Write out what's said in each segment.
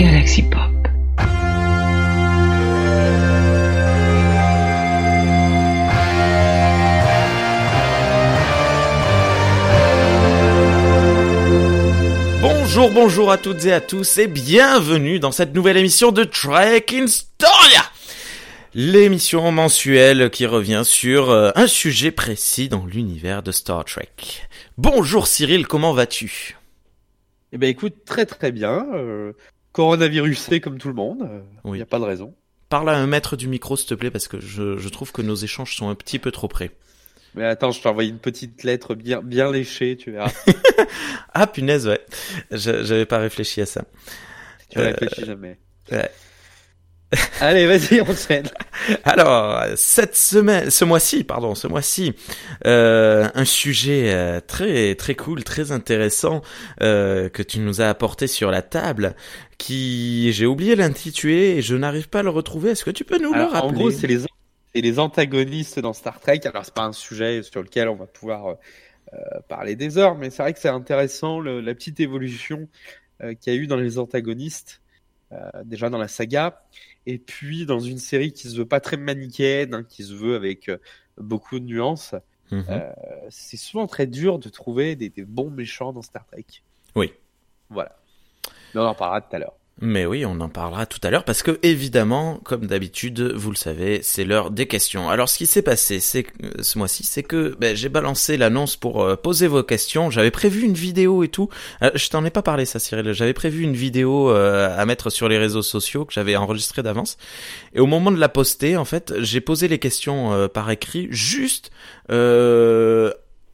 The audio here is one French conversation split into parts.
Galaxy Pop. Bonjour, bonjour à toutes et à tous et bienvenue dans cette nouvelle émission de Trek in Storia L'émission mensuelle qui revient sur euh, un sujet précis dans l'univers de Star Trek. Bonjour Cyril, comment vas-tu? Eh ben écoute, très très bien. Euh, coronavirusé comme tout le monde, il Oui. n'y a pas de raison. Parle à un maître du micro s'il te plaît parce que je, je trouve que nos échanges sont un petit peu trop près. Mais attends, je t'ai envoyé une petite lettre bien bien léchée, tu verras. Ah punaise ouais, Je- j'avais pas réfléchi à ça. tu Euh, réfléchis jamais. ouais. Allez, vas-y, enchaîne. Alors, cette semaine, ce mois-ci, pardon, ce mois-ci, euh, un sujet euh, très très cool, très intéressant euh, que tu nous as apporté sur la table, qui j'ai oublié l'intituler et je n'arrive pas à le retrouver. Est-ce que tu peux nous Alors, le rappeler en gros, c'est les c'est les antagonistes dans Star Trek. Alors c'est pas un sujet sur lequel on va pouvoir euh, euh, parler des heures, mais c'est vrai que c'est intéressant le- la petite évolution euh, qu'il y a eu dans les antagonistes, euh, déjà dans la saga, et puis dans une série qui se veut pas très manichéenne, hein, qui se veut avec euh, beaucoup de nuances. Mhm. Euh, c'est souvent très dur de trouver des, des bons méchants dans Star Trek. Oui. Voilà. Mais on en parlera tout à l'heure. Mais oui, on en parlera tout à l'heure parce que évidemment, comme d'habitude, vous le savez, c'est l'heure des questions. Alors, ce qui s'est passé, c'est euh, ce mois-ci, c'est que ben, j'ai balancé l'annonce pour euh, poser vos questions. J'avais prévu une vidéo et tout. Euh, je t'en ai pas parlé, ça, Cyril. J'avais prévu une vidéo euh, à mettre sur les réseaux sociaux que j'avais enregistrée d'avance. Et au moment de la poster, en fait, j'ai posé les questions par écrit juste.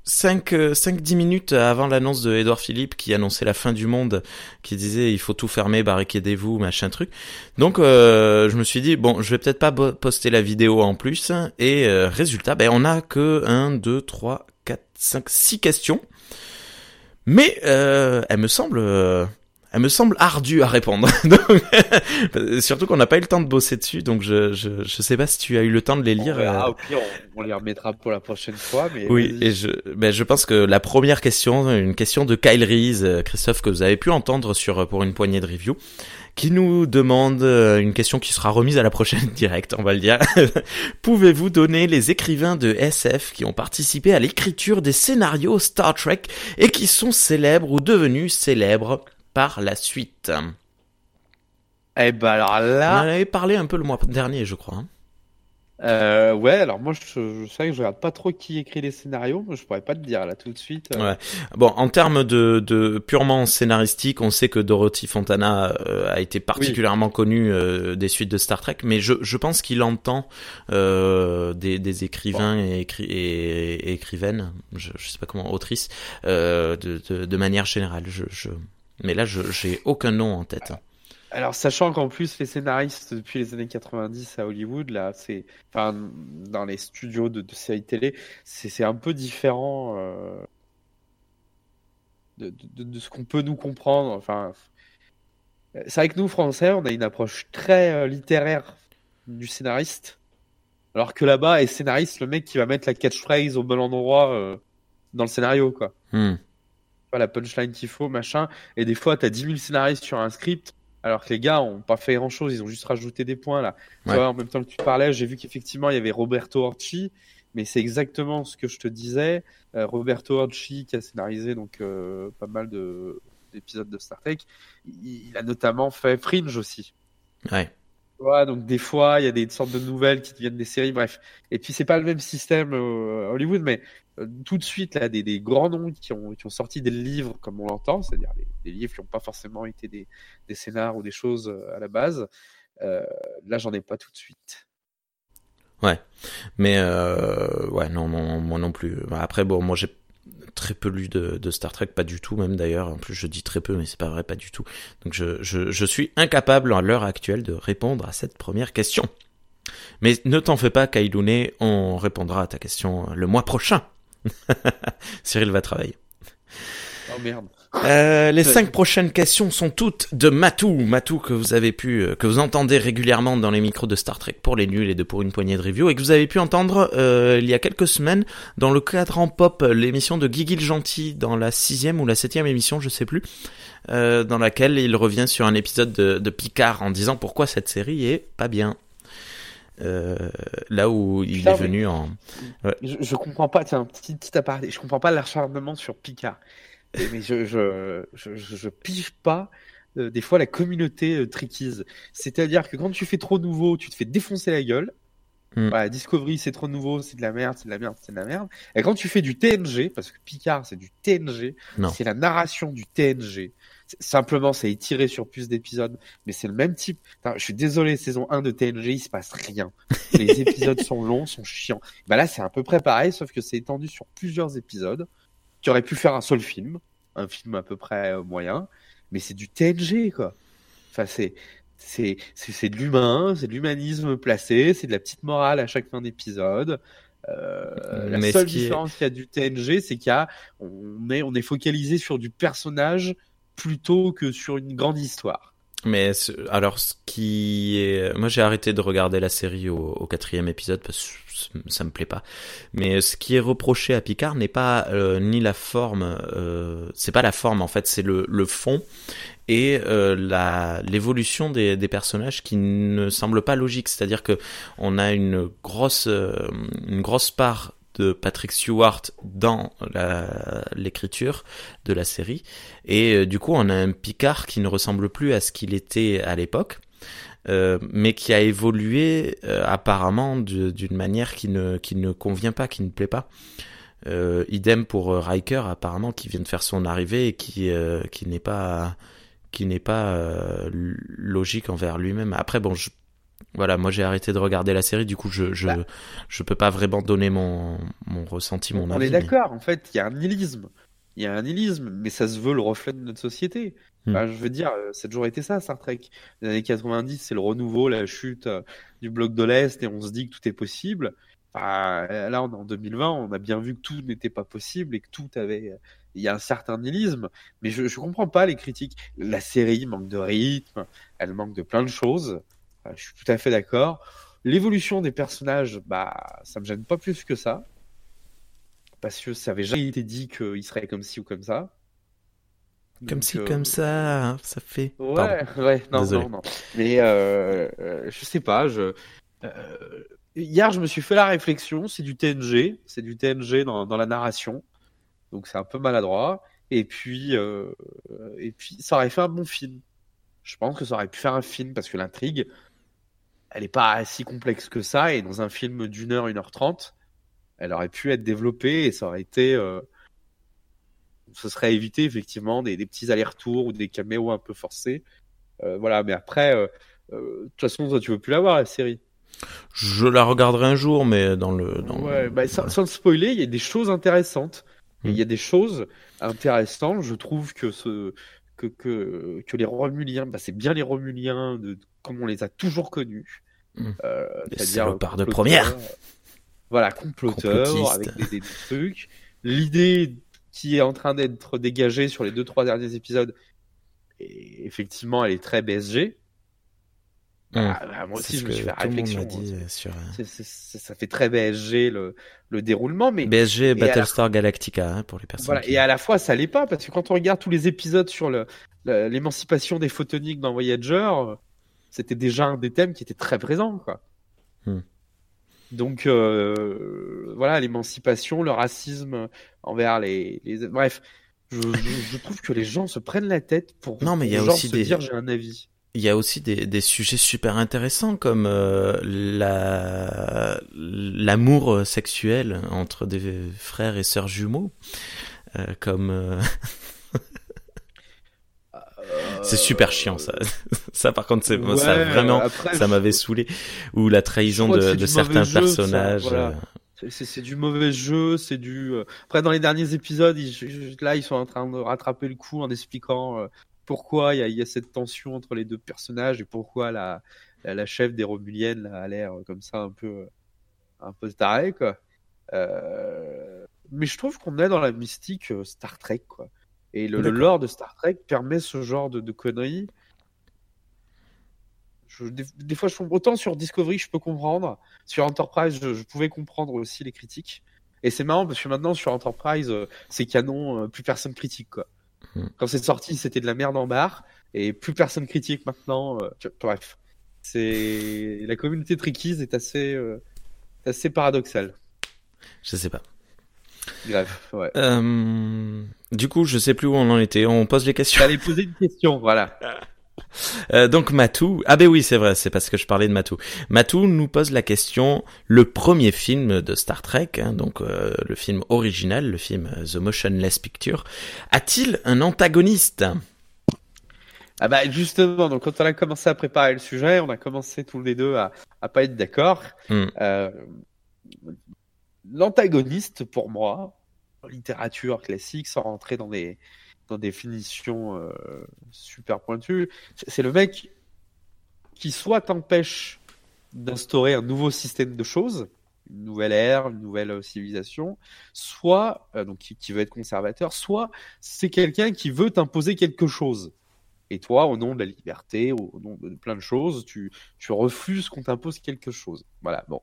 Euh, 5 5-10 minutes avant l'annonce de Edouard Philippe qui annonçait la fin du monde, qui disait il faut tout fermer, barricadez-vous, machin truc. Donc euh, je me suis dit bon, je vais peut-être pas poster la vidéo en plus et euh, résultat, ben on a que 1 2 3 4 5 6 questions. Mais euh, elle me semble euh, elle me semble ardue à répondre. Donc, surtout qu'on n'a pas eu le temps de bosser dessus, donc je, je je sais pas si tu as eu le temps de les lire. verra, euh, au pire, on, on les remettra pour la prochaine fois. Mais oui, et je, ben je pense que la première question, une question de Kyle Reese, euh, Christophe, que vous avez pu entendre sur euh, pour une poignée de review, qui nous demande une question qui sera remise à la prochaine direct, on va le dire. Pouvez-vous donner les écrivains de SF qui ont participé à l'écriture des scénarios Star Trek et qui sont célèbres ou devenus célèbres? Par la suite Eh ben alors On en là, avait parlé un peu le mois dernier, je crois. hein. euh, ouais, alors moi je, je sais que je regarde pas trop qui écrit les scénarios, mais je pourrais pas te dire là tout de suite. euh. Ouais. Bon, en termes de, de purement scénaristique, on sait que Dorothy Fontana euh, a été particulièrement connue des suites de Star Trek, mais je, je pense qu'il entend des, des écrivains et, écri- et, et écrivaines, je, je sais pas comment, autrices, de, de, de manière générale. Je, je... Mais là, je j'ai aucun nom en tête. Alors sachant qu'en plus les scénaristes depuis les années 90 à Hollywood, là, c'est, enfin, dans les studios de, de séries télé, c'est c'est un peu différent euh, de, de, de ce qu'on peut nous comprendre. Enfin, c'est vrai que nous Français, on a une approche très euh, littéraire du scénariste, alors que là-bas, est scénariste, le mec qui va mettre la catchphrase au bon endroit euh, dans le scénario, quoi. Hmm. Pas la punchline qu'il faut, machin. Et des fois, t'as 10 000 scénaristes sur un script, alors que les gars ont pas fait grand chose, ils ont juste rajouté des points là. Tu vois, en même temps que tu parlais, j'ai vu qu'effectivement il y avait Roberto Orci, mais c'est exactement ce que je te disais. Euh, Roberto Orci qui a scénarisé donc euh, pas mal de d'épisodes de Star Trek, il, il a notamment fait Fringe aussi. Ouais. Vois, donc des fois il y a des sortes de nouvelles qui deviennent des séries, bref. Et puis c'est pas le même système euh, Hollywood, mais euh, tout de suite là des, des grands noms qui ont qui ont sorti des livres comme on l'entend, c'est-à-dire des, livres qui n'ont pas forcément été des des scénars ou des choses euh, à la base. Euh, là j'en ai pas tout de suite. Mais euh, ouais, non, non, moi non plus. Après, bon, moi j'ai très peu lu de, de Star Trek, pas du tout même d'ailleurs. En plus, je dis très peu, mais c'est pas vrai, pas du tout. Donc je, je, je suis incapable à l'heure actuelle de répondre à cette première question. Mais ne t'en fais pas, Kailune, on répondra à ta question le mois prochain. Cyril va travailler. Oh merde. Euh, les cinq prochaines questions sont toutes de Matou. Matou que vous avez pu, euh, que vous entendez régulièrement dans les micros de Star Trek pour les nuls et de pour une poignée de review et que vous avez pu entendre euh, il y a quelques semaines dans le cadre en pop, l'émission de Guigui le Gentil dans la sixième ou la septième émission, je sais plus, euh, dans laquelle il revient sur un épisode de, de Picard en disant pourquoi cette série est pas bien. Euh, là où il Putain, est venu en. Je, je comprends pas, tiens, un petit, petit aparté, je comprends pas l'acharnement sur Picard. Mais je, je, je, pige pas euh, des fois la communauté euh, trickies. C'est-à-dire que quand tu fais trop nouveau, tu te fais défoncer la gueule. Voilà, Discovery, c'est trop nouveau, c'est de la merde, c'est de la merde, c'est de la merde. Et quand tu fais du TNG, parce que Picard, c'est du TNG, c'est la narration du TNG. Simplement, c'est étiré sur plus d'épisodes, mais c'est le même type. Je suis désolé, saison 1 de TNG, il se passe rien. Les épisodes sont longs, sont chiants. Bah là, c'est à peu près pareil, sauf que c'est étendu sur plusieurs épisodes. Tu aurais pu faire un seul film, un film à peu près euh, moyen, mais c'est du TNG, quoi. Enfin, c'est c'est c'est c'est de l'humain, c'est de l'humanisme placé, c'est de la petite morale à chaque fin d'épisode. Euh, la seule ce qui est- différence qu'il y a du TNG, c'est qu'il y a on est on est focalisé sur du personnage plutôt que sur une grande histoire. Mais alors, ce qui est, moi j'ai arrêté de regarder la série au, quatrième épisode parce que ça me plaît pas. Mais ce qui est reproché à Picard n'est pas euh, ni la forme, euh, c'est pas la forme en fait, c'est le, fond et euh, la l'évolution des, des personnages qui ne semble pas logique. C'est-à-dire que on a une grosse une grosse part de Patrick Stewart dans l'écriture de la série. Et euh, du coup on a un Picard qui ne ressemble plus à ce qu'il était à l'époque euh, mais qui a évolué euh, apparemment d'une manière qui ne qui ne convient pas qui ne plaît pas. Idem pour Riker apparemment qui vient de faire son arrivée et qui qui n'est pas qui n'est pas logique envers lui-même. Après bon je voilà, moi j'ai arrêté de regarder la série, du coup je je Bah. je peux pas vraiment donner mon mon ressenti, mon on avis. est mais- d'accord, en fait, il y a un nihilisme. Il y a un nihilisme, mais ça se veut le reflet de notre société. Hmm. Enfin, je veux dire, euh, ça a toujours été ça, Star Trek. Les années 90, c'est le renouveau, la chute euh, du bloc de l'Est, et on se dit que tout est possible. Enfin, euh, là, on est en 2020, on a bien vu que tout n'était pas possible et que tout avait. Il y a un certain nihilisme, mais je, je comprends pas les critiques. La série manque de rythme, elle manque de plein de choses. Euh, Je suis tout à fait d'accord. L'évolution des personnages, bah, ça me gêne pas plus que ça parce que ça avait jamais été dit qu'il serait comme ci ou comme ça. Comme si, euh, comme ça, ça fait. Ouais, Pardon. ouais, non, Désolé. non, non. Mais euh, euh, je sais pas, je. euh, hier, je me suis fait la réflexion, c'est du TNG, c'est du TNG dans, dans la narration, donc c'est un peu maladroit. Et puis, euh, et puis, ça aurait fait un bon film. Je pense que ça aurait pu faire un film parce que l'intrigue, elle est pas si complexe que ça. Et dans un film d'une heure, une heure trente, elle aurait pu être développée et ça aurait été. Euh, ce serait évité effectivement des, des petits allers-retours ou des caméos un peu forcés. Euh, voilà, mais après, euh, euh, de toute façon, toi, tu veux plus la voir la série. Je la regarderai un jour, mais dans le. Dans Ouais, le- bah, sans, sans le spoiler, il y a des choses intéressantes. Mm. Il y a des choses intéressantes. Je trouve que ce que que, que les Romuliens, bah, c'est bien les Romuliens de, comme on les a toujours connus. Mm. Euh, c'est-à-dire de première. Voilà, comploteurs Complotistes. avec des, des trucs. L'idée qui est en train d'être dégagée sur les deux trois derniers épisodes, et effectivement, elle est très BSG. Bah, bah, moi Mm. Aussi, je me suis fait réflexion. dit euh, sur. euh, c'est- ça fait très BSG le, le déroulement, mais BSG la- Battlestar Galactica, hein, pour les personnes. voilà. qui- Et à la fois, ça l'est pas parce que quand on regarde tous les épisodes sur l'émancipation des photoniques dans Voyager, euh, c'était déjà un des thèmes qui était très présent, quoi. Hmm. Donc euh, voilà, l'émancipation, le racisme envers les, les... bref. Je, je- je trouve que les gens se prennent la tête pour, Non, mais il y a aussi se des- dire j'ai un avis. Il y a aussi des, des sujets super intéressants comme euh, la l'amour sexuel entre des frères et sœurs jumeaux, euh, comme c'est super chiant ça. ça par contre c'est ça vraiment après, ça m'avait saulé ou la trahison de, certains ça, personnages. voilà. euh, C'est- du mauvais jeu, c'est du. euh, Après, dans les derniers épisodes, ils- là, ils sont en train de rattraper le coup en expliquant euh, pourquoi il y, a- il y a cette tension entre les deux personnages et pourquoi la, la, la chef des Romuliennes là, a l'air comme ça un peu, un peu tarée, quoi. Euh, Mais je trouve qu'on est dans la mystique Star Trek, quoi. Et le, le lore de Star Trek permet ce genre de, de conneries. Je, des, fois, je autant sur Discovery, je peux comprendre. Sur Enterprise, je, je pouvais comprendre aussi les critiques. Et c'est marrant parce que maintenant sur Enterprise, euh, c'est canon, euh, plus personne critique quoi. Hmm. Quand c'est sorti, c'était de la merde en barre et plus personne critique maintenant. Euh, bref, c'est la communauté Trickies est assez assez paradoxale. Je sais pas. Bref, ouais. du coup, je sais plus où on en était. On pose les questions. J'allais poser une question, voilà. Euh, donc Matou, ah ben oui c'est vrai, c'est parce que je parlais de Matou. Matou nous pose la question, le premier film de Star Trek, hein, donc euh, le film original, le film The Motionless Picture, a-t-il un antagoniste? Ah bah justement, donc quand on a commencé à préparer le sujet, on a commencé tous les deux à, à pas être d'accord. Euh, L'antagoniste pour moi, en littérature classique, sans rentrer dans des dans définition euh, super pointue, c'est le mec qui soit t'empêche d'instaurer un nouveau système de choses, une nouvelle ère, une nouvelle civilisation, soit euh, donc qui, veut être conservateur, soit c'est quelqu'un qui veut t'imposer quelque chose. Et toi, au nom de la liberté, au nom de plein de choses, tu, tu refuses qu'on t'impose quelque chose. Voilà, bon.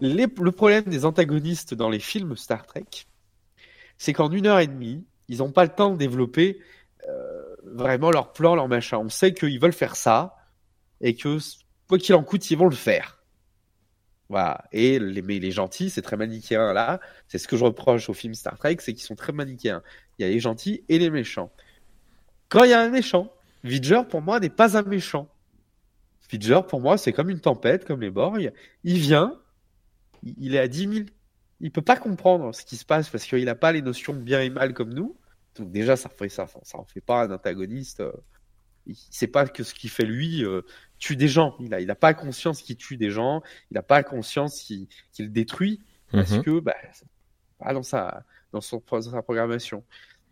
Le problème des antagonistes dans les films Star Trek, c'est qu'en une heure et demie, ils n'ont pas le temps de développer euh, vraiment leur plan, leur machin. On sait qu'ils veulent faire ça et que quoi qu'il en coûte, ils vont le faire. Voilà. Et les, mais les gentils, c'est très manichéen là. C'est ce que je reproche au film Star Trek, c'est qu'ils sont très manichéens. Il y a les gentils et les méchants. Quand il y a un méchant, Vidger pour moi n'est pas un méchant. Vidger pour moi c'est comme une tempête, comme les Borg. Il vient, il est à 10 000 il peut pas comprendre ce qui se passe parce qu'il n'a pas les notions de bien et mal comme nous. Donc déjà, ça fait ça, ça en fait pas un antagoniste. Euh, il sait pas que ce qu'il fait lui euh, tue des gens. Il a, il a pas conscience qu'il tue des gens. Il n'a pas conscience qu'il détruit parce mhm. que bah, pas dans sa dans son sa programmation.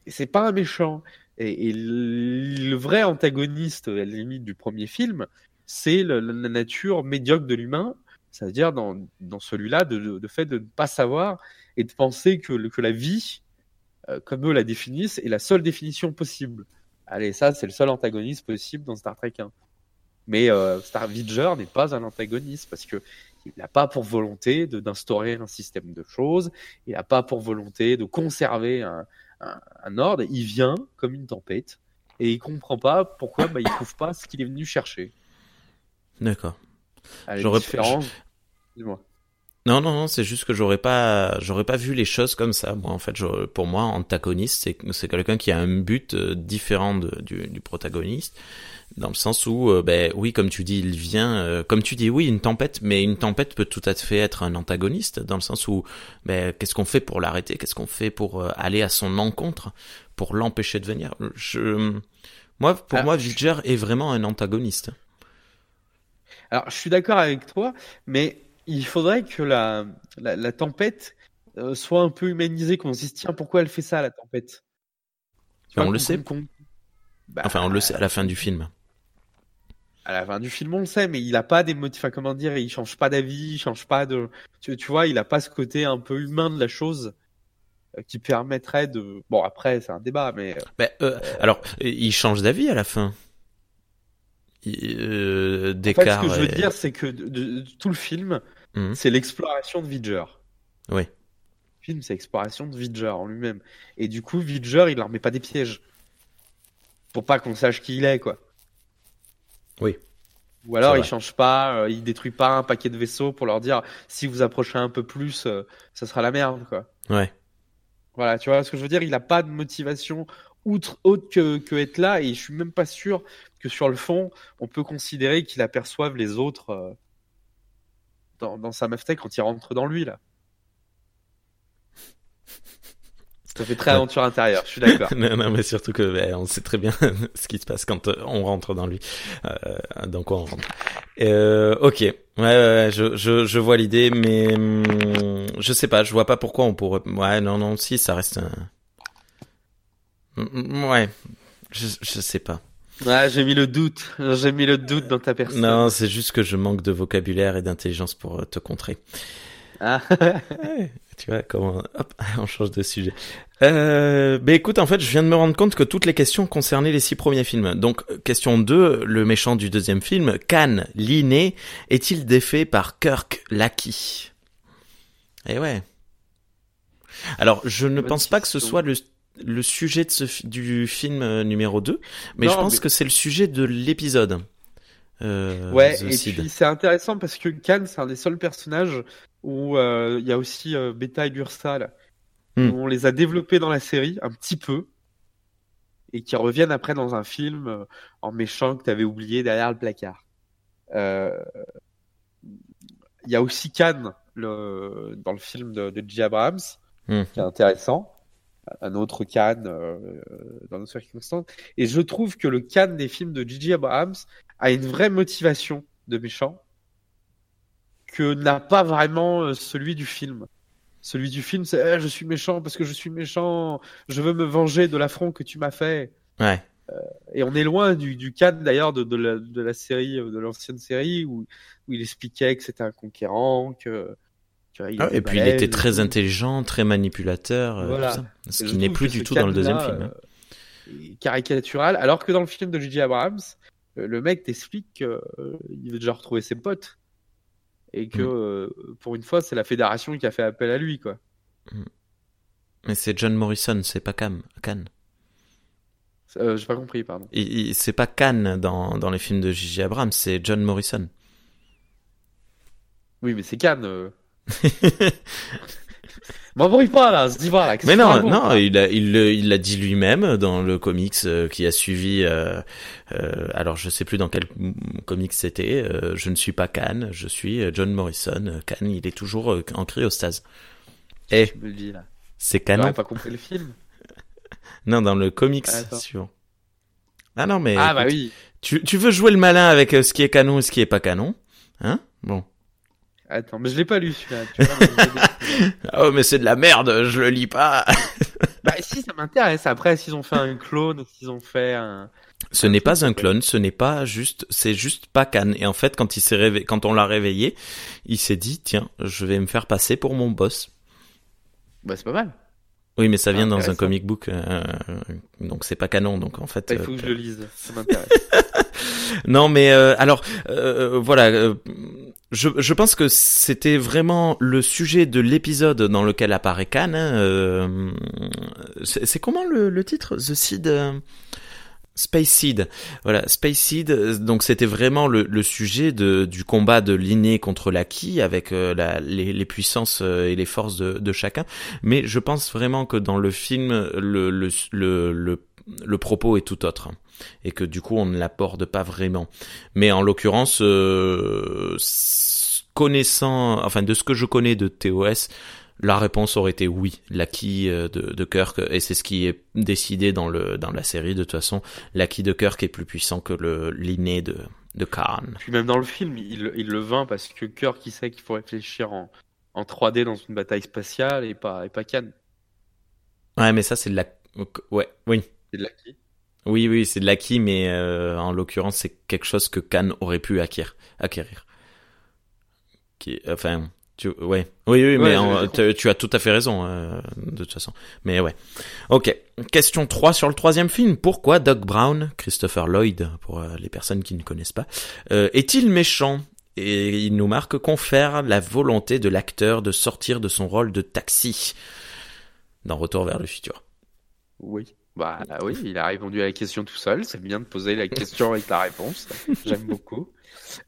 Et c'est pas un méchant. Et, le vrai antagoniste, à la limite du premier film, c'est la nature médiocre de l'humain c'est-à-dire dans, dans celui-là, de, de, fait de ne pas savoir et de penser que, que la vie, euh, comme eux la définissent, est la seule définition possible. Allez, ça, c'est le seul antagoniste possible dans Star Trek 1. Mais euh, Star Vidger n'est pas un antagoniste parce que il n'a pas pour volonté d'instaurer un système de choses, il n'a pas pour volonté de conserver un, un, ordre. Il vient comme une tempête et il comprend pas pourquoi bah, il trouve pas ce qu'il est venu chercher. D'accord. J'aurais non, non, non, c'est juste que j'aurais pas, j'aurais pas vu les choses comme ça. Moi, en fait, pour moi, antagoniste, c'est, c'est quelqu'un qui a un but euh, différent du, du, protagoniste, dans le sens où, euh, ben, oui, comme tu dis, il vient, euh, comme tu dis, oui, une tempête, mais une tempête peut tout à fait être un antagoniste, dans le sens où, ben, qu'est-ce qu'on fait pour l'arrêter, qu'est-ce qu'on fait pour aller à son encontre, pour l'empêcher de venir? Je, moi, pour ah. moi, Vidger est vraiment un antagoniste. Alors, je suis d'accord avec toi, mais il faudrait que la, la, tempête euh, soit un peu humanisée, qu'on se dise tiens pourquoi elle fait ça la tempête? on le sait. Bah, enfin on le sait à la fin du film. À la fin du film on le sait, mais il a pas des motifs. Enfin, comment dire, il change pas d'avis, il change pas de. Tu, tu, vois, il a pas ce côté un peu humain de la chose euh, qui permettrait de. Bon après c'est un débat, mais. Bah, euh, alors il change d'avis à la fin. Euh, en fait, ce que je veux dire, c'est que de, tout le film, Mhm. C'est l'exploration de Vidger. Oui. Le film, c'est l'exploration de Vidger en lui-même. Et du coup, Vidger, il leur met pas des pièges. Pour pas qu'on sache qui il est, quoi. Oui. Ou alors il change pas, euh, il détruit pas un paquet de vaisseaux pour leur dire si vous approchez un peu plus, euh, ça sera la merde, quoi. Ouais. Voilà, tu vois ce que je veux dire? Il a pas de motivation outre autre que, que être là, et je suis même pas sûr que sur le fond, on peut considérer qu'il aperçoive les autres. Euh, dans, dans sa meuf quand il rentre dans lui là. Ça fait très aventure intérieure, je suis d'accord. non, non, mais surtout que ben, on sait très bien ce qui se passe quand euh, on rentre dans lui. Euh, donc on rentre. Euh, ok, ouais, ouais, je, je, je vois l'idée, mais hum, je sais pas, je vois pas pourquoi on pourrait. Ouais, non, non, si, ça reste. Un... Hum, hum, ouais, je, je sais pas. Ouais, j'ai mis le doute. J'ai mis le doute dans ta personne. Non, c'est juste que je manque de vocabulaire et d'intelligence pour euh, te contrer. Ah. Tu vois comment hop, on change de sujet. Euh, ben écoute, en fait, je viens de me rendre compte que toutes les questions concernaient les six premiers films. Donc, question 2, le méchant du deuxième film, Khan, l'inné, est-il défait par Kirk Lackey Eh ouais. Alors, je ne pense pas que ce soit le, le sujet de ce, du film euh, numéro 2, mais Non, je pense mais- que c'est le sujet de l'épisode. Euh, Ouais, The et Seed. puis c'est intéressant parce que Khan, c'est un des seuls personnages où euh, il y a aussi euh, Beta et Hmm. où on les a développés dans la série un petit peu, et qui reviennent après dans un film en méchant que tu avais oublié derrière le placard. Il y a aussi Khan le, dans le film de, de J. Abrams, Hmm. qui est intéressant. Un autre Khan euh, dans nos circonstances. Et je trouve que le Khan des films de J.J. Abrams a une vraie motivation de méchant que n'a pas vraiment euh, celui du film. Celui du film, c'est Eh, je suis méchant parce que je suis méchant, je veux me venger de l'affront que tu m'as fait. Ouais. Et on est loin du, du d'ailleurs de, de, la, de la série, euh, de l'ancienne série où, où il expliquait que c'était un conquérant, que. Tu vois, il Ah, et puis il était très intelligent, très manipulateur, euh, Voilà. tout ça. Ce qui n'est plus du tout dans le deuxième film. hein. euh, caricatural, alors que dans le film de J.J. Abrams, euh, le mec t'explique qu'il veut déjà retrouver ses potes. Et que Mm. pour une fois, c'est la fédération qui a fait appel à lui, quoi. Mais c'est John Morrison, c'est pas Cam. Khan. Euh, J'ai pas compris, pardon. C'est pas Khan dans, dans les films de J.J. Abrams, c'est John Morrison. Oui, mais c'est Cannes. Euh... M'embrouille pas là, se dis pas là. Mais non, non, il a, il le- il l'a dit lui-même dans le comics euh, qui a suivi. euh, euh, alors je sais plus dans quel comics c'était. euh, je ne suis pas Khan, je suis euh, John Morrison. Euh, Khan, il est toujours en cryostase. Eh, Tu me le dis là. c'est canon. pas compris le film. Non, dans le comics Ah, suivant. Ah non, mais ah bah oui. tu, tu veux jouer le malin avec ce qui est canon et ce qui est pas canon, hein? Bon. Attends, mais je l'ai pas lu celui-là. Oh, mais c'est de la merde, je le lis pas. bah si, ça m'intéresse. Après, s'ils ont fait un clone, s'ils ont fait un. Ce n'est pas un clone, ce n'est pas juste, c'est juste pas Khan. Et en fait, quand il s'est réveillé, quand on l'a réveillé, il s'est dit, tiens, je vais me faire passer pour mon boss. Bah c'est pas mal. Oui, mais ça vient dans un comic book, euh, donc c'est pas canon. Donc en fait, Il faut euh, que je le lise. Ça m'intéresse. non, mais euh, alors euh, voilà, euh, je, je pense que c'était vraiment le sujet de l'épisode dans lequel apparaît Khan. hein, euh, c'est comment le, le titre? The Seed euh, Space Seed. Voilà, Space Seed. Donc c'était vraiment le, le sujet de, du combat de l'inné contre l'acquis avec euh, la, les, les puissances euh, et les forces de, de chacun. Mais je pense vraiment que dans le film, le, le, le propos est tout autre et que du coup on ne l'aborde pas vraiment. Mais en l'occurrence, euh, connaissant, enfin de ce que je connais de TOS, la réponse aurait été oui, l'acquis euh, de, de Kirk, et c'est ce qui est décidé dans le dans la série. De toute façon, l'acquis de Kirk est plus puissant que le l'inné de de Khan. Puis même dans le film, il, il le vainc parce que Kirk, il sait qu'il faut réfléchir en, en 3D dans une bataille spatiale et pas, et pas Cannes. Ouais, mais ça c'est de la, ouais, oui. C'est de l'acquis. Oui, oui, c'est de l'acquis, mais euh, en l'occurrence, c'est quelque chose que Khan aurait pu acquérir. acquérir. Qui, enfin, tu, ouais, oui, oui, mais en- tu as tout à fait raison, euh, de toute façon. Mais ouais. Ok. Question 3 sur le troisième film. Pourquoi Doc Brown, Christopher Lloyd, pour euh, les personnes qui ne connaissent pas, euh, est-il méchant? Et il nous marque confère la volonté de l'acteur de sortir de son rôle de taxi dans Retour vers le futur. Oui. Bah oui, il a répondu à la question tout seul. C'est bien de poser la question avec la réponse. J'aime beaucoup.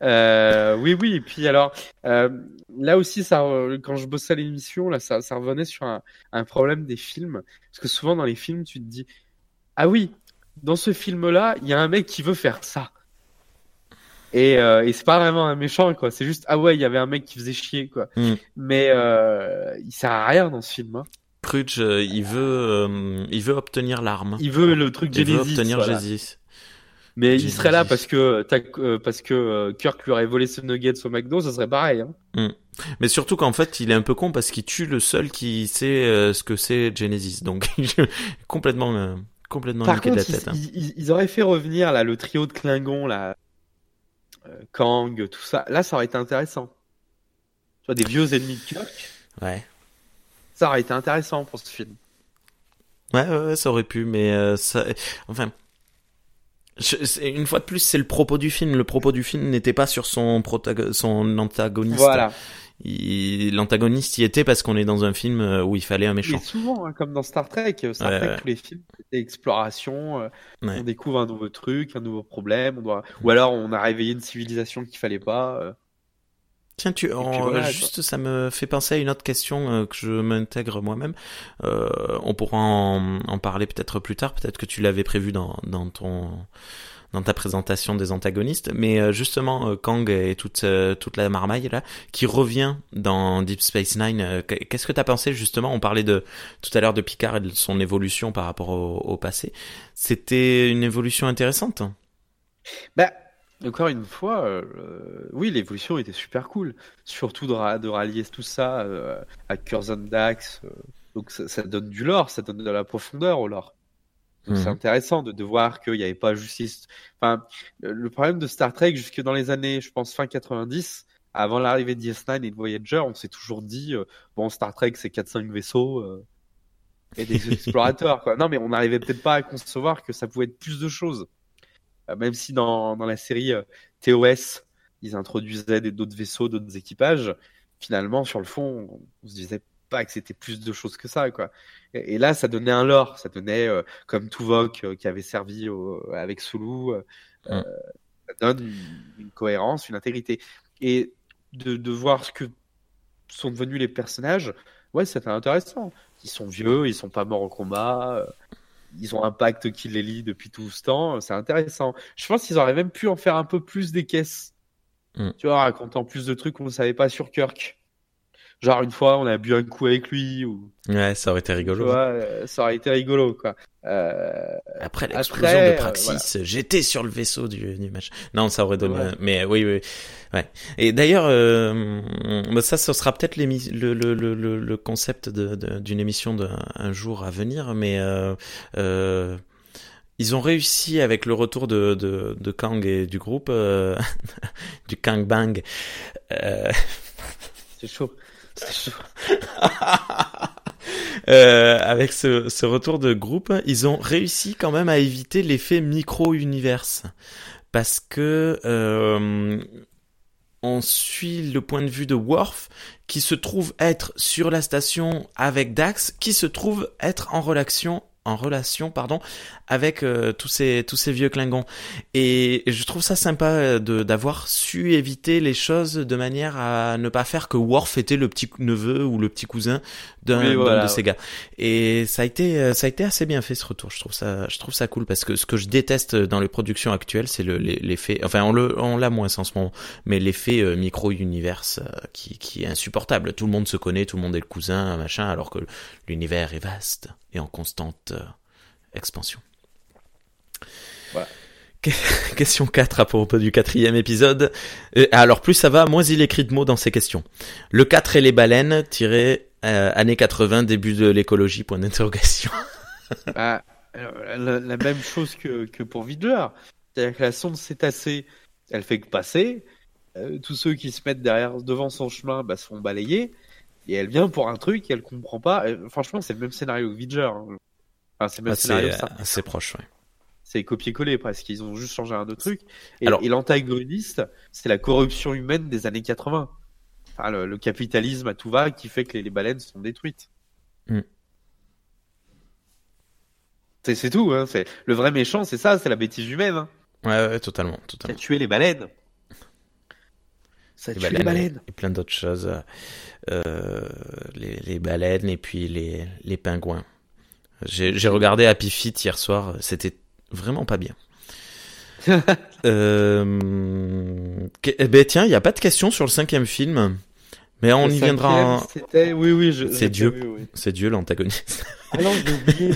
Euh, oui, oui. Et puis alors, euh, là aussi, ça, euh, quand je bossais à l'émission, là, ça, ça revenait sur un, un problème des films, parce que souvent dans les films, tu te dis, ah oui, dans ce film-là, il y a un mec qui veut faire ça. Et, euh, et c'est pas vraiment un méchant, quoi. C'est juste, ah ouais, il y avait un mec qui faisait chier, quoi. Mm. Mais euh, il sert à rien dans ce film. Hein. Crutch, euh, il veut, euh, il veut obtenir l'arme. Il veut le truc Il veut Genesis. obtenir voilà. Genesis. Mais il Genesis. serait là parce que euh, parce que Kirk lui aurait volé ses nuggets au McDo, ça serait pareil. Hein. Mais surtout qu'en fait, il est un peu con parce qu'il tue le seul qui sait ce que c'est Genesis. Donc, complètement, complètement Par contre, de la tête. hein. ils, ils- ils auraient fait revenir là le trio de Klingons là, Kang, tout ça. Là, ça aurait été intéressant. Tu vois, des vieux ennemis de Kirk. Ouais. Ça aurait été intéressant pour ce film. Ouais, ouais, ça aurait pu, mais euh, ça, enfin, une fois de plus, c'est le propos du film. Le propos du film n'était pas sur son son antagoniste. Voilà. L'antagoniste y était parce qu'on est dans un film euh, où il fallait un méchant. souvent, hein, comme dans Star Trek, Star Trek, tous les films, c'était exploration. Euh, on découvre un nouveau truc, un nouveau problème. On doit... Ou alors, on a réveillé une civilisation qu'il fallait pas. Tiens, tu, juste, ça me fait penser à une autre question euh, que je m'intègre moi-même. Euh, on pourra en, en parler peut-être plus tard. Peut-être que tu l'avais prévu dans, dans ton dans ta présentation des antagonistes, mais euh, justement Kang et toute toute la marmaille là qui revient dans Deep Space Nine. Qu'est-ce que t'as pensé justement? On parlait de tout à l'heure de Picard et de son évolution par rapport au, au passé. C'était une évolution intéressante? Bah encore une fois, euh, oui, l'évolution était super cool. Surtout de, de rallier tout ça euh, à Curzon Dax. Euh, donc ça, donne du lore, ça donne de la profondeur au lore. Donc c'est mhm. intéressant de, de voir qu'il n'y avait pas justice. Enfin, le problème de Star Trek, jusque dans les années, je pense, fin 90, avant l'arrivée de DS9 et de Voyager, on s'est toujours dit, bon, Star Trek, c'est 4-5 vaisseaux et des explorateurs. Quoi. Non, mais on n'arrivait peut-être pas à concevoir que ça pouvait être plus de choses. Euh, même si dans, dans la série euh, TOS, ils introduisaient d'autres vaisseaux, d'autres équipages, finalement, sur le fond, on, se disait pas que c'était plus de choses que ça, quoi. Et, là, ça donnait un lore, ça donnait euh, comme Tuvok euh, qui avait servi avec Sulu, ça donne une, cohérence, une intégrité. Et de, de voir ce que sont devenus les personnages, ouais, c'était intéressant. Ils sont vieux, ils sont pas morts au combat ils ont un pacte qui les lie depuis tout ce temps. C'est intéressant. Je pense qu'ils auraient même pu en faire un peu plus des caisses. Mm. Tu vois, racontant plus de trucs qu'on ne savait pas sur Kirk. Genre une fois, on a bu un coup avec lui ou. Ouais, ça aurait été rigolo. Tu vois, euh, ça aurait été rigolo quoi. Euh... Après l'explosion de euh, Praxis, j'étais sur le vaisseau du, du match. Non, ça aurait donné. Mais oui, oui, ouais. Et d'ailleurs, euh, ça, ce sera peut-être le, le, le, le, concept d'une de, d'une émission d'un jour à venir, mais. Euh, euh, ils ont réussi avec le retour de, de, de Kang et du groupe, euh, du Kang Bang. Euh... C'est chaud. euh, avec ce, retour de groupe, ils ont réussi quand même à éviter l'effet micro-univers. Parce que euh, on suit le point de vue de Worf qui se trouve être sur la station avec Dax, qui se trouve être en relation en relation pardon avec euh, tous ces tous ces vieux Klingons. Et, je trouve ça sympa euh, de d'avoir su éviter les choses de manière à ne pas faire que Worf était le petit neveu ou le petit cousin d'un de ces gars et ça a été euh, ça a été assez bien fait ce retour je trouve ça je trouve ça cool parce que ce que je déteste dans les productions actuelles c'est l'effet enfin on le on l'a moins en ce moment mais l'effet micro univers qui qui est insupportable tout le monde se connaît tout le monde est le cousin machin alors que l'univers est vaste et en constante expansion. Voilà. Question 4 à propos du quatrième épisode. Euh, alors plus ça va, moins il écrit de mots dans ses questions. Le 4 et les baleines, tiré euh, années 80, début de l'écologie, point d'interrogation. bah, la, même chose que, que pour Vidler. C'est-à-dire que la sonde cétacée, elle fait que passer. Euh, tous ceux qui se mettent derrière, devant son chemin bah, se font balayer. Et elle vient pour un truc et elle comprend pas. franchement, c'est le même scénario que Vidger. Hein c'est assez, assez proche, ouais. C'est copier-coller presque. Ils ont juste changé un autre truc. Et, l'antagoniste, c'est la corruption humaine des années 80. Enfin, le, capitalisme à tout va qui fait que les, baleines sont détruites. Mm. C'est tout. Hein. C'est le vrai méchant, c'est ça, c'est la bêtise humaine. Hein. Ouais, ouais, totalement, totalement. Ça a tué les baleines. Ça a tué les baleines. Et plein d'autres choses. Euh, les, les, baleines et puis les, les pingouins. J'ai regardé Happy Feet hier soir, c'était vraiment pas bien. euh, eh ben tiens, il n'y a pas de question sur le cinquième film, mais on y viendra. C'était, oui, oui, c'est Dieu, c'est Dieu l'antagoniste. Ah non, j'ai oublié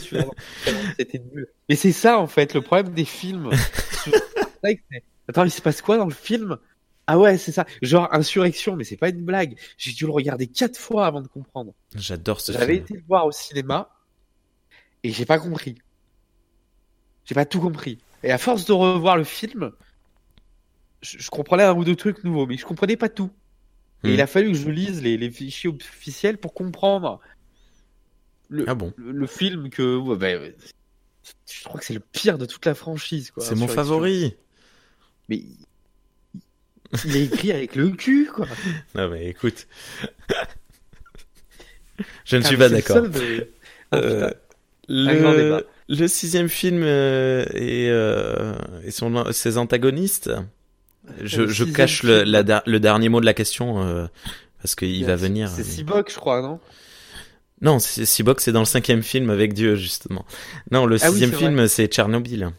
C'était Dieu. Mais c'est ça en fait, le problème des films. Attends, il se passe quoi dans le film? Ah ouais, c'est ça. Genre insurrection, mais c'est pas une blague. J'ai dû le regarder quatre fois avant de comprendre. J'adore ce film. J'avais été le voir au cinéma et j'ai pas compris. J'ai pas tout compris. Et à force de revoir le film, je, comprenais un ou deux trucs nouveaux, mais je comprenais pas tout. Et il hmm. a fallu que je lise les, les, fichiers officiels pour comprendre le, Ah bon le, le film que bah, je crois que c'est le pire de toute la franchise. quoi. C'est mon favori. Mais il- est écrit avec le cul, quoi. Non mais écoute. Je ne Ah, suis pas d'accord. de- Oh, Euh, le, le sixième film euh, et, euh, et son, ses antagonistes. Je, cache le, la dernier mot de la question euh, parce qu'il va venir. C'est Sibok, je crois, non? Non, Seabox c'est dans le cinquième film avec Dieu justement. Non, le Ah sixième film c'est Tchernobyl.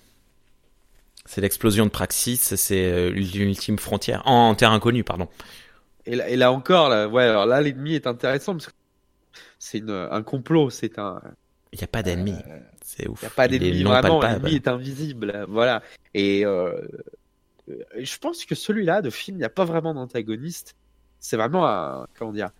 C'est l'explosion de Praxis, c'est euh, l'ultime frontière en, en terre inconnue, pardon. et là, et là encore, là, ouais, alors là, l'ennemi est intéressant parce que c'est un complot, c'est un. Il y a pas d'ennemis, Euh, c'est ouf. Il n'y a pas d'ennemi, vraiment, l'ennemi est invisible. Voilà. Et euh, euh, je pense que celui-là, de film, il n'y a pas vraiment d'antagoniste. C'est vraiment un, comment dire,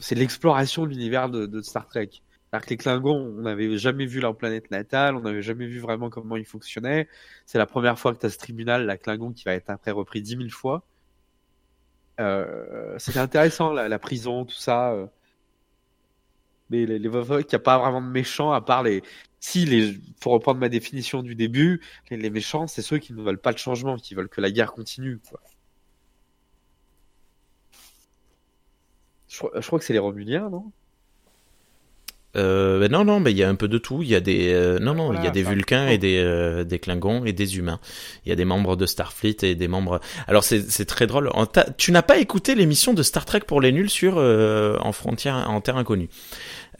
c'est l'exploration de l'univers de, Star Trek. C'est-à-dire que les Klingons, on n'avait jamais vu leur planète natale, on n'avait jamais vu vraiment comment ils fonctionnaient. C'est la première fois que tu as ce tribunal, la Klingon, qui va être après repris dix mille fois. Euh, C'était intéressant, la, la prison, tout ça. Mais les, les, il n'y a pas vraiment de méchants, à part les, si les, pour reprendre ma définition du début, les, les méchants, c'est ceux qui ne veulent pas le changement, qui veulent que la guerre continue, quoi. Je, crois- je crois que c'est les Romuliens, non? Euh, ben non, non, mais il y a un peu de tout. Il y a des, euh, non, non, il y a Voilà, des Vulcains et des, euh, des Klingons et des humains. Il y a des membres de Starfleet et des membres. Alors c'est, c'est très drôle. En ta- Tu n'as pas écouté l'émission de Star Trek pour les nuls sur euh, en frontière, en terre inconnue.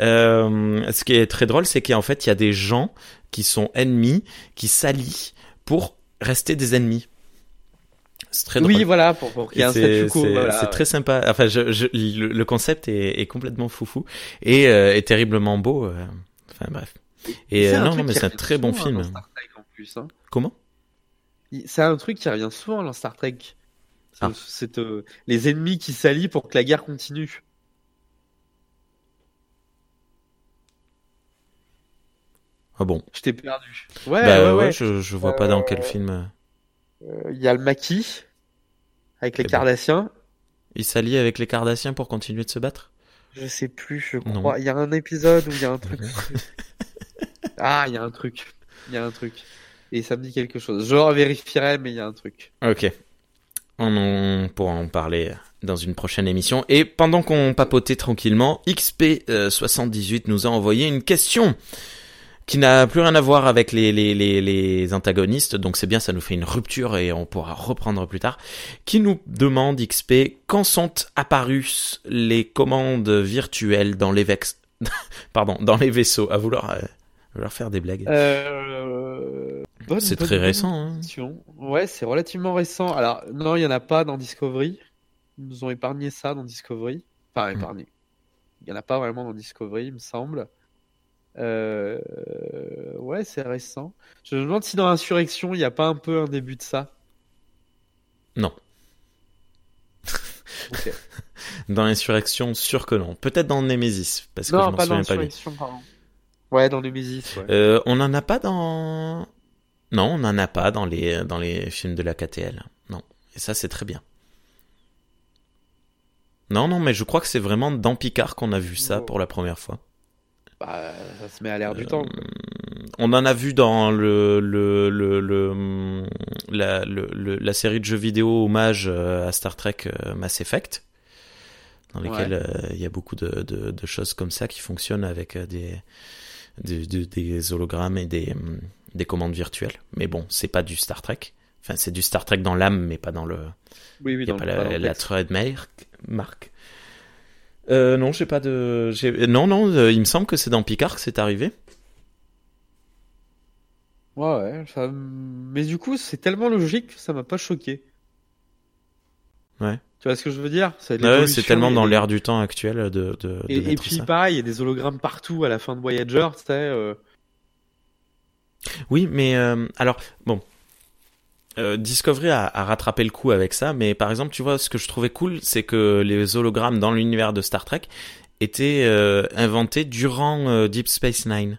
Euh, ce qui est très drôle, c'est qu'en fait, il y a des gens qui sont ennemis, qui s'allient pour rester des ennemis. C'est très drôle. Oui, voilà, pour, pour qu'il y ait un statu quo. c'est- voilà. très sympa. Enfin, je, je- le, le concept est, est complètement foufou et euh, est terriblement beau. euh. Enfin bref. Et euh, non, non, mais c'est un très bon film. hein, dans Star Trek, en plus, hein. Comment? C'est un truc qui revient souvent dans Star Trek. Ah. C'est les ennemis qui s'allient pour que la guerre continue. Ah bon Je t'ai perdu. Ouais, Bah ouais, ouais, ouais. je, je vois pas dans quel Euh, film. euh, Euh, Il y a le maquis avec les Eh ben. Cardassiens. Il s'allie avec les Cardassiens pour continuer de se battre? Je sais plus, je crois. Il y a un épisode où il y a un truc. ah, il y a un truc. Il y a un truc. Et ça me dit quelque chose. Je vérifierai, mais il y a un truc. Ok. On, en pourra en parler dans une prochaine émission. Et pendant qu'on papotait tranquillement, XP78 nous a envoyé une question qui n'a plus rien à voir avec les, les, les, les antagonistes, donc c'est bien, ça nous fait une rupture et on pourra reprendre plus tard, qui nous demande XP quand sont apparues les commandes virtuelles dans les vex... Pardon, dans les vaisseaux, à vouloir, euh, vouloir faire des blagues. Euh... c'est très récent, hein. Ouais, c'est relativement récent. Alors, non, il y en a pas dans Discovery. Ils nous ont épargné ça dans Discovery. Enfin, Mm. épargné. Il y en a pas vraiment dans Discovery, il me semble. Euh... Ouais, c'est récent. Je me demande si dans Insurrection, il n'y a pas un peu un début de ça. Non. Dans l'insurrection, sûr que non. Peut-être dans Nemesis, parce que je m'en souviens pas bien. Insurrection, pardon. Ouais, dans Nemesis, ouais. Euh, on en a pas dans. Non, on en a pas dans les dans les films de la KTL. Non. Et ça, c'est très bien. Non, non, mais je crois que c'est vraiment dans Picard qu'on a vu ça Oh. pour la première fois. Bah, ça se met à l'air du temps. quoi. On en a vu dans le le le, le la série de jeux vidéo hommage euh, à Star Trek euh, Mass Effect, dans lesquels euh, il y a beaucoup de, de de choses comme ça qui fonctionnent avec euh, des des, des- des hologrammes et des hum, des commandes virtuelles. Mais bon, c'est pas du Star Trek. Enfin, c'est du Star Trek dans l'âme, mais pas dans le Oui, oui, il y a dans pas le- la, la trademark marque. Euh, non, j'ai pas de. j'ai- Non, non, euh, il me semble que c'est dans Picard que c'est arrivé. Ouais, ouais. ça- Mais du coup, c'est tellement logique que ça m'a pas choqué. Ouais. Tu vois ce que je veux dire? C'est Ouais, l'évolution, c'est tellement dans l'air du temps actuel de, de, de Et, et puis ça. pareil, il y a des hologrammes partout à la fin de Voyager, tu sais. euh, Oui, mais euh, alors bon, euh, Discovery a, rattrapé le coup avec ça, mais par exemple, tu vois, ce que je trouvais cool, c'est que les hologrammes dans l'univers de Star Trek étaient euh, inventés durant euh, Deep Space Nine.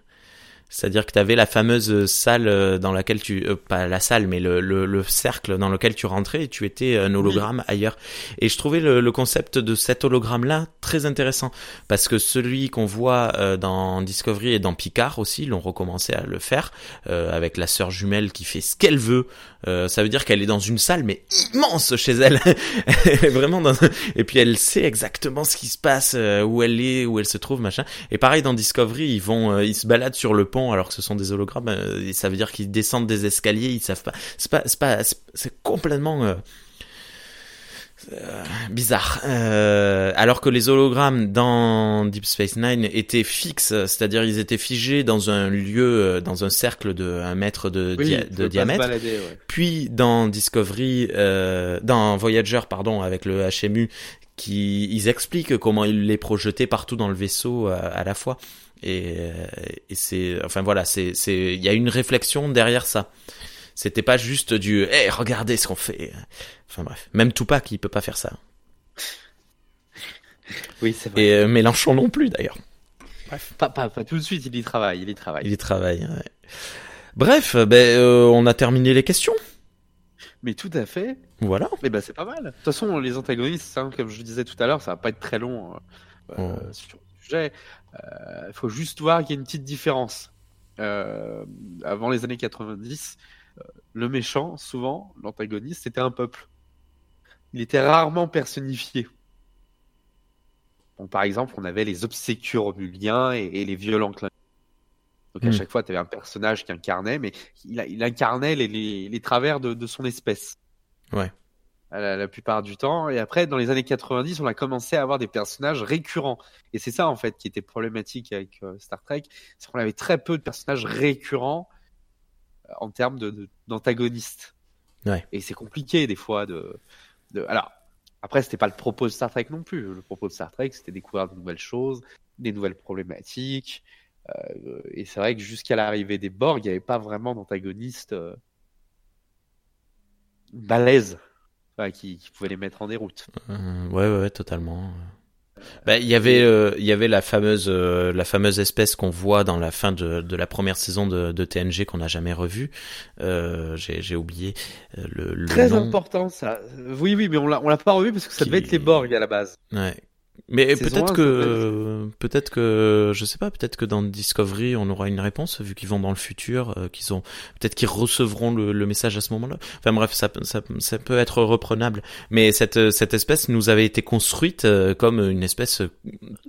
C'est-à-dire que tu avais la fameuse salle euh, dans laquelle tu... Euh, pas la salle, mais le, le, le, cercle dans lequel tu rentrais et tu étais un hologramme ailleurs. Et je trouvais le, le concept de cet hologramme-là très intéressant. Parce que celui qu'on voit euh, dans Discovery et dans Picard aussi, l'ont recommencé à le faire, avec la sœur jumelle qui fait ce qu'elle veut. ça veut dire qu'elle est dans une salle, mais immense chez elle. elle est vraiment dans... Et puis elle sait exactement ce qui se passe, où elle est, où elle se trouve, machin. Et pareil dans Discovery, ils vont... ils se baladent sur le pont alors que ce sont des hologrammes. Euh, ça veut dire qu'ils descendent des escaliers, ils savent pas. C'est complètement euh, euh, bizarre. alors que les hologrammes dans Deep Space Nine étaient fixes, c'est-à-dire ils étaient figés dans un lieu, dans un cercle de un mètre de, de diamètre. Puis dans Discovery, dans Voyager, pardon, avec le HMU, qui ils expliquent comment ils les projetaient partout dans le vaisseau à la fois. Et, et c'est, enfin voilà, c'est, c'est, il y a une réflexion derrière ça. C'était pas juste du, hé, regardez ce qu'on fait. Enfin bref, même Tupac, il peut pas faire ça. Oui, c'est vrai. Et euh, Mélenchon non plus d'ailleurs. Bref. Pas, pas, pas, tout de suite, il y travaille, il y travaille. Il y travaille. Ouais. Bref, ben euh, on a terminé les questions. Mais tout à fait. Voilà. Mais ben c'est pas mal. De toute façon, les antagonistes, hein, comme je disais tout à l'heure, ça va pas être très long euh, oh. sur le sujet. Il euh, faut juste voir qu'il y a une petite différence. Euh, avant les années 90, euh, le méchant, souvent, l'antagoniste, c'était un peuple. Il était rarement personnifié. par exemple, on avait les obséquieux romuliens et, les violents clins. Donc à hmm. chaque fois, tu avais un personnage qui incarnait, mais il, incarnait les, travers de, de, son espèce. Ouais la, plupart du temps. Et après, dans les années 90, on a commencé à avoir des personnages récurrents. Et c'est ça, en fait, qui était problématique avec euh, Star Trek, c'est qu'on avait très peu de personnages récurrents en termes d'antagonistes. De, ouais. Et c'est compliqué, des fois, de... de... Alors, après, c'était pas le propos de Star Trek non plus. Le propos de Star Trek, c'était découvrir de nouvelles choses, des nouvelles problématiques. Euh, et c'est vrai que jusqu'à l'arrivée des Borg, il n'y avait pas vraiment d'antagonistes euh, balèzes qui, qui pouvait les mettre en déroute. Euh, ouais, ouais, totalement. Bah, il y avait, euh, il y avait la fameuse, euh, la fameuse espèce qu'on voit dans la fin de, de la première saison de, de TNG qu'on n'a jamais revue. Euh, j'ai oublié le, le Très important ça. Oui, oui, mais on l'a, on l'a pas revu parce que ça devait être les Borg à la base. Ouais, mais peut-être que, peut-être que, je sais pas, peut-être que dans Discovery, on aura une réponse vu qu'ils vont dans le futur, euh, qu'ils ont, peut-être qu'ils recevront le, le, message à ce moment-là. Enfin bref, ça, ça, ça, peut être reprenable. Mais cette, cette espèce nous avait été construite euh, comme une espèce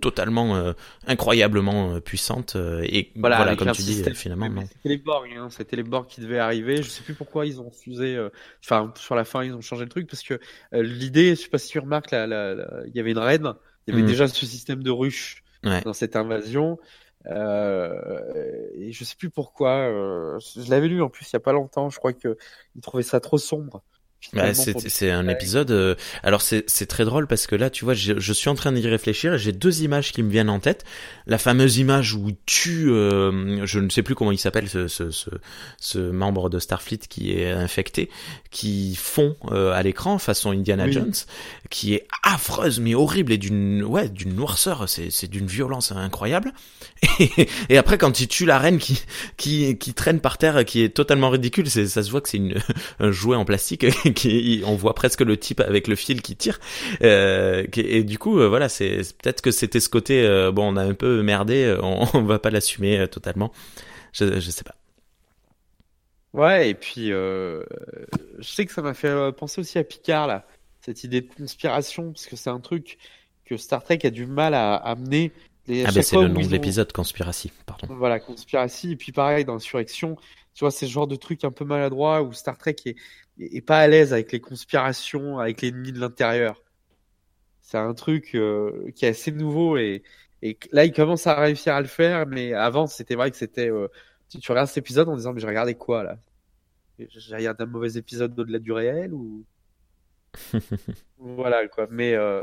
totalement, euh, incroyablement puissante et voilà, voilà comme tu dis, finalement. C'était les Borg, hein, c'était les Borg qui devaient arriver. Je sais plus pourquoi ils ont fusé. Enfin, sur la fin, ils ont changé le truc parce que l'idée, je sais pas si tu remarques, il là, y avait une reine il y avait hmm. déjà ce système de ruche dans cette invasion. Euh, et je sais plus pourquoi. Euh, je l'avais lu en plus il y a pas longtemps. Je crois que il trouvait ça trop sombre. Bah, c'est un épisode. Euh, alors c'est très drôle parce que là, tu vois, je, je suis en train d'y réfléchir. J'ai deux images qui me viennent en tête. La fameuse image où tu, euh, je ne sais plus comment il s'appelle, ce, ce, ce, ce, membre de Starfleet qui est infecté, qui fond euh, à l'écran façon Indiana Jones, qui est affreuse mais horrible et d'une ouais d'une noirceur. C'est d'une violence incroyable. Et, et, après, quand il tue la reine qui qui qui traîne par terre, qui est totalement ridicule, ça se voit que c'est un jouet en plastique qui, on voit presque le type avec le fil qui tire. Euh, et du coup, euh, voilà, c'est peut-être que c'était ce côté, euh, bon, on a un peu merdé, on, on va pas l'assumer totalement. Je, je sais pas. Ouais, et puis je sais que ça m'a fait penser aussi à Picard là, cette idée de conspiration, parce que c'est un truc que Star Trek a du mal à amener. Les, ah ben c'est le nom de l'épisode, Conspiracy, pardon. Voilà, Conspiracy, et puis pareil dans Insurrection, tu vois, c'est ce genre de truc un peu maladroit où Star Trek est, et pas à l'aise avec les conspirations, avec l'ennemi de l'intérieur. C'est un truc euh, qui est assez nouveau et, et là il commence à réussir à le faire, mais avant c'était vrai que c'était euh, tu, tu regardes cet épisode en disant mais j'ai regardé quoi là? J'ai regardé un mauvais épisode au-delà du réel ou voilà quoi. Mais euh,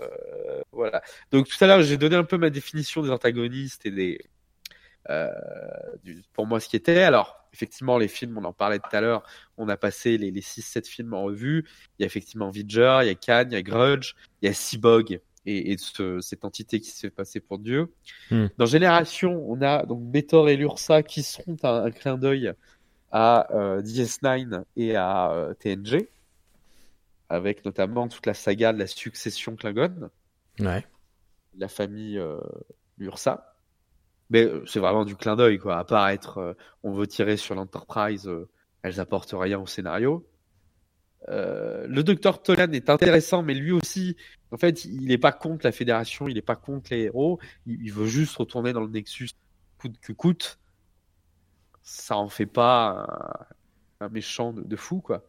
voilà. Donc tout à l'heure j'ai donné un peu ma définition des antagonistes et des du, pour moi ce qui était alors effectivement, les films, on en parlait tout à l'heure, on a passé les, les 6-7 films en revue. Il y a effectivement Vidger, il y a Cannes, il y a Grudge, il y a Seabog, et, de cette entité qui se fait passer pour Dieu. Hmm. Dans Génération, on a donc Betor et Lursa qui seront un, un clin d'œil à euh, DS9 et à euh, TNG, avec notamment toute la saga de la succession Klingon, Ouais. la famille euh, Lursa. Mais euh, c'est vraiment du clin d'œil, quoi. À part être, euh, on veut tirer sur l'Enterprise, euh, elles apportent rien au scénario. Le docteur Tolan est intéressant, mais lui aussi, en fait, il n'est pas contre la Fédération, il n'est pas contre les héros. Il, veut juste retourner dans le Nexus coûte que coûte. Ça en fait pas un, méchant de, fou, quoi.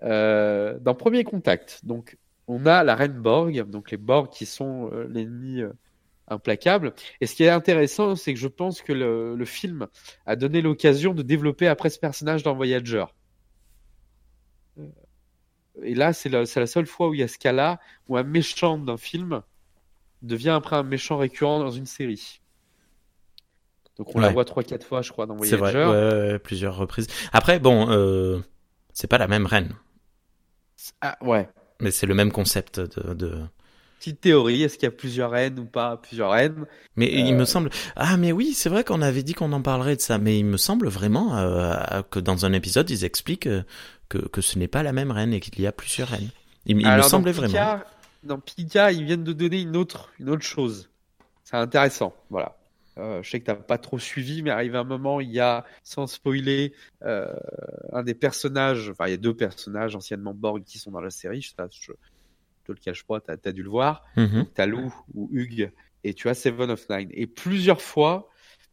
Dans Premier Contact, donc on a la reine Borg, donc les Borg qui sont euh, l'ennemi implacable. Et ce qui est intéressant, c'est que je pense que le, le film a donné l'occasion de développer après ce personnage dans Voyager. Euh, Et là, c'est la, seule fois où il y a ce cas-là, où un méchant d'un film devient après un méchant récurrent dans une série. Donc on la voit trois quatre fois, je crois, dans C'est Voyager. vrai, ouais, ouais, ouais, plusieurs reprises. Après, bon, euh, c'est pas la même reine, Ah, ouais. mais c'est le même concept de. de... Petite théorie, est-ce qu'il y a plusieurs reines ou pas plusieurs reines? Mais il Euh. me semble. Ah, mais oui, c'est vrai qu'on avait dit qu'on en parlerait de ça, mais il me semble vraiment euh, que dans un épisode, ils expliquent euh, que, que ce n'est pas la même reine et qu'il y a plusieurs reines. Il, il me Alors, dans semblait vraiment. Picard, Dans Pika, ils viennent de donner une autre, une autre chose. C'est intéressant, voilà. Euh, je sais que t'as pas trop suivi, mais arrivé un moment, il y a, sans spoiler, euh, un des personnages, enfin il y a deux personnages anciennement Borg qui sont dans la série, je, je te le cache pas, t'as as dû le voir. Mhm. T'as Lou ou Hugh et tu as Seven of Nine. Et plusieurs fois,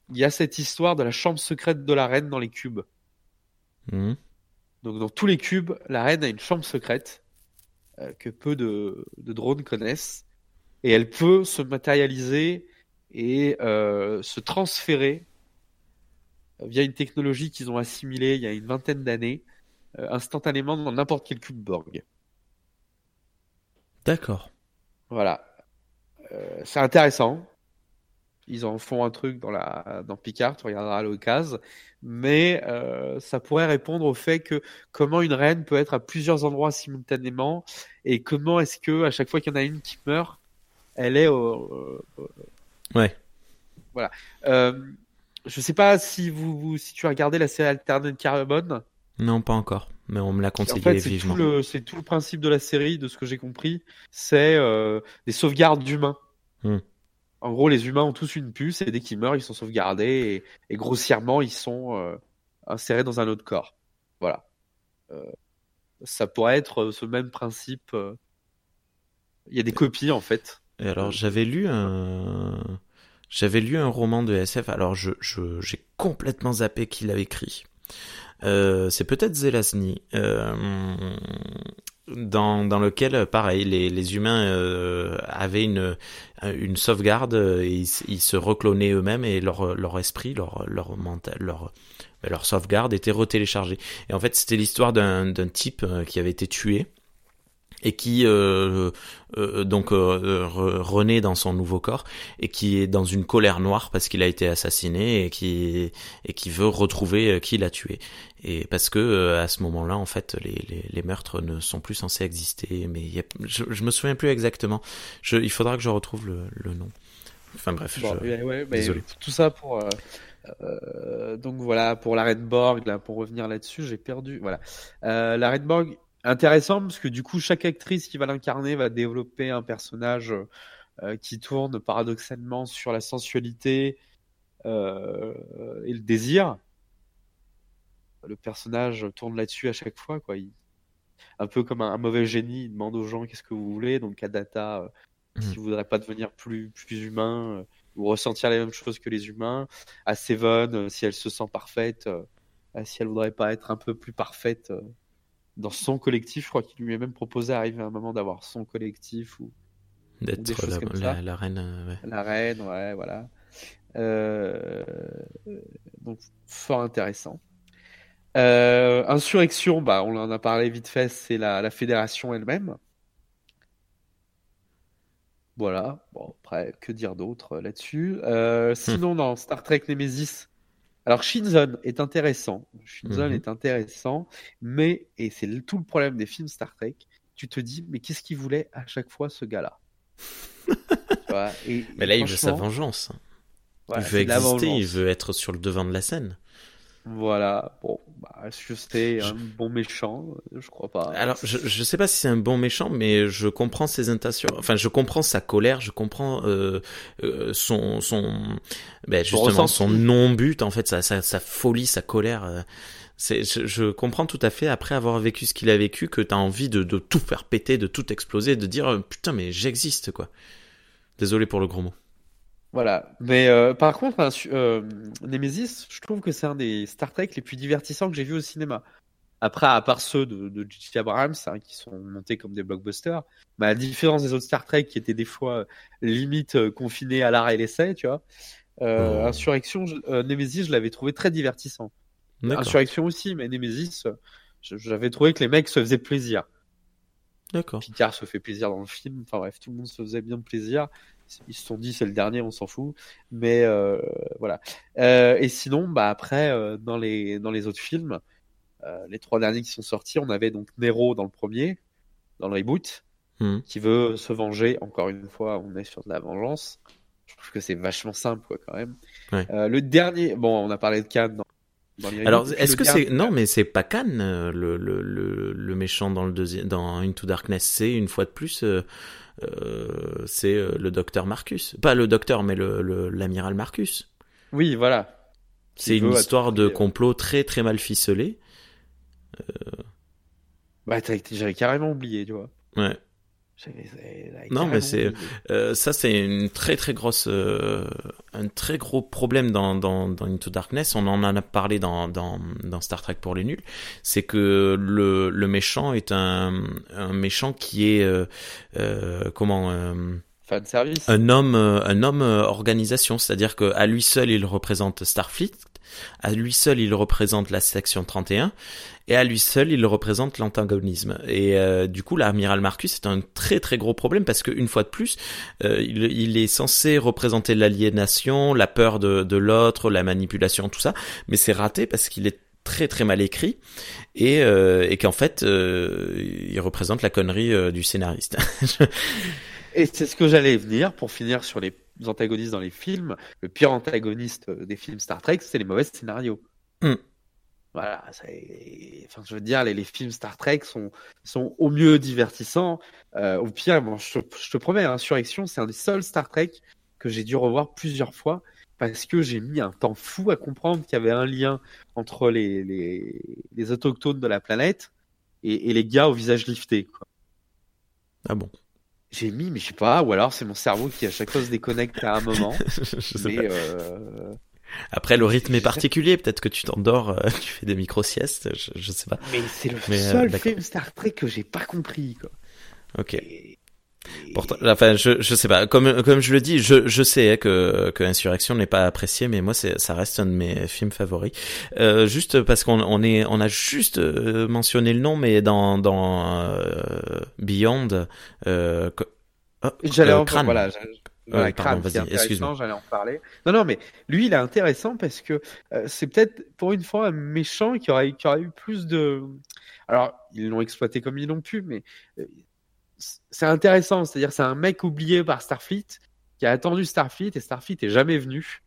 il y a cette histoire de la chambre secrète de la reine dans les cubes. Mhm. Donc dans tous les cubes, la reine a une chambre secrète euh, que peu de, de drones connaissent. Et elle peut se matérialiser et euh, se transférer via une technologie qu'ils ont assimilée il y a une vingtaine d'années, euh, instantanément dans n'importe quel cube Borg. D'accord. Voilà. Euh, c'est intéressant. Ils en font un truc dans la dans Picard, tu regarderas l'occasion, mais euh, ça pourrait répondre au fait que comment une reine peut être à plusieurs endroits simultanément et comment est-ce que à chaque fois qu'il y en a une qui meurt, elle est au, Ouais. voilà. Euh, je sais pas si vous, vous- si tu as regardé la série Altered Carbone. Non, pas encore, mais on me l'a En conseillé fait, c'est vivement. c'est tout le principe de la série, de ce que j'ai compris, c'est euh, des sauvegardes d'humains. Hmm. En gros, les humains ont tous une puce et dès qu'ils meurent, ils sont sauvegardés et, et grossièrement, ils sont euh, insérés dans un autre corps. Voilà. Euh, ça pourrait être ce même principe. Il y a des copies en fait. Et alors, j'avais lu un, j'avais lu un roman de SF. Alors, je, je, j'ai complètement zappé qui l'avait écrit. Euh, c'est peut-être Zelazny, euh, dans, dans lequel, pareil, les, les humains euh, avaient une, une sauvegarde et ils, ils se reclonaient eux-mêmes et leur, leur esprit, leur, leur mental, leur, ben, leur sauvegarde était retéléchargée. Et en fait, c'était l'histoire d'un, type euh, qui avait été tué et qui euh, euh, donc euh, re- renaît dans son nouveau corps et qui est dans une colère noire parce qu'il a été assassiné et qui et qui veut retrouver euh, qui l'a tué. Et parce que euh, à ce moment-là en fait les, les, les meurtres ne sont plus censés exister mais y a, je, je me souviens plus exactement. Je, il faudra que je retrouve le, le nom. Enfin bref Bon, je- ouais, ouais, mais désolé. tout ça pour euh, euh, donc voilà pour la Borg là pour revenir là-dessus j'ai perdu voilà. Euh, la Borg intéressant parce que du coup chaque actrice qui va l'incarner va développer un personnage euh, qui tourne paradoxalement sur la sensualité euh, et le désir le personnage tourne là-dessus à chaque fois quoi il... un peu comme un, un mauvais génie il demande aux gens qu'est-ce que vous voulez donc à Data euh, Mhm. si vous voudrez pas devenir plus plus humain euh, ou ressentir les mêmes choses que les humains. À Seven, euh, si elle se sent parfaite, si elle voudrait pas être un peu plus parfaite dans son collectif, je crois qu'il lui a même proposé d'arriver à un moment d'avoir son collectif ou d'être la, la, la reine euh, ouais. la reine, ouais, voilà. Euh, donc fort intéressant. Euh, insurrection, bah on en a parlé vite fait, c'est la, la fédération elle-même. Voilà. Bon, après, que dire d'autre là-dessus euh, Sinon, dans Star Trek Nemesis, alors Shinzon est intéressant. Shinzon Mhm. est intéressant, mais, et c'est tout le problème des films Star Trek, tu te dis, mais qu'est-ce qu'il voulait à chaque fois ce gars-là? Mais là, il veut sa vengeance. il veut exister, il veut être sur le devant de la scène. Voilà, bon, bah, est-ce que c'est un bon méchant Je crois pas. Alors, je, je sais pas si c'est un bon méchant, mais je comprends ses intentions. Enfin, je comprends sa colère, je comprends euh, euh, son son, ben, justement son non but en fait, sa, sa, sa folie, sa colère. Euh, c'est, je, je, comprends tout à fait après avoir vécu ce qu'il a vécu que t'as envie de, de tout faire péter, de tout exploser, de dire euh, putain mais j'existe quoi. Désolé pour le gros mot. Voilà. Mais euh, par contre, euh, Nemesis, je trouve que c'est un des Star Trek les plus divertissants que j'ai vu au cinéma. Après, à part ceux de, de J.J. Abrams, hein, qui sont montés comme des blockbusters, mais à la différence des autres Star Trek qui étaient des fois euh, limite euh, confinés à l'art et l'essai, tu vois. Euh. Insurrection, Nemesis, je l'avais trouvé très divertissant. Insurrection aussi, mais Nemesis, j'avais trouvé que les mecs se faisaient plaisir. D'accord. Picard se fait plaisir dans le film. Enfin bref, tout le monde se faisait bien plaisir ils se sont dit c'est le dernier, on s'en fout. Mais euh, voilà. Euh, et sinon, bah après euh, dans les dans les autres films, les trois derniers qui sont sortis, on avait donc Nero dans le premier, dans le reboot, mmh. qui veut se venger. Encore une fois, on est sur de la vengeance. Je trouve que c'est vachement simple quoi quand même. Ouais. Le dernier, bon, on a parlé de Cannes. Dans... Alors, est-ce que c'est non, mais c'est pas Khan le, le, le, le méchant dans le deuxième, dans Into Darkness, c'est une fois de plus euh, euh, c'est euh, le docteur Marcus. Pas le docteur, mais le l'amiral Marcus. Oui, voilà. C'est une histoire de complot très très mal ficelé. Euh... Bah, j'avais carrément oublié, tu vois. Ouais. Non, mais c'est euh, ça, c'est une très très grosse, euh, un très gros problème dans, dans, dans Into Darkness. On en a parlé dans, dans, dans Star Trek pour les nuls. C'est que le, le méchant est un, un méchant qui est euh, euh comment euh, Un homme, un homme organisation, c'est-à-dire que à lui seul il représente Starfleet, à lui seul, il représente la section 31 et à lui seul, il représente l'antagonisme. Et euh, du coup, l'amiral Marcus est un très très gros problème parce qu'une fois de plus, euh, il, il, est censé représenter l'aliénation, la peur de, de l'autre, la manipulation, tout ça, mais c'est raté parce qu'il est très très mal écrit et, euh, et qu'en fait, euh, il représente la connerie euh, du scénariste. et c'est ce que j'allais venir pour finir sur les antagonistes dans les films, le pire antagoniste des films Star Trek, c'est les mauvais scénarios. Mm. Voilà, enfin, je veux dire, les, les, films Star Trek sont, sont au mieux divertissants. Euh, au pire, bon, je, je, te promets, Insurrection, c'est un des seuls Star Trek que j'ai dû revoir plusieurs fois parce que j'ai mis un temps fou à comprendre qu'il y avait un lien entre les, les, les autochtones de la planète et, et, les gars au visage lifté. Quoi. Ah bon j'ai mis, mais je sais pas, ou alors c'est mon cerveau qui à chaque fois se déconnecte à un moment. je sais mais, pas. Euh... Après, le rythme est particulier. Peut-être que tu t'endors, euh, tu fais des micro-siestes, je, je, sais pas. Mais c'est le mais, seul euh, film Star Trek que j'ai pas compris, quoi. Ok. Et... Pourtant, enfin, je, je sais pas. Comme, comme je le dis, je, je sais hein, que, que Insurrection n'est pas apprécié, mais moi, ça reste un de mes films favoris. Euh, juste parce qu'on on est, on a juste euh, mentionné le nom, mais dans, dans euh, Beyond, euh, oh, j'allais en voilà. Voilà, pardon, vas-y, excuse-moi. J'allais en parler. Non, non, mais lui, il est intéressant parce que c'est peut-être pour une fois un méchant qui aurait, qui aurait eu plus de. Alors, ils l'ont exploité comme ils l'ont pu, mais c'est intéressant. C'est-à-dire, c'est un mec oublié par Starfleet qui a attendu Starfleet et Starfleet est jamais venu.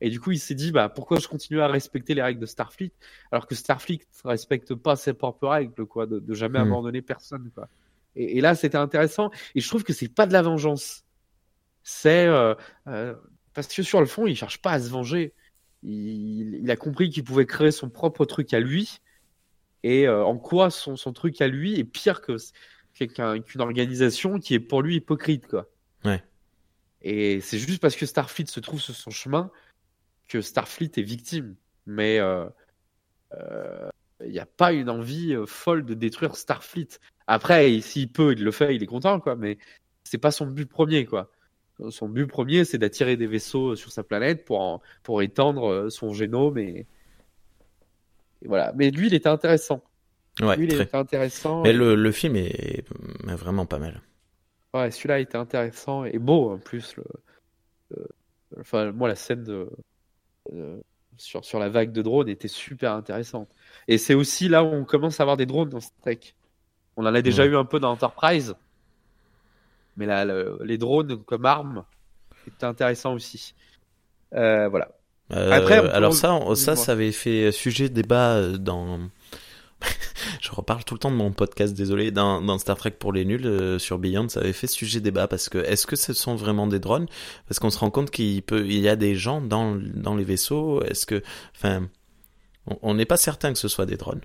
Et du coup, il s'est dit, bah, pourquoi je continue à respecter les règles de Starfleet alors que Starfleet respecte pas ses propres règles, quoi, de, de jamais mmh. abandonner personne, quoi. Et, et là, c'était intéressant. Et je trouve que c'est pas de la vengeance. C'est euh, euh, parce que sur le fond, il cherche pas à se venger. Il, il a compris qu'il pouvait créer son propre truc à lui. Et euh, en quoi son, son truc à lui est pire que qu'une organisation qui est pour lui hypocrite, quoi. Ouais. Et c'est juste parce que Starfleet se trouve sur son chemin que Starfleet est victime. Mais il euh, euh, n'y a pas une envie euh, folle de détruire Starfleet. Après, s'il peut, il le fait, il est content, quoi. Mais c'est pas son but premier, quoi. Son but premier, c'est d'attirer des vaisseaux sur sa planète pour en, pour étendre son génome et... et voilà. Mais lui, il était intéressant. Ouais, lui, il très. était intéressant. Mais le, le film est, vraiment pas mal. Ouais, celui-là était intéressant et beau en plus. Le, le... Enfin, moi, la scène de, de... sur, sur la vague de drones était super intéressante. Et c'est aussi là où on commence à avoir des drones dans Star Trek. On en a déjà ouais. eu un peu dans Enterprise. mais là, les drones comme armes, c'est intéressant aussi. Euh, voilà. Après, alors ça, ça, ça avait fait sujet de débat dans je reparle tout le temps de mon podcast, désolé, dans, Star Trek pour les nuls euh, sur Beyond, ça avait fait sujet débat parce que est-ce que ce sont vraiment des drones? Parce qu'on se rend compte qu'il peut, il y a des gens dans dans les vaisseaux. Est-ce que, enfin, on n'est pas certain que ce soit des drones.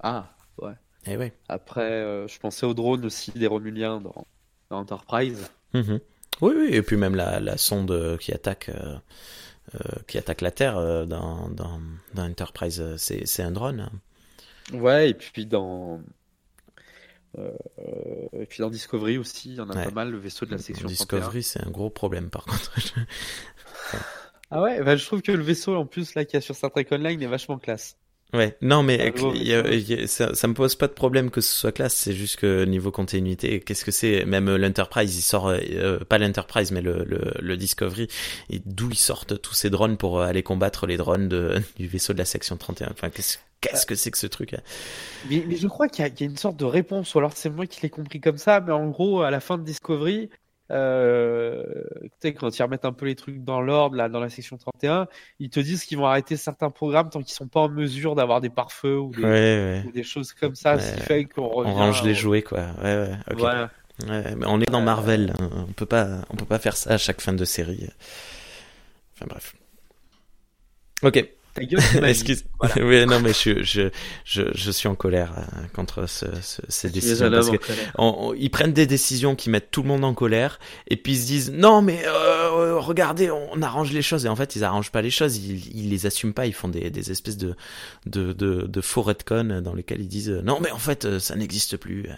Ah, ouais. Et eh oui. Après, euh, je pensais aux drones aussi des Romuliens dans, dans Enterprise. Mm-hmm. Oui, oui, et puis même la, la sonde qui attaque. Euh, qui attaque la Terre dans, dans, dans Enterprise, c'est un drone. Hein. Ouais, et puis dans. Euh, et puis dans Discovery aussi, il y en a pas mal, le vaisseau de la section Discovery, c'est un gros problème par contre. ah ouais, bah, je trouve que le vaisseau en plus là qu'il y a sur Star Trek Online est vachement classe. Ouais, non, mais ça, ça me pose pas de problème que ce soit classe, c'est juste que niveau continuité, qu'est-ce que c'est? Même l'Enterprise, il sort, euh, pas l'Enterprise, mais le, le, le, Discovery, et d'où ils sortent tous ces drones pour aller combattre les drones de, du vaisseau de la section 31. Enfin, qu'est-ce qu'est-ce que c'est que ce truc mais, mais, je crois qu'il y, y, a une sorte de réponse, ou alors c'est moi qui l'ai compris comme ça, mais en gros, à la fin de Discovery, euh, quand ils remettent un peu les trucs dans l'ordre, là, dans la section 31, ils te disent qu'ils vont arrêter certains programmes tant qu'ils sont pas en mesure d'avoir des pare-feux ou, des choses comme ça, ce qui fait qu'on On range les jouets, quoi. Mais on est dans euh, Marvel, hein. on peut pas, on peut pas faire ça à chaque fin de série. Enfin bref. Ok. Excuse. oui, non, mais je, je, je, je, suis en colère euh, contre ce, ce, ces décisions parce que ils prennent des décisions qui mettent tout le monde en colère et puis ils se disent non mais euh, regardez on arrange les choses. Et en fait ils arrangent pas les choses. Ils, ils les assument pas. Ils font des, des espèces de de, de, de faux retcon dans lesquels ils disent non mais en fait ça n'existe plus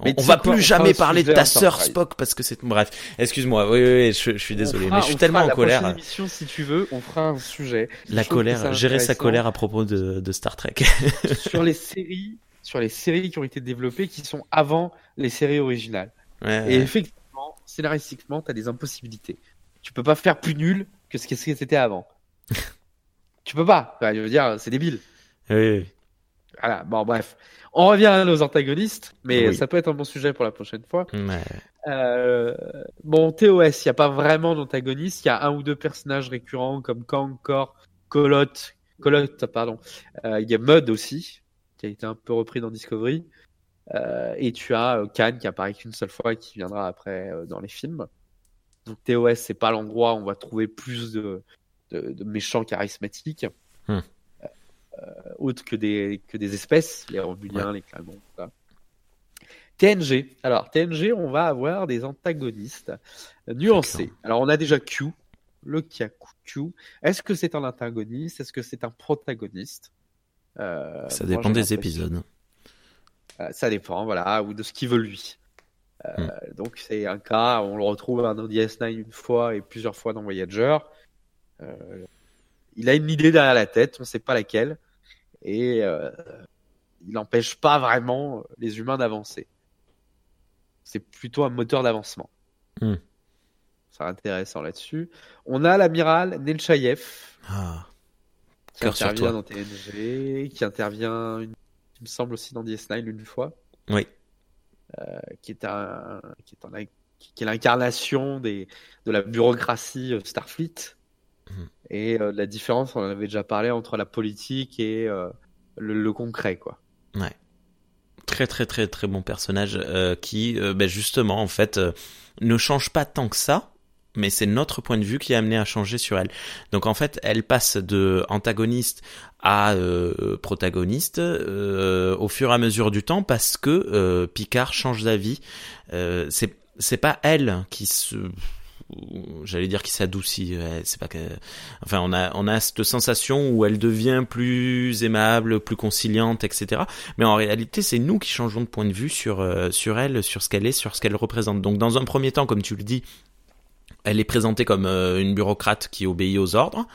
on, va plus jamais parler de ta sœur Spock parce que c'est bref. Excuse-moi. Oui, oui, je, suis désolé, mais je suis tellement en colère. La émission, si tu veux, on fera un sujet. La colère, gérer sa colère à propos de, de Star Trek. sur les séries, sur les séries qui ont été développées, qui sont avant les séries originales. Et effectivement, scénaristiquement, t'as des impossibilités. Tu peux pas faire plus nul que ce que c'était avant. tu peux pas. je veux dire, c'est débile. Oui. Voilà. Bon, bref. On revient à nos antagonistes, mais ça peut être un bon sujet pour la prochaine fois. Euh, bon, TOS, il n'y a pas vraiment d'antagonistes. Il y a un ou deux personnages récurrents comme Kang, Kor, Kolot, Kolot, pardon. Euh, il y a Mud aussi, qui a été un peu repris dans Discovery. Euh, et tu as Khan qui apparaît qu'une seule fois et qui viendra après dans les films. Donc TOS, c'est pas l'endroit où on va trouver plus de, de, méchants charismatiques. Hmm. Euh, autres que des, que des espèces, les Romuliens, les Klingons. TNG. Alors, TNG, on va avoir des antagonistes nuancés. Alors, on a déjà Q, le Q. Est-ce que c'est un antagoniste? Est-ce que c'est un protagoniste? Euh, Ça dépend des épisodes. Euh, ça dépend, voilà, ou de ce qu'il veut lui. Hmm. Donc, c'est un cas, on le retrouve dans DS9 une fois et plusieurs fois dans Voyager. il a une idée derrière la tête, on ne sait pas laquelle et euh, il n'empêche pas vraiment les humains d'avancer. C'est plutôt un moteur d'avancement. Hmm. C'est intéressant là-dessus. On a l'amiral Nelchayev. Ah. Qui intervient dans TNG, qui intervient, il me semble aussi dans DS9 une fois. Oui. Euh, qui est un, qui est, un, qui est l'incarnation des, de la bureaucratie euh, Starfleet. Mhm. Et euh, la différence, on en avait déjà parlé, entre la politique et euh, le, concret, quoi. Ouais. Très très très très bon personnage euh, qui, ben justement, en fait, ne change pas tant que ça, mais c'est notre point de vue qui est amené à changer sur elle. Donc en fait, elle passe de antagoniste à protagoniste au fur et à mesure du temps parce que Picard change d'avis. c'est c'est pas elle qui se j'allais dire qu'il s'adoucit. c'est pas que, enfin, on a on a cette sensation où elle devient plus aimable, plus conciliante, etc. Mais en réalité, c'est nous qui changeons de point de vue sur euh, sur elle, sur ce qu'elle est, sur ce qu'elle représente. Donc, dans un premier temps, comme tu le dis, elle est présentée comme euh, une bureaucrate qui obéit aux ordres.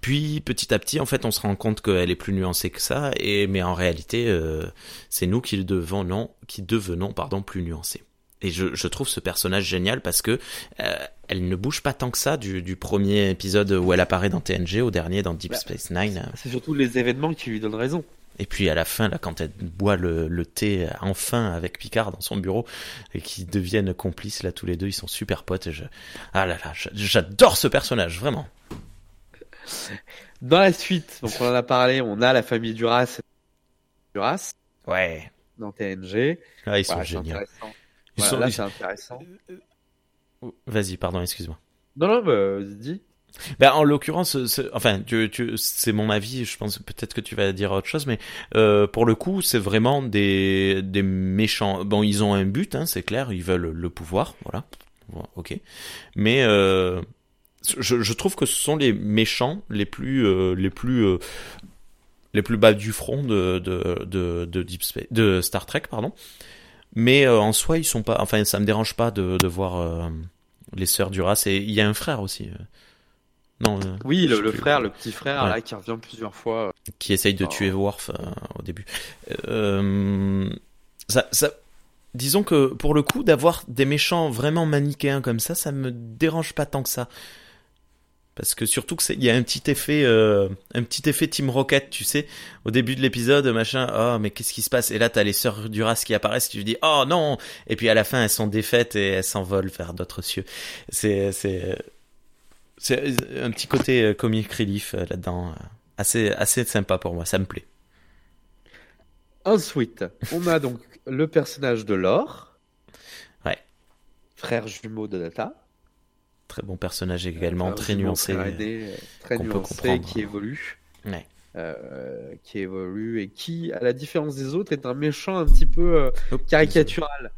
Puis petit à petit, en fait, on se rend compte qu'elle est plus nuancée que ça. Et mais en réalité, euh, c'est nous qui devenons, qui devenons, pardon, plus nuancés. Et je, je, trouve ce personnage génial parce que euh, elle ne bouge pas tant que ça du, du, premier épisode où elle apparaît dans TNG au dernier dans Deep bah, Space Nine. C'est surtout les événements qui lui donnent raison. Et puis à la fin, là, quand elle boit le, le thé enfin avec Picard dans son bureau et qu'ils deviennent complices là tous les deux, ils sont super potes. Et je... Ah là là, j'adore ce personnage, vraiment. Dans la suite, donc on en a parlé, on a la famille Duras. Duras. Ouais. Dans TNG. Ah, ils sont géniaux. Ils sont... Là, c'est intéressant. Vas-y, pardon, excuse-moi. Non, non, bah, dis. Ben, en l'occurrence, enfin, tu, tu, c'est mon avis. Je pense peut-être que tu vas dire autre chose, mais euh, pour le coup, c'est vraiment des, des méchants. Bon, ils ont un but, hein, c'est clair. Ils veulent le pouvoir, voilà. ok. Mais euh, je, je, trouve que ce sont les méchants les plus, euh, les plus, euh, les plus bas du front de de de, de, Deep Space, de Star Trek, pardon. Mais euh, en soi, ils sont pas. Enfin, ça me dérange pas de, de voir les sœurs Duras. Et il y a un frère aussi. Non. Euh, oui, le, frère, le petit frère là qui revient plusieurs fois. Qui essaye de tuer Worf euh, au début. Euh, ça, ça, disons que pour le coup, d'avoir des méchants vraiment manichéens comme ça, ça me dérange pas tant que ça. Parce que surtout que il y a un petit effet, un petit effet Team Rocket, tu sais, au début de l'épisode, machin. Oh, mais qu'est-ce qui se passe? Et là, t'as les sœurs Duras qui apparaissent. Tu dis, oh non Et puis à la fin, elles sont défaites et elles s'envolent vers d'autres cieux. C'est, c'est, c'est un petit côté euh, comic relief euh, là-dedans. Euh, assez, assez sympa pour moi, ça me plaît. Ensuite, on a donc le personnage de Lore. Ouais. Frère jumeau de Data. Très bon personnage également, très nuancé. Très, nuancé, qui évolue. Ouais. qui évolue et qui, à la différence des autres, est un méchant un petit peu caricatural.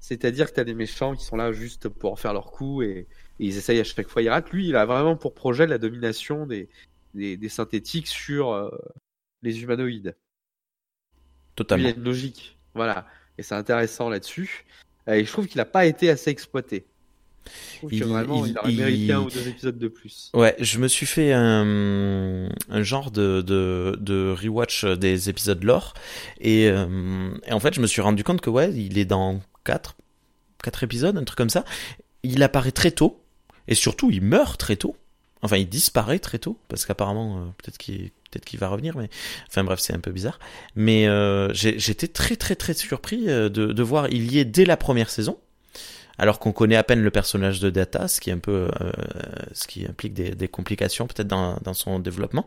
C'est-à-dire que tu as des méchants qui sont là juste pour faire leur coup et, ils essayent à chaque fois, ils ratent. Lui, il a vraiment pour projet la domination des, des, synthétiques sur euh, les humanoïdes. Totalement. il a une logique. Voilà. Et c'est intéressant là-dessus. Et je trouve qu'il n'a pas été assez exploité. Il, vraiment, il, mérité un ou deux épisodes de plus. Ouais, je me suis fait un, un genre de, de, de rewatch des épisodes lore. Et, euh, et en fait, je me suis rendu compte que ouais, il est dans quatre, quatre épisodes, un truc comme ça. Il apparaît très tôt. Et surtout, il meurt très tôt. Enfin, il disparaît très tôt, parce qu'apparemment, euh, peut-être qu'il peut-être qu'il va revenir, mais enfin bref, c'est un peu bizarre. Mais euh, j'étais très très très surpris de, de voir il y est dès la première saison, alors qu'on connaît à peine le personnage de Data, ce qui est un peu, ce qui implique des, des complications peut-être dans, dans son développement.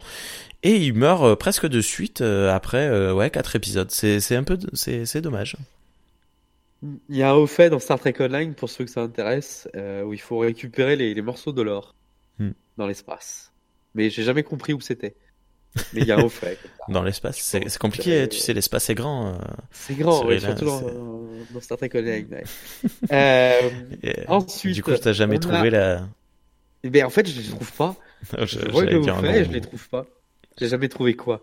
Et il meurt presque de suite après ouais quatre épisodes. C'est un peu c'est dommage. Il y a un haut fait dans Star Trek Online, pour ceux que ça intéresse, euh, où il faut récupérer les, les morceaux de l'or hmm. dans l'espace. Mais j'ai jamais compris où c'était. Mais il y a un haut fait. dans l'espace, c'est compliqué, tu sais, l'espace est grand. Euh, c'est grand, oui, surtout dans, dans, Star Trek Online. euh, ensuite, du coup, t'as jamais trouvé la. Eh ben, en fait, je les trouve pas. je, je vois je les trouve pas. J'ai jamais trouvé quoi.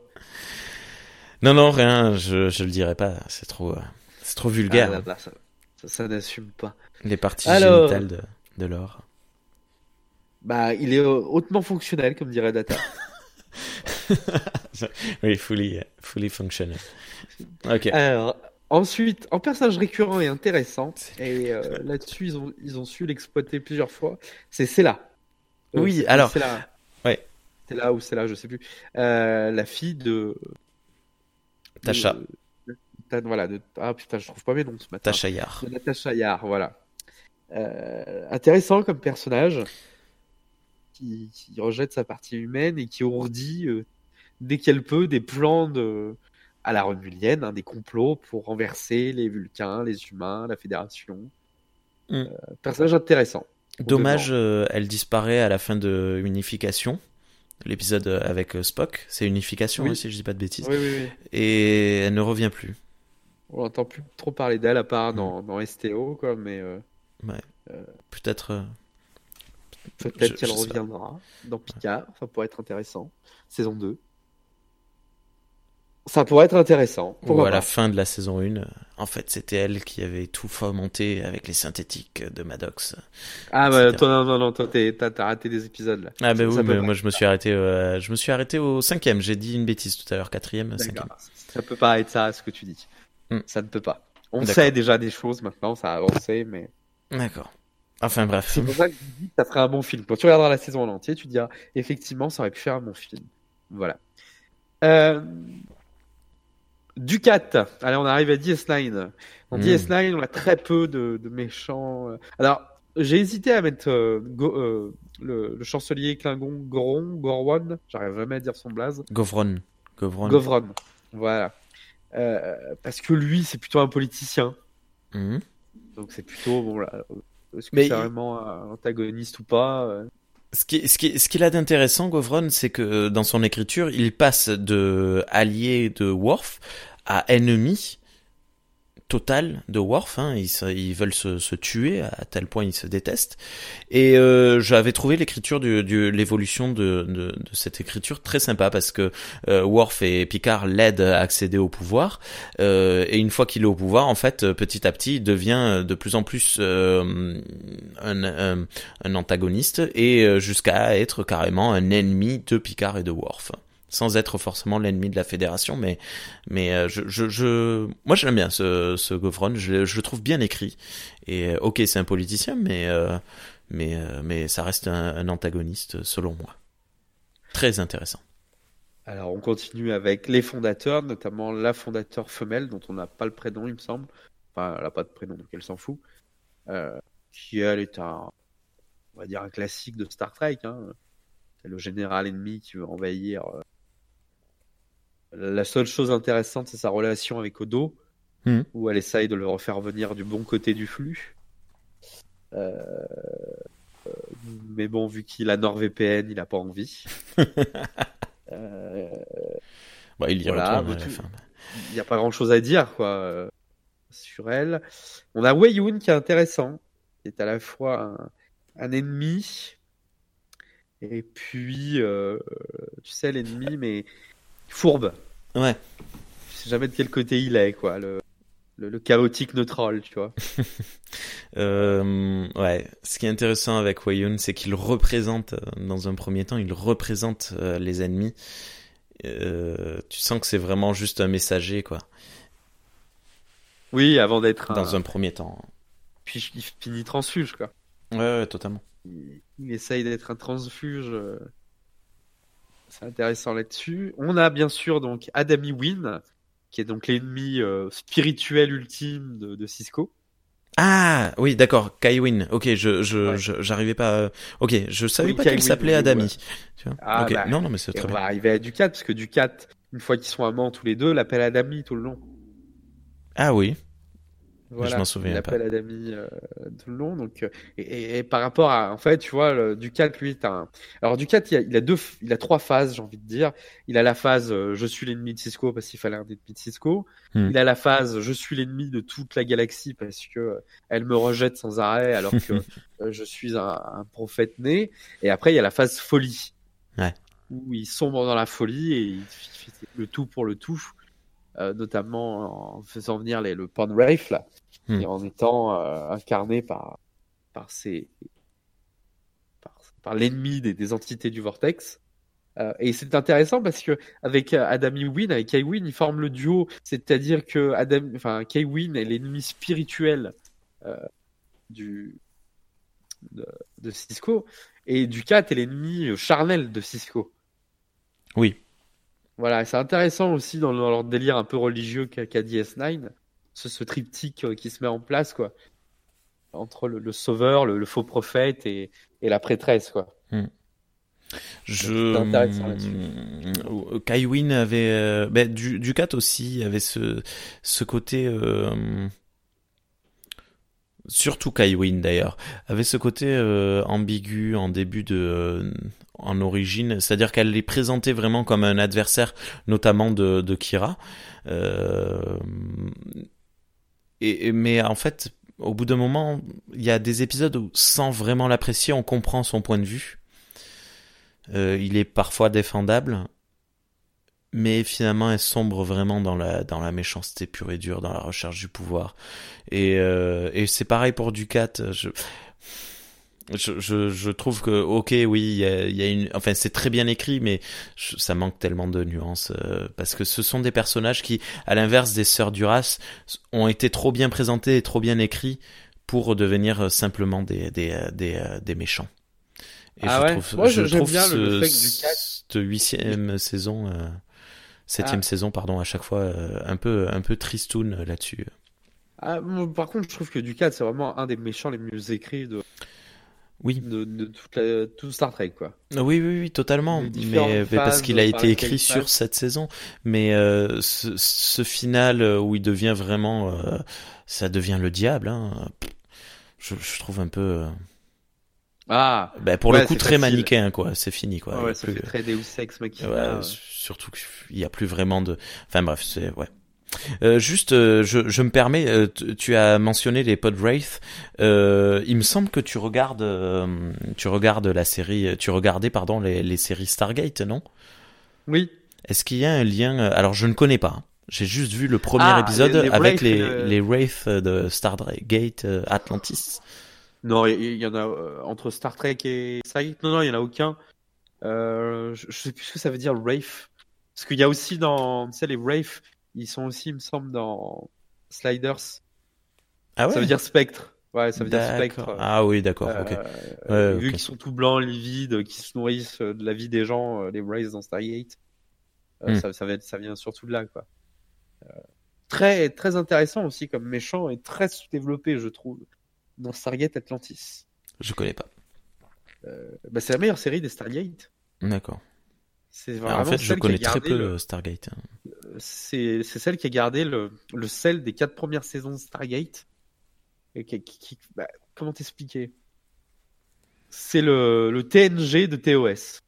Non, non, rien, je, je le dirai pas, c'est trop. Euh, c'est trop vulgaire. Ah, ça, n'assume pas. Les parties génitales de, de l'or. Bah, il est hautement fonctionnel, comme dirait Data. oui, fully, fully functional. Ok. Alors, ensuite, en personnage récurrent et intéressant, et euh, là-dessus, ils ont, ils ont su l'exploiter plusieurs fois, c'est Cella. Euh, oui, alors. C'est là. Ouais. C'est là ou c'est là, je sais plus. Euh, la fille de. Tasha voilà, de, ah putain, je trouve pas mes noms ce matin. Tachayar. De voilà. Euh, intéressant comme personnage qui, rejette sa partie humaine et qui ourdit euh, dès qu'elle peut des plans de, à la renulienne, hein, des complots pour renverser les Vulcains, les humains, la Fédération. Mm. Euh, personnage intéressant. Dommage, elle disparaît à la fin de Unification l'épisode avec Spock, c'est unification hein, si je dis pas de bêtises. Oui, oui, oui. Et elle ne revient plus. On n'entend plus trop parler d'elle à part dans, dans STO, quoi, mais. Euh, ouais. Euh, peut-être. Euh, peut-être qu'elle reviendra dans Picard, ça pourrait être intéressant. Saison 2. Ça pourrait être intéressant. Ou à la fin de la saison 1, en fait, c'était elle qui avait tout fomenté avec les synthétiques de Maddox. Ah, bah, toi, non, non, non, toi, t'as raté des épisodes, là. Ah, bah oui, mais moi, je me suis arrêté, je me suis arrêté au cinquième. J'ai dit une bêtise tout à l'heure, quatrième, cinquième. Ça peut pas être ça, ce que tu dis. Hmm. Ça ne peut pas. On sait déjà des choses maintenant, ça a avancé, mais. D'accord. Enfin bref. C'est pour ça que je dis que ça ferait un bon film. Quand tu regarderas la saison en entier, tu diras effectivement, ça aurait pu faire un bon film. Voilà. Euh... Ducat. Allez, on arrive à DS9. Dans Hmm. DS9, on a très peu de, de méchants. Alors, j'ai hésité à mettre euh, Go- euh, le, le chancelier Klingon Goron, Gorwon. J'arrive jamais à dire son blaze. Govron. Govron. Govron. Voilà. Euh, parce que lui, c'est plutôt un politicien. Mhm. Donc c'est plutôt bon là. Est-ce que c'est il- vraiment un antagoniste ou pas euh, Ce qui, ce qui, ce qu'il a d'intéressant, Govron, c'est que dans son écriture, il passe de allié de Worf à ennemi total de Worf. Hein. Ils, veulent se, tuer à tel point ils se détestent. Et euh, j'avais trouvé l'écriture du, du l'évolution de, de, de cette écriture très sympa parce que euh, Worf et Picard l'aident à accéder au pouvoir. Euh, et une fois qu'il est au pouvoir, en fait, petit à petit, il devient de plus en plus euh, un, un, un antagoniste et euh, jusqu'à être carrément un ennemi de Picard et de Worf. Sans être forcément l'ennemi de la Fédération, mais mais euh, je, je, moi j'aime bien ce, ce Govron, je, je le trouve bien écrit. Et euh, ok, c'est un politicien, mais euh, mais mais ça reste un, antagoniste selon moi. Très intéressant. Alors on continue avec les fondateurs, notamment la fondateur femelle dont on n'a pas le prénom, il me semble. Enfin, elle n'a pas de prénom, donc elle s'en fout. Qui elle est un, on va dire un classique de Star Trek. Hein. C'est le général ennemi qui veut envahir. La seule chose intéressante, c'est sa relation avec Odo, Mhm. où elle essaye de le refaire venir du bon côté du flux. Euh, euh, Mais bon, vu qu'il a NordVPN, il n'a pas envie. Euh, Bah, il y Voilà, retourne tout- il n'y a pas grand chose à dire quoi euh, sur elle. On a Wei Yun qui est intéressant, qui est à la fois un, un ennemi et puis tu sais l'ennemi mais fourbe. Ouais. Je sais jamais de quel côté il est quoi, le, le, le chaotique neutral, tu vois. Euh, ouais. Ce qui est intéressant avec Wayun, c'est qu'il représente, euh, dans un premier temps, il représente euh, les ennemis. Euh, tu sens que c'est vraiment juste un messager, quoi. Oui, avant d'être un... Dans un premier temps. puis il finit transfuge quoi. Ouais, ouais, totalement. il, il essaye d'être un transfuge. C'est intéressant là-dessus. On a bien sûr donc Adami Win, qui est donc l'ennemi euh, spirituel ultime de, de Cisco. Ah, oui, d'accord. Kaiwin. Ok, je, je, Ouais. j'arrivais pas. euh, Ok, je savais Oui, pas qu'il s'appelait Adami. ouais. Tu vois Ah, bah, non, non, mais c'est très on bien. va arriver à Ducat, parce que Ducat, une fois qu'ils sont amants tous les deux, l'appelle Adami tout le long. Ah oui. Voilà, je m'en souviens il l'appelle Adami euh, tout le long. Donc, euh, et, et- et par rapport à, en fait, tu vois, le, Ducat, lui, est un. Alors Ducat, il a, il a deux, il a trois phases, j'ai envie de dire. Il a la phase euh, je suis l'ennemi de Cisco parce qu'il fallait un ennemi de Cisco. Hmm. Il a la phase je suis l'ennemi de toute la galaxie parce que euh, elle me rejette sans arrêt alors que euh, je suis un, un prophète né. Et après, il y a la phase folie. Ouais. Où il sombre dans la folie et il fait le tout pour le tout. Euh, notamment en faisant venir les, le Pan Wraith là, Hmm. et en étant euh, incarné par par ces par, par l'ennemi des, des entités du vortex. Euh, et c'est intéressant parce que avec Adam Win, avec Kaywin, ils forment le duo, c'est-à-dire que Adam, enfin Kaywin est l'ennemi spirituel euh, du de, de Cisco et Ducat est l'ennemi charnel de Cisco. Oui. Voilà, c'est intéressant aussi dans leur délire un peu religieux qu'a qu'a DS9, ce, ce triptyque euh, qui se met en place, quoi. Entre le, le sauveur, le, le faux prophète et, et la prêtresse, quoi. Je. C'est intéressant là-dessus. Euh, Kaiwin avait, euh, ben, du, Ducat aussi avait ce, ce côté. euh, Surtout Kaiwin d'ailleurs avait ce côté euh, ambigu en début de euh, en origine, c'est-à-dire qu'elle les présentait vraiment comme un adversaire, notamment de, de Kira. Euh, et, mais en fait, au bout d'un moment, il y a des épisodes où, sans vraiment l'apprécier, on comprend son point de vue. Euh, il est parfois défendable, mais finalement, elle sombre vraiment dans la dans la méchanceté pure et dure, dans la recherche du pouvoir. Et, euh, et c'est pareil pour Ducat. Je, je, je, je trouve que ok oui il y a, y a une enfin c'est très bien écrit mais je- ça manque tellement de nuances euh, parce que ce sont des personnages qui à l'inverse des sœurs Duras ont été trop bien présentés et trop bien écrits pour devenir simplement des des euh, des, euh, des méchants et Ah je ouais trouve Moi, je trouve bien le- le ce- fait que Ducat- cette huitième saison euh, septième saison, pardon, à chaque fois un peu un peu tristoun là-dessus. Ah, par contre, je trouve que Ducat, c'est vraiment un des méchants les mieux écrits de, oui. de, de toute la, tout Star Trek, quoi. Oui, oui, oui, totalement. Mais, parce qu'il a été écrit sur cette saison. Mais euh, ce, ce, final où il devient vraiment, euh, ça devient le diable. Hein, je, je, trouve un peu. Euh, ah. Ben pour le coup, très manichéen, quoi. C'est fini, quoi. Ouais, ça fait très Deus Ex Machina. Ouais, surtout qu'il n'y a plus vraiment de. Enfin bref, c'est ouais. Euh, juste, euh, je, je, me permets, euh, tu as mentionné les pod wraith. il me semble que tu regardes, tu regardes la série, tu regardais pardon les, les séries Stargate, non? Oui. Est-ce qu'il y a un lien Alors, je ne connais pas. Hein. J'ai juste vu le premier ah, épisode avec les, les wraith de Stargate Atlantis. Non, il y, en a entre Star Trek et Stargate. Non, non, il y en a aucun. je, je sais plus ce que ça veut dire wraith. Parce qu'il y a aussi dans, tu sais, les wraith ils sont aussi, il me semble, dans Sliders. Ah ouais Ça veut dire spectre. Ouais, ça veut dire spectre. Ah oui, d'accord. Euh, vu qu'ils sont tout blancs, livides, qui se nourrissent de la vie des gens, euh, les Rays dans Stargate, euh, hmm. ça, ça, ça, vient surtout de là, quoi. très, très intéressant aussi comme méchant et très sous-développé, je trouve, dans Stargate Atlantis. Je connais pas. Bah, c'est la meilleure série des Stargate. D'accord. En fait, je connais très peu Stargate. Hein. C'est celle qui a gardé le, le sel des quatre premières saisons de Stargate. Et qui, bah, comment t'expliquer? C'est le, le TNG de TOS.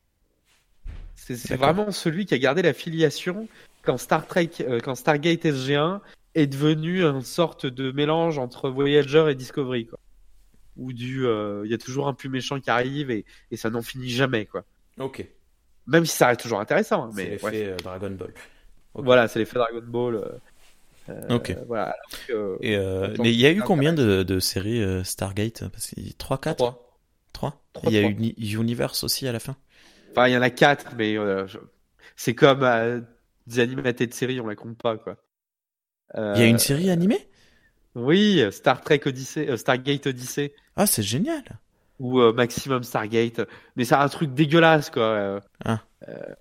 C'est vraiment celui qui a gardé la filiation quand Star Trek, euh, quand Stargate SG1 est devenu une sorte de mélange entre Voyager et Discovery, quoi. Où du, euh, il y a toujours un plus méchant qui arrive et, et ça n'en finit jamais, quoi. Ok. Même si ça reste toujours intéressant. Hein, mais c'est l'effet euh, Dragon Ball. Voilà, c'est l'effet Dragon Ball. Euh, euh ok. Voilà. Et mais il y a eu combien de, de séries Stargate Parce 3, 4 3 Il y a eu Universe aussi à la fin? Enfin, il y en a 4, mais c'est comme des animatés de séries, on la compte pas, quoi. Il y a une série animée? Oui, Star Trek Odyssey, Stargate Odyssey. Ah, c'est génial ou euh, Maximum Stargate. Mais c'est un truc dégueulasse, quoi. Euh, ah. Euh,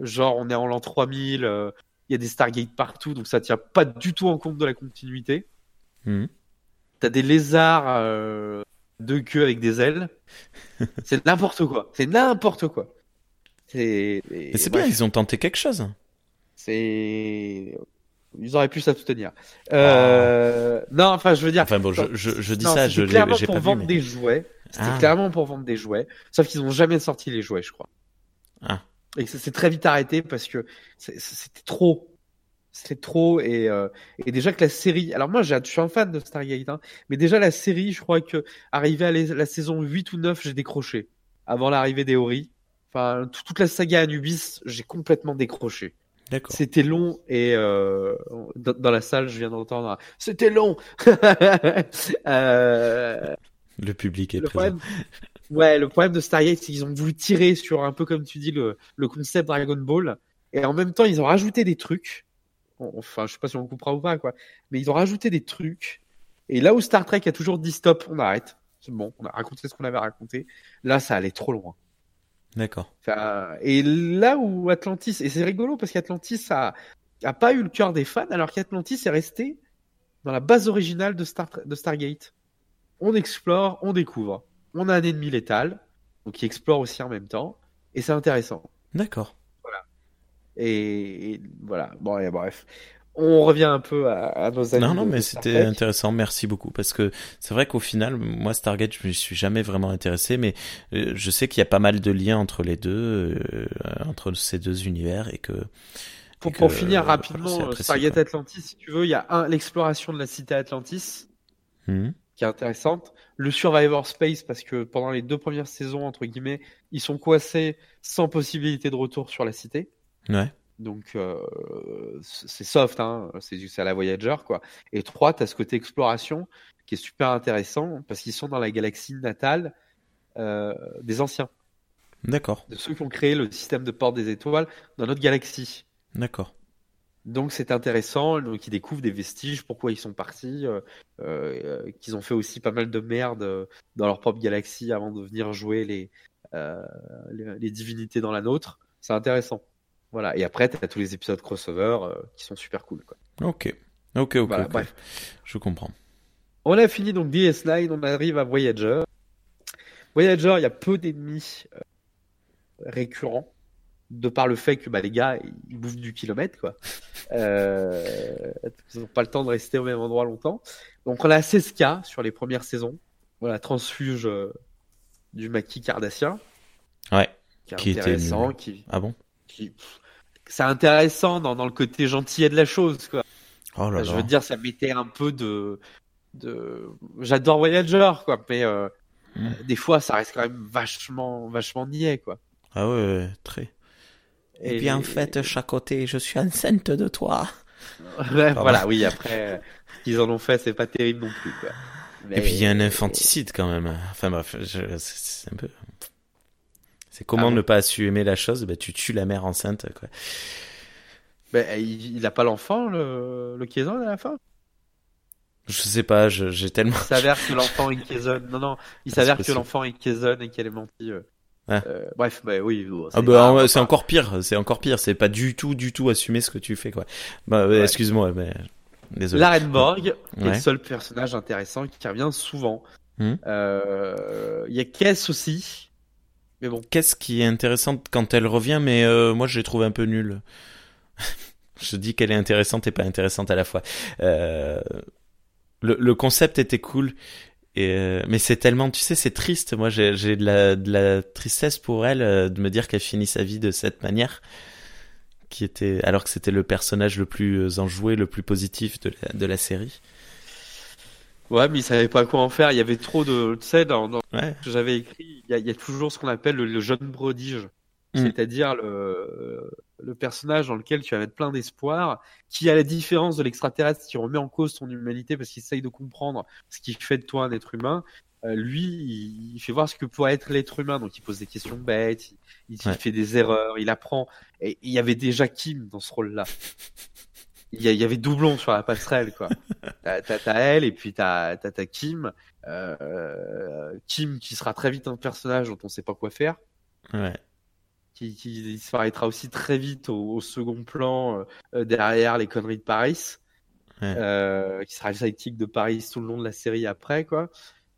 genre, on est en l'an 3000, il y a des Stargate partout, donc ça tient pas du tout en compte de la continuité. Mmh. T'as des lézards de queue avec des ailes. c'est n'importe quoi. C'est n'importe quoi. C'est. Mais c'est bien, ils ont tenté quelque chose. C'est ils auraient pu s'abstenir. Euh... Non, enfin, je veux dire. Enfin bon, je, je, je dis ça, je l'ai, j'ai pas vendre des jouets. C'était ah. clairement pour vendre des jouets. Sauf qu'ils ont jamais sorti les jouets, je crois. Ah. Et ça s'est très vite arrêté parce que c'était trop. C'était trop et, euh, et déjà que la série. Alors moi, je suis un fan de Stargate, hein, mais déjà la série, je crois que arrivé à la saison 8 ou 9, j'ai décroché. Avant l'arrivée des Ori. Enfin, toute la saga Anubis, j'ai complètement décroché. C'était long et euh, dans, la salle, je viens d'entendre. C'était long. euh, le public est présent. ouais, le problème de Stargate, c'est qu'ils ont voulu tirer sur un peu comme tu dis le, le concept Dragon Ball, et en même temps, ils ont rajouté des trucs. Enfin, je sais pas si on le coupera ou pas, quoi. Mais ils ont rajouté des trucs. Et là où Star Trek a toujours dit stop, on arrête. C'est bon, on a raconté ce qu'on avait raconté. Là, ça allait trop loin. D'accord. et là où Atlantis, et c'est rigolo parce qu'Atlantis a, a pas eu le cœur des fans, alors qu'Atlantis est resté dans la base originale de, Star, de Stargate. On explore, on découvre. On a un ennemi létal, donc qui explore aussi en même temps, et c'est intéressant. D'accord. Voilà. Et, voilà. Bon, et bref on revient un peu à, nos amis. Non, non, mais c'était intéressant. Merci beaucoup parce que c'est vrai qu'au final, moi, Stargate, je me suis jamais vraiment intéressé, mais euh, je sais qu'il y a pas mal de liens entre les deux, euh, entre ces deux univers et que. Pour, finir rapidement, Stargate Atlantis, si tu veux, il y a un l'exploration de la cité Atlantis, mmh. qui est intéressante. Le Survivor Space, parce que pendant les deux premières saisons, entre guillemets, ils sont coincés sans possibilité de retour sur la cité. Ouais. Donc euh, c'est soft, hein, c'est à la Voyager quoi. Et trois, tu as ce côté exploration qui est super intéressant parce qu'ils sont dans la galaxie natale euh, des anciens. D'accord. De ceux qui ont créé le système de porte des étoiles dans notre galaxie. D'accord. Donc c'est intéressant, donc ils découvrent des vestiges, pourquoi ils sont partis, euh, qu'ils ont fait aussi pas mal de merde dans leur propre galaxie avant de venir jouer les, les, les divinités dans la nôtre. C'est intéressant. Voilà. Et après, t'as tous les épisodes crossover euh, qui sont super cool. Quoi. Ok. Ok, ok. Voilà, ok. bref. Je comprends. On a fini donc DS9, on arrive à Voyager. Voyager, il y a peu d'ennemis euh, récurrents, de par le fait que bah, les gars, ils bouffent du kilomètre, quoi. Euh, ils n'ont pas le temps de rester au même endroit longtemps. Donc on a 16K sur les premières saisons. Voilà, transfuge euh, du maquis cardassien. Ouais. Qui est Qui était qui, Ah bon? qui- c'est intéressant dans, dans le côté gentillet de la chose, quoi. Oh là Je là. veux dire, ça mettait un peu de. de... J'adore Voyager, quoi, mais euh, Mm. euh, des fois, ça reste quand même vachement, vachement niais, quoi. Ah ouais, très. Et, puis en fait, chaque côté, je suis enceinte de toi. Ouais, voilà, oui, après, ce qu'ils en ont fait, c'est pas terrible non plus, quoi. Et puis il y a un infanticide quand même. Enfin bref, je- c'est un peu. C'est comment Ah bon ne pas assumer la chose? Bah, Tu tues la mère enceinte, quoi. Ben, il, il a pas l'enfant, le, le à la fin? Je sais pas, j'ai tellement. Il s'avère que l'enfant est Kazon. Non, non, il Ah, s'avère c'est que l'enfant est Kazon et qu'elle est mentie. euh. Ah. Euh, bref, bah oui. bon, Ah c'est bah c'est encore pire, c'est encore pire, c'est pas du tout, du tout assumer ce que tu fais, quoi. Bah, ouais, Ouais. excuse-moi, mais désolé. L'Arenborg est Ouais. le seul personnage intéressant qui revient souvent. Hmm. Euh, Il y a Kess aussi. Mais bon, Qu'est-ce qui est intéressant quand elle revient, mais euh, moi je l'ai trouvé un peu nulle. je dis qu'elle est intéressante et pas intéressante à la fois. Euh, le, le concept était cool, et, euh, mais c'est tellement, tu sais, c'est triste. Moi j'ai de la, de la tristesse pour elle euh, de me dire qu'elle finit sa vie de cette manière, qui était, alors que c'était le personnage le plus enjoué, le plus positif de la, de la série. Ouais, mais il savait pas quoi en faire. Il y avait trop de, tu sais, dans, dans Ouais. ce que j'avais écrit, il y, a, il y a toujours ce qu'on appelle le, le jeune prodige. Hmm. C'est-à-dire le, le personnage dans lequel tu vas mettre plein d'espoir, qui, à la différence de l'extraterrestre qui remet en cause ton humanité parce qu'il essaye de comprendre ce qui fait de toi un être humain, euh, lui, il, il fait voir ce que pourrait être l'être humain. Donc, il pose des questions bêtes, il, il Ouais. fait des erreurs, il apprend. Et il y avait déjà Kim dans ce rôle-là. Il y, avait doublon sur la passerelle, quoi. T'as t'as- t'as elle et puis t'as t'as t'as Kim. Euh, Kim qui sera très vite un personnage dont on sait pas quoi faire Ouais. qui, qui disparaîtra aussi très vite au, au second plan euh, derrière les conneries de Paris, Ouais. euh, qui sera le sidekick de Paris tout le long de la série après quoi.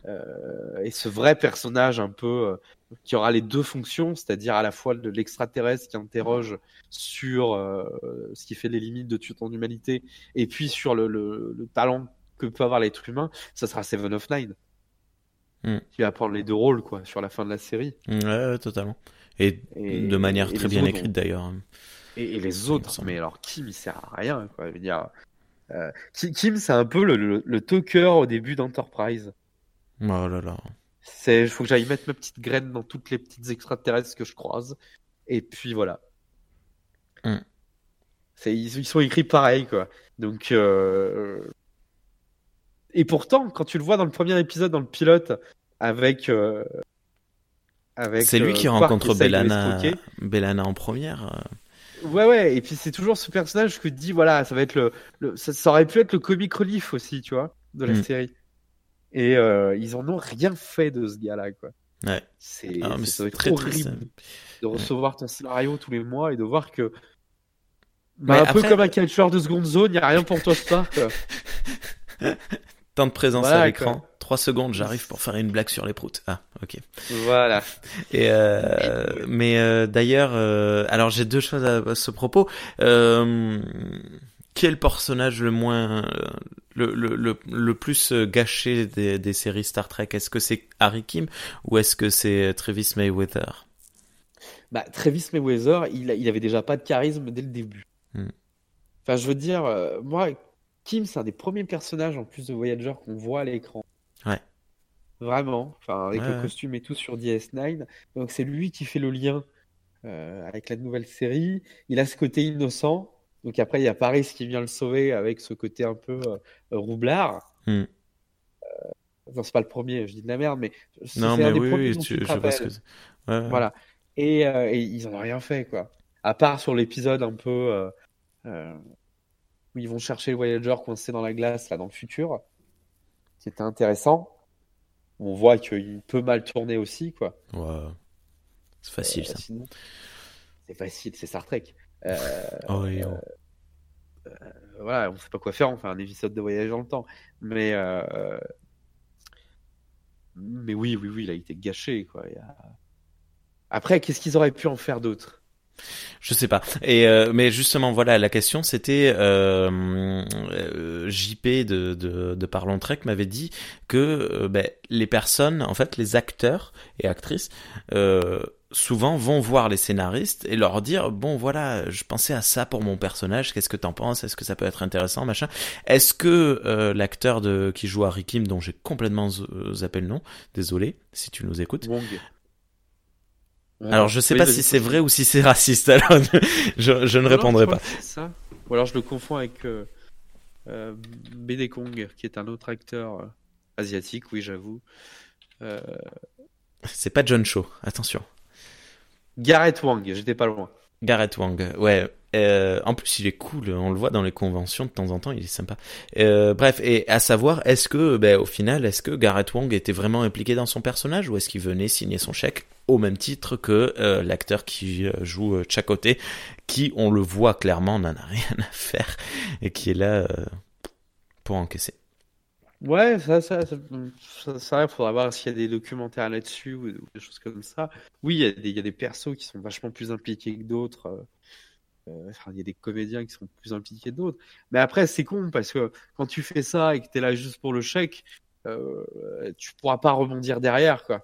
Euh, et ce vrai personnage un peu euh, qui aura les deux fonctions, c'est-à-dire à la fois de l'extraterrestre qui interroge sur euh, ce qui fait les limites de ton humanité, et puis sur le, le, le talent que peut avoir l'être humain, ça sera Seven of Nine. Hmm. Qui va prendre les deux rôles quoi sur la fin de la série. Ouais, totalement. Et, Et- de manière et très bien autres écrite d'ailleurs. Et, et les autres, mais alors Kim, il sert à rien, quoi. Je veux dire, euh, Ki- Kim, c'est un peu le, le, le talker au début d'Enterprise. Oh là là. C'est, il faut que j'aille mettre ma petite graine dans toutes les petites extraterrestres que je croise. Et puis voilà. Hmm. C'est, ils, ils sont écrits pareil, quoi. Donc, euh... et pourtant, quand tu le vois dans le premier épisode, dans le pilote, avec, euh, avec. C'est lui euh, qui Quark rencontre Bellana. Bellana en première. Ouais, ouais, et puis c'est toujours ce personnage que tu dis, voilà, ça va être le, le ça, ça aurait pu être le comic relief aussi, tu vois, de la Mm. série. Et euh, ils en ont rien fait de ce gars-là, quoi. Ouais. C'est Ah, très triste. horrible de recevoir ton scénario tous les mois et de voir que. Bah, un peu comme un catcheur de seconde zone, il a rien pour toi quoi. Temps de présence Voilà, à l'écran. Trois secondes, j'arrive pour faire une blague sur les proutes. Ah, ok. Voilà. Et euh, mais euh, d'ailleurs, euh, alors j'ai deux choses à, à ce propos. Euh, qui est le personnage le moins, euh, le, le, le, le plus euh, gâché des, des séries Star Trek? Est-ce que c'est Harry Kim ou est-ce que c'est Travis Mayweather? Bah, Travis Mayweather, il, il avait déjà pas de charisme dès le début. Hmm. Enfin, je veux dire, euh, moi, Kim, c'est un des premiers personnages en plus de Voyager qu'on voit à l'écran. Ouais. Vraiment. Enfin, avec Ouais, le ouais. costume et tout sur DS9. Donc, c'est lui qui fait le lien euh, avec la nouvelle série. Il a ce côté innocent. Donc, après, il y a Paris qui vient le sauver avec ce côté un peu euh, roublard. Hmm. Euh, non, c'est pas le premier, je dis de la merde, mais Non, un mais des oui, premiers oui, tu- je vois ce que. Ouais. Voilà. Et, euh, et ils en ont rien fait, quoi. À part sur l'épisode un peu où ils vont chercher le Voyager coincé dans la glace, là, dans le futur, qui était intéressant. On voit qu'il peut mal tourner aussi, quoi. C'est facile Euh, ça. sinon, c'est facile, c'est Star Trek. Oh, et oh. voilà, on sait pas quoi faire, on fait un épisode de voyage dans le temps. Mais, mais oui, oui, oui, il a été gâché. Quoi. Il y a- Après, qu'est-ce qu'ils auraient pu en faire d'autre? Je sais pas. Et euh, mais justement, voilà, la question c'était euh, euh, JP de, de, de Parlons Trek m'avait dit que euh, ben, les personnes, en fait, les acteurs et actrices, euh, souvent vont voir les scénaristes et leur dire bon voilà, je pensais à ça pour mon personnage. Qu'est-ce que t'en penses Est-ce que ça peut être intéressant, machin Est-ce que euh, l'acteur de qui joue Harry Kim, dont j'ai complètement z- zappé le nom, désolé si tu nous écoutes. Wong. Alors je sais Oui, pas si c'est vrai ou si c'est raciste. Alors je, je ne répondrai je pas. ça. Ou alors je le confonds avec euh, euh, BD Kong, qui est un autre acteur euh, asiatique, oui, j'avoue. Euh, C'est pas John Cho, attention. Gareth Wang, j'étais pas loin. Gareth Wang, ouais. Euh, en plus, il est cool. On le voit dans les conventions de temps en temps. Il est sympa. Euh, bref, et à savoir, est-ce que, ben, au final, est-ce que Gareth Wang était vraiment impliqué dans son personnage ou est-ce qu'il venait signer son chèque au même titre que euh, l'acteur qui euh, joue euh, Chakotay, qui, on le voit clairement, n'en a rien à faire et qui est là pour encaisser. Ouais, ça, ça, ça, ça, ça, faudra voir s'il y a des documentaires là-dessus ou, ou des choses comme ça. Oui, il y a des, il y a des persos qui sont vachement plus impliqués que d'autres. euh, euh, enfin, il y a des comédiens qui sont plus impliqués que d'autres. Mais après, c'est con parce que quand tu fais ça et que t'es là juste pour le chèque, euh, tu pourras pas rebondir derrière, quoi.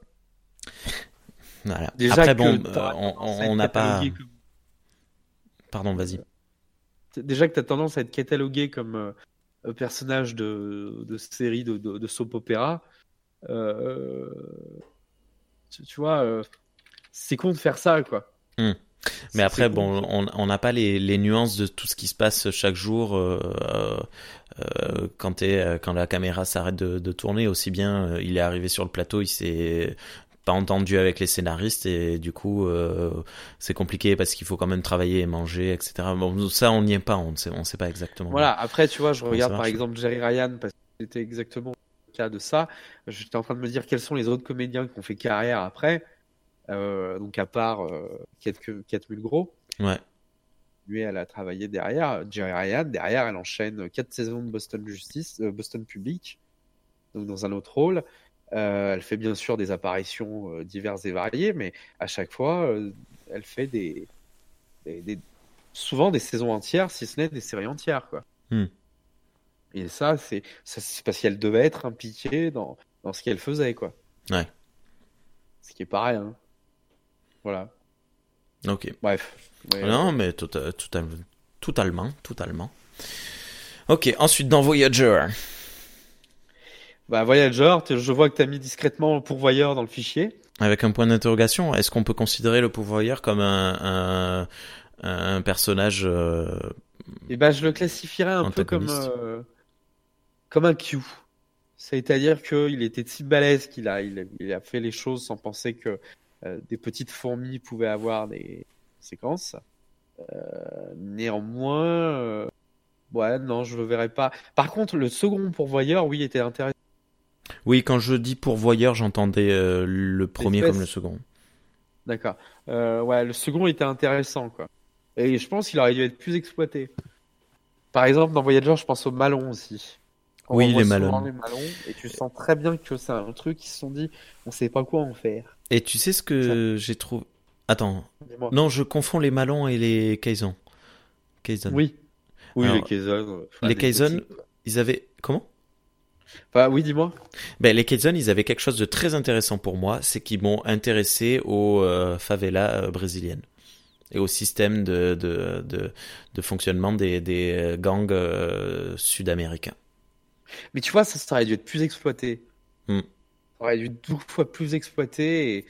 Voilà. Déjà Après, que bon, euh, on- n'a pas. comme- Pardon, vas-y. Déjà que tu as tendance à être catalogué comme personnage de, de série de, de, de soap opéra, euh, tu, tu vois, euh, c'est con de faire ça, quoi. Hmm. Mais après, bon, on n'a pas les, les nuances de tout ce qui se passe chaque jour euh, euh, euh, quand, euh, quand la caméra s'arrête de, de tourner. Aussi bien, euh, il est arrivé sur le plateau, il s'est pas entendu avec les scénaristes et du coup, euh, c'est compliqué parce qu'il faut quand même travailler et manger, etc. Bon, ça, on n'y est pas, on ne sait, on sait pas exactement. Voilà, après, tu vois, je regarde par exemple Jerry Ryan parce que c'était exactement le cas de ça. J'étais en train de me dire quels sont les autres comédiens qui ont fait carrière après. Euh, donc, à part euh, Kate, Kate Mulgrew, Ouais. lui, elle a travaillé derrière. Jerry Ryan, derrière, elle enchaîne quatre saisons de Boston Justice, euh, Boston Public, donc dans un autre rôle. Euh, elle fait bien sûr des apparitions euh, diverses et variées, mais à chaque fois, euh, elle fait des, des- des- souvent des saisons entières, si ce n'est des séries entières, quoi. Hmm. Et ça, c'est parce qu'elle devait être impliquée dans, dans ce qu'elle faisait, quoi. Ouais. Ce qui est pas rien. Voilà. Ok. Bref. Ouais, Non, mais tout, tout, totalement, totalement. Ok. Ensuite, dans Voyager. Bah, Voyager, je vois que tu as mis discrètement le pourvoyeur dans le fichier. Avec un point d'interrogation, est-ce qu'on peut considérer le pourvoyeur comme un, un, un personnage euh, Et ben, je le classifierais un peu comme, euh, comme un Q. C'est-à-dire qu'il était si balèze qu'il a, il a, il a fait les choses sans penser que euh, des petites fourmis pouvaient avoir des séquences. Euh, néanmoins, euh, ouais, non, je le verrais pas. Par contre, le second pourvoyeur, oui, était intéressant. Oui, quand je dis pourvoyeur, j'entendais euh, le premier comme le second. D'accord. Euh, ouais, le second était intéressant, quoi. Et je pense qu'il aurait dû être plus exploité. Par exemple, dans Voyager, je pense aux Malons aussi. On Oui, les souvent Malons. les Malons, et tu sens très bien que c'est un truc qui se sont dit, on sait pas quoi en faire. Et tu sais ce que j'ai trouvé Attends, non, je confonds les Malons et les Kaizen. Kaizen. Oui. Oui, Alors, les Kaizen. enfin, les petits, quoi. Ils avaient comment? Enfin, oui, dis-moi. Ben les Kaizen, ils avaient quelque chose de très intéressant pour moi, c'est qu'ils m'ont intéressé aux euh, favelas euh, brésiliennes et au système de de de, de fonctionnement des des euh, gangs euh, sud-américains. Mais tu vois, ça, ça aurait dû être plus exploité. Hmm. Ça aurait dû être deux fois plus exploité et,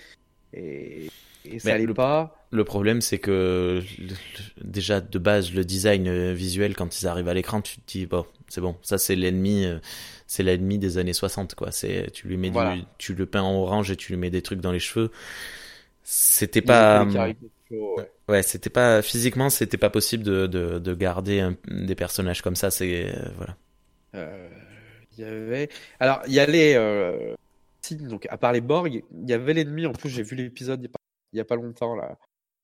et, et ça Mais allait le- pas. Le problème, c'est que le- déjà de base, le design visuel, quand ils arrivent à l'écran, tu te dis bon, c'est bon, ça c'est l'ennemi, c'est l'ennemi des années 60 quoi. C'est tu lui mets Voilà. du, tu le peins en orange et tu lui mets des trucs dans les cheveux. C'était pas, caricatural, ouais. ouais, c'était pas physiquement, c'était pas possible de de, de garder un- des personnages comme ça. C'est euh, voilà. Euh, il y avait. Alors, il y a les. euh, donc, à part les Borg, il y avait l'ennemi. En plus, j'ai vu l'épisode il y a pas- longtemps, là,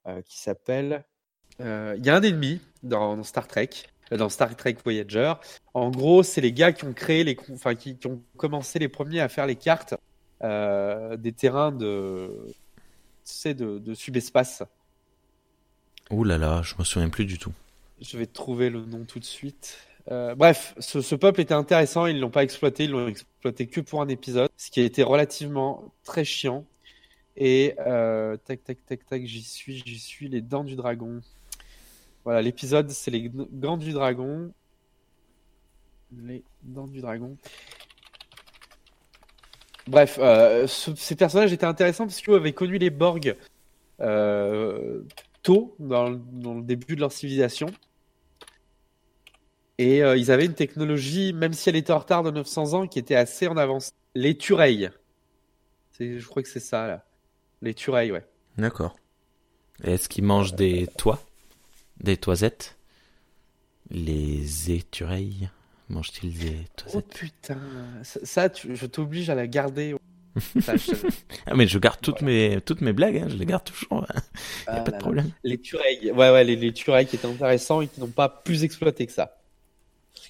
euh, qui s'appelle. euh, il y a un ennemi dans, Star Trek, euh, dans Star Trek Voyager. En gros, c'est les gars qui ont créé les, enfin qui, ont commencé les premiers à faire les cartes des terrains de, tu de, de subespace. Ouh là là, je me souviens plus du tout. Je vais trouver le nom tout de suite. Euh, bref, ce, peuple était intéressant, ils l'ont pas exploité, ils l'ont exploité que pour un épisode, ce qui a été relativement très chiant. Et euh, tac tac tac tac, j'y suis, j'y suis, les dents du dragon. Voilà, l'épisode c'est les dents du dragon. Les dents du dragon. Bref, euh, ces personnages étaient intéressants parce qu'ils avaient connu les Borg tôt dans, dans le début de leur civilisation. Et euh, ils avaient une technologie, même si elle était en retard de 900 ans, qui était assez en avance. Les Tureilles. Je crois que c'est ça, là. Les Tureilles, ouais. D'accord. Est-ce qu'ils mangent des toits? Des toisettes Les étureilles Mangent-ils des toisettes? Oh putain Ça, je t'oblige à la garder. ah mais je garde toutes mes toutes mes blagues, hein, je les garde toujours. Il hein. n'y a ah pas de problème. Les tureilles, ouais ouais, les, les tureilles qui étaient intéressants et qui n'ont pas plus exploité que ça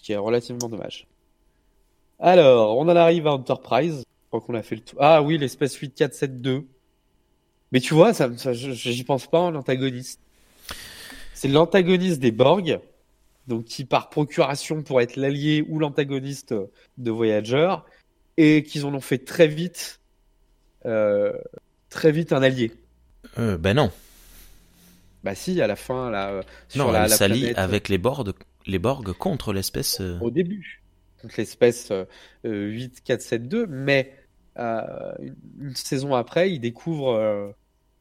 qui est relativement dommage. Alors, on en arrive à Enterprise. Je crois qu'on a fait le tout. Ah oui, l'espèce 8472. Mais tu vois, ça, ça j'y pense pas, l'antagoniste. C'est l'antagoniste des Borg, donc qui par procuration pour être l'allié ou l'antagoniste de Voyager, et qu'ils en ont fait très vite, euh, très vite un allié. Euh, ben non. Bah si, à la fin, là. Euh, sur non, la, elle s'allie avec les Borg les Borg contre l'espèce. Euh, Au début, contre l'espèce 8472, euh, mais euh, une, saison après, ils découvrent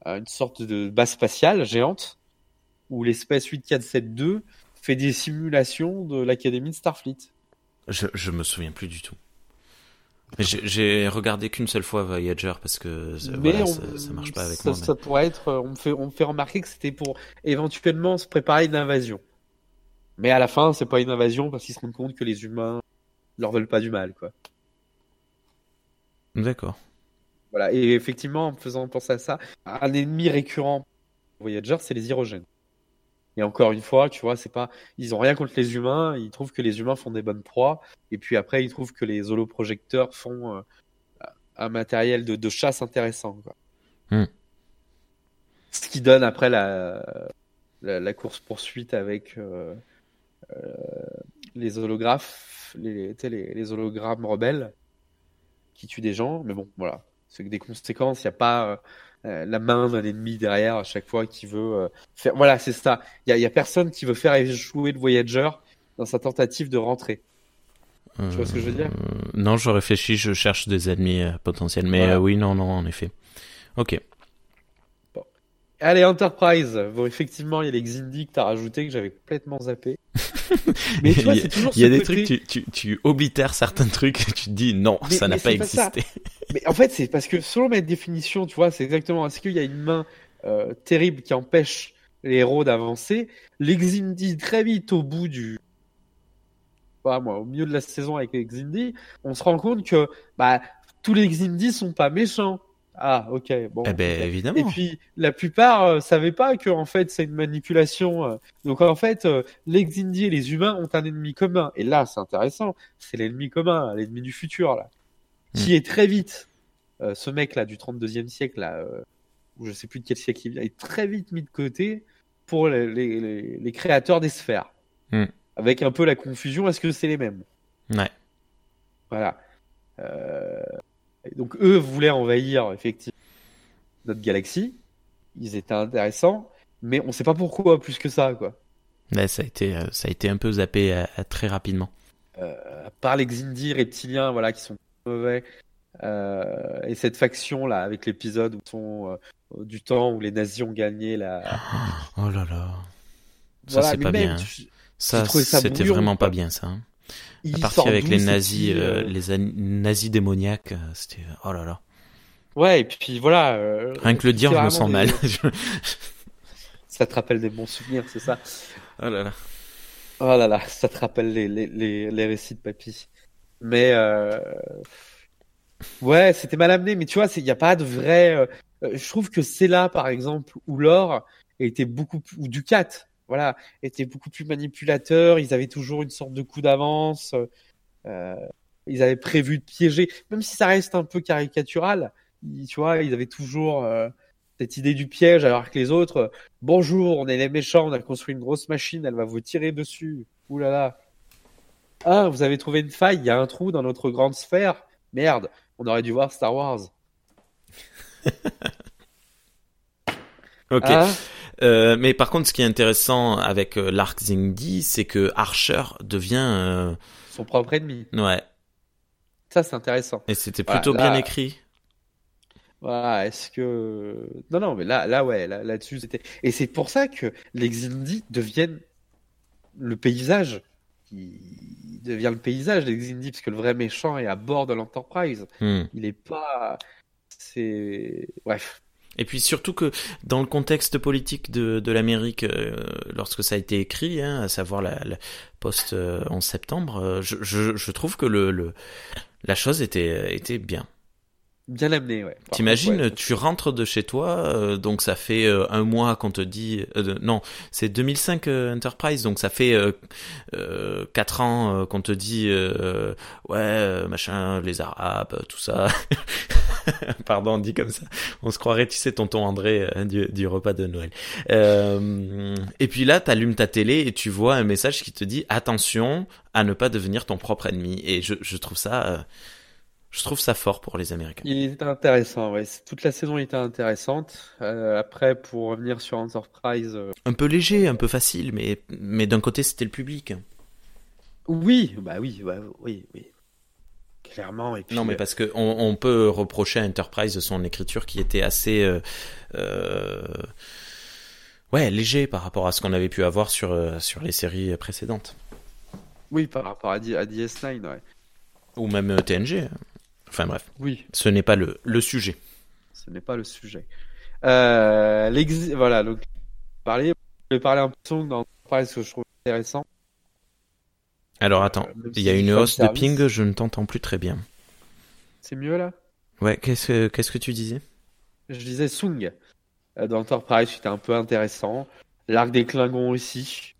une sorte de base spatiale géante où l'espèce 8472 fait des simulations de l'académie de Starfleet. Je, je me souviens plus du tout. J'ai regardé qu'une seule fois Voyager parce que ça, marche pas avec moi. Ça pourrait être, on me fait, on me fait remarquer que c'était pour éventuellement se préparer une invasion. Mais à la fin, c'est pas une invasion parce qu'ils se rendent compte que les humains leur veulent pas du mal, quoi. D'accord. Voilà. Et effectivement, en faisant penser à ça, un ennemi récurrent Voyager, c'est les hydrogènes. Et encore une fois, tu vois, c'est pas, ils ont rien contre les humains, ils trouvent que les humains font des bonnes proies, et puis après, ils trouvent que les holoprojecteurs font euh, un matériel de, chasse intéressant, quoi. Hmm. Ce qui donne après la, la, course poursuite avec euh, euh, les holographes, les, les, les, hologrammes rebelles qui tuent des gens. Mais bon, voilà. C'est que des conséquences, il n'y a pas euh, la main d'un ennemi derrière à chaque fois qui veut euh, faire. Voilà, c'est ça. Il n'y a, a, personne qui veut faire échouer le Voyager dans sa tentative de rentrer. tu vois ce que je veux dire? Non, je réfléchis, je cherche des ennemis potentiels. Mais oui, non, non, en effet. Ok. Allez, Enterprise. Bon, effectivement, il y a les Xindi que t'as rajouté que j'avais complètement zappé. Mais tu vois, c'est toujours Il y a des trucs, tu, tu, tu oblitères certains trucs et tu te dis non, ça n'a pas existé. mais en fait, c'est parce que selon ma définition, tu vois, c'est exactement, est-ce qu'il y a une main euh, terrible qui empêche les héros d'avancer? Les Xindi, très vite au bout du, pas moi, au milieu de la saison avec les Xindi, on se rend compte que bah tous les Xindi sont pas méchants. Ah, ok, bon. Eh ben, évidemment. Et puis, la plupart euh, savaient pas que, en fait, c'est une manipulation. Euh. Donc, en fait, euh, les Xindi et les humains ont un ennemi commun. Et là, c'est intéressant. C'est l'ennemi commun, l'ennemi du futur, là. Qui hmm. est très vite, ce mec-là, du 32e siècle, là, ou je sais plus de quel siècle il vient, est très vite mis de côté pour les, les, les créateurs des sphères. Hmm. Avec un peu la confusion, est-ce que c'est les mêmes? Ouais. Voilà. Euh, donc eux voulaient envahir effectivement notre galaxie. Ils étaient intéressants, mais on sait pas pourquoi plus que ça, quoi. ça a été, euh, ça a été un peu zappé euh, très rapidement. Euh, par les Xindi reptiliens, voilà, qui sont mauvais, et cette faction là, avec l'épisode où sont du temps où les nazis ont gagné la. Oh là là. Ça c'est pas bien. Ça, c'était vraiment pas bien ça. Hein. La partie avec les nazis, euh, euh, les nazis démoniaques, euh, c'était oh là là. Ouais, et puis voilà. Rien que le dire, je me sens mal. ça te rappelle des bons souvenirs, c'est ça? Oh là là. Oh là là, ça te rappelle les, les, les, les récits de papy. Mais ouais, c'était mal amené, mais tu vois, il n'y a pas de vrai. je trouve que c'est là, par exemple, où l'or était beaucoup ou Ducat voilà, étaient beaucoup plus manipulateurs. Ils avaient toujours une sorte de coup d'avance. Euh, ils avaient prévu de piéger, même si ça reste un peu caricatural. tu vois, ils avaient toujours euh, cette idée du piège, alors que les autres, bonjour, on est les méchants, on a construit une grosse machine, elle va vous tirer dessus. Ouh là là. Ah, vous avez trouvé une faille, il y a un trou dans notre grande sphère. Merde, on aurait dû voir Star Wars. ok. Ah. Euh, mais par contre, ce qui est intéressant avec euh, l'arc Zingdi, c'est que Archer devient euh, son propre ennemi. Ouais. Ça, c'est intéressant. Et c'était plutôt bien écrit. Voilà, est-ce que non non mais là là ouais là là-dessus c'était et c'est pour ça que les Xindi deviennent le paysage qui devient le paysage des Xindi parce que le vrai méchant est à bord de l'Enterprise. Hmm. Il est pas c'est bref et puis surtout que dans le contexte politique de, l'Amérique, euh, lorsque ça a été écrit, hein, à savoir la, la post euh, en septembre, euh, je, trouve que le, le, la chose était bien. Bien amené, ouais. T'imagines, tu rentres de chez toi, euh, donc ça fait euh, un mois qu'on te dit, euh, non, c'est 2005 Enterprise, donc ça fait quatre ans qu'on te dit, ouais, machin, les Arabes, tout ça. Pardon, on dit comme ça. On se croirait, tu sais, tonton André du, du, repas de Noël. et puis là, t'allumes ta télé et tu vois un message qui te dit attention à ne pas devenir ton propre ennemi. Et je, je trouve ça je trouve ça fort pour les Américains. Il était intéressant, ouais. Toute la saison était intéressante. Euh, après, pour revenir sur Enterprise. Euh, un peu léger, un peu facile, mais, mais d'un côté, c'était le public. Oui, bah oui, bah, oui, oui. Clairement. Et puis, non, mais parce que on, on, peut reprocher à Enterprise son écriture qui était assez. Euh, euh, ouais, léger par rapport à ce qu'on avait pu avoir sur, euh, sur les séries précédentes. Oui, par rapport à, D à DS9, ouais. Ou même TNG. Enfin bref. Oui. Ce n'est pas le, le sujet. Ce n'est pas le sujet. Euh, voilà, donc parler, je vais parler un peu dans ce que je trouve intéressant. Alors attends, euh, il y a une hausse de ping, je ne t'entends plus très bien. C'est mieux là? Ouais, qu'est-ce que, qu'est-ce que tu disais? Je disais Sung. Euh, dans Enterprise, c'était un peu intéressant. L'arc des Klingons aussi.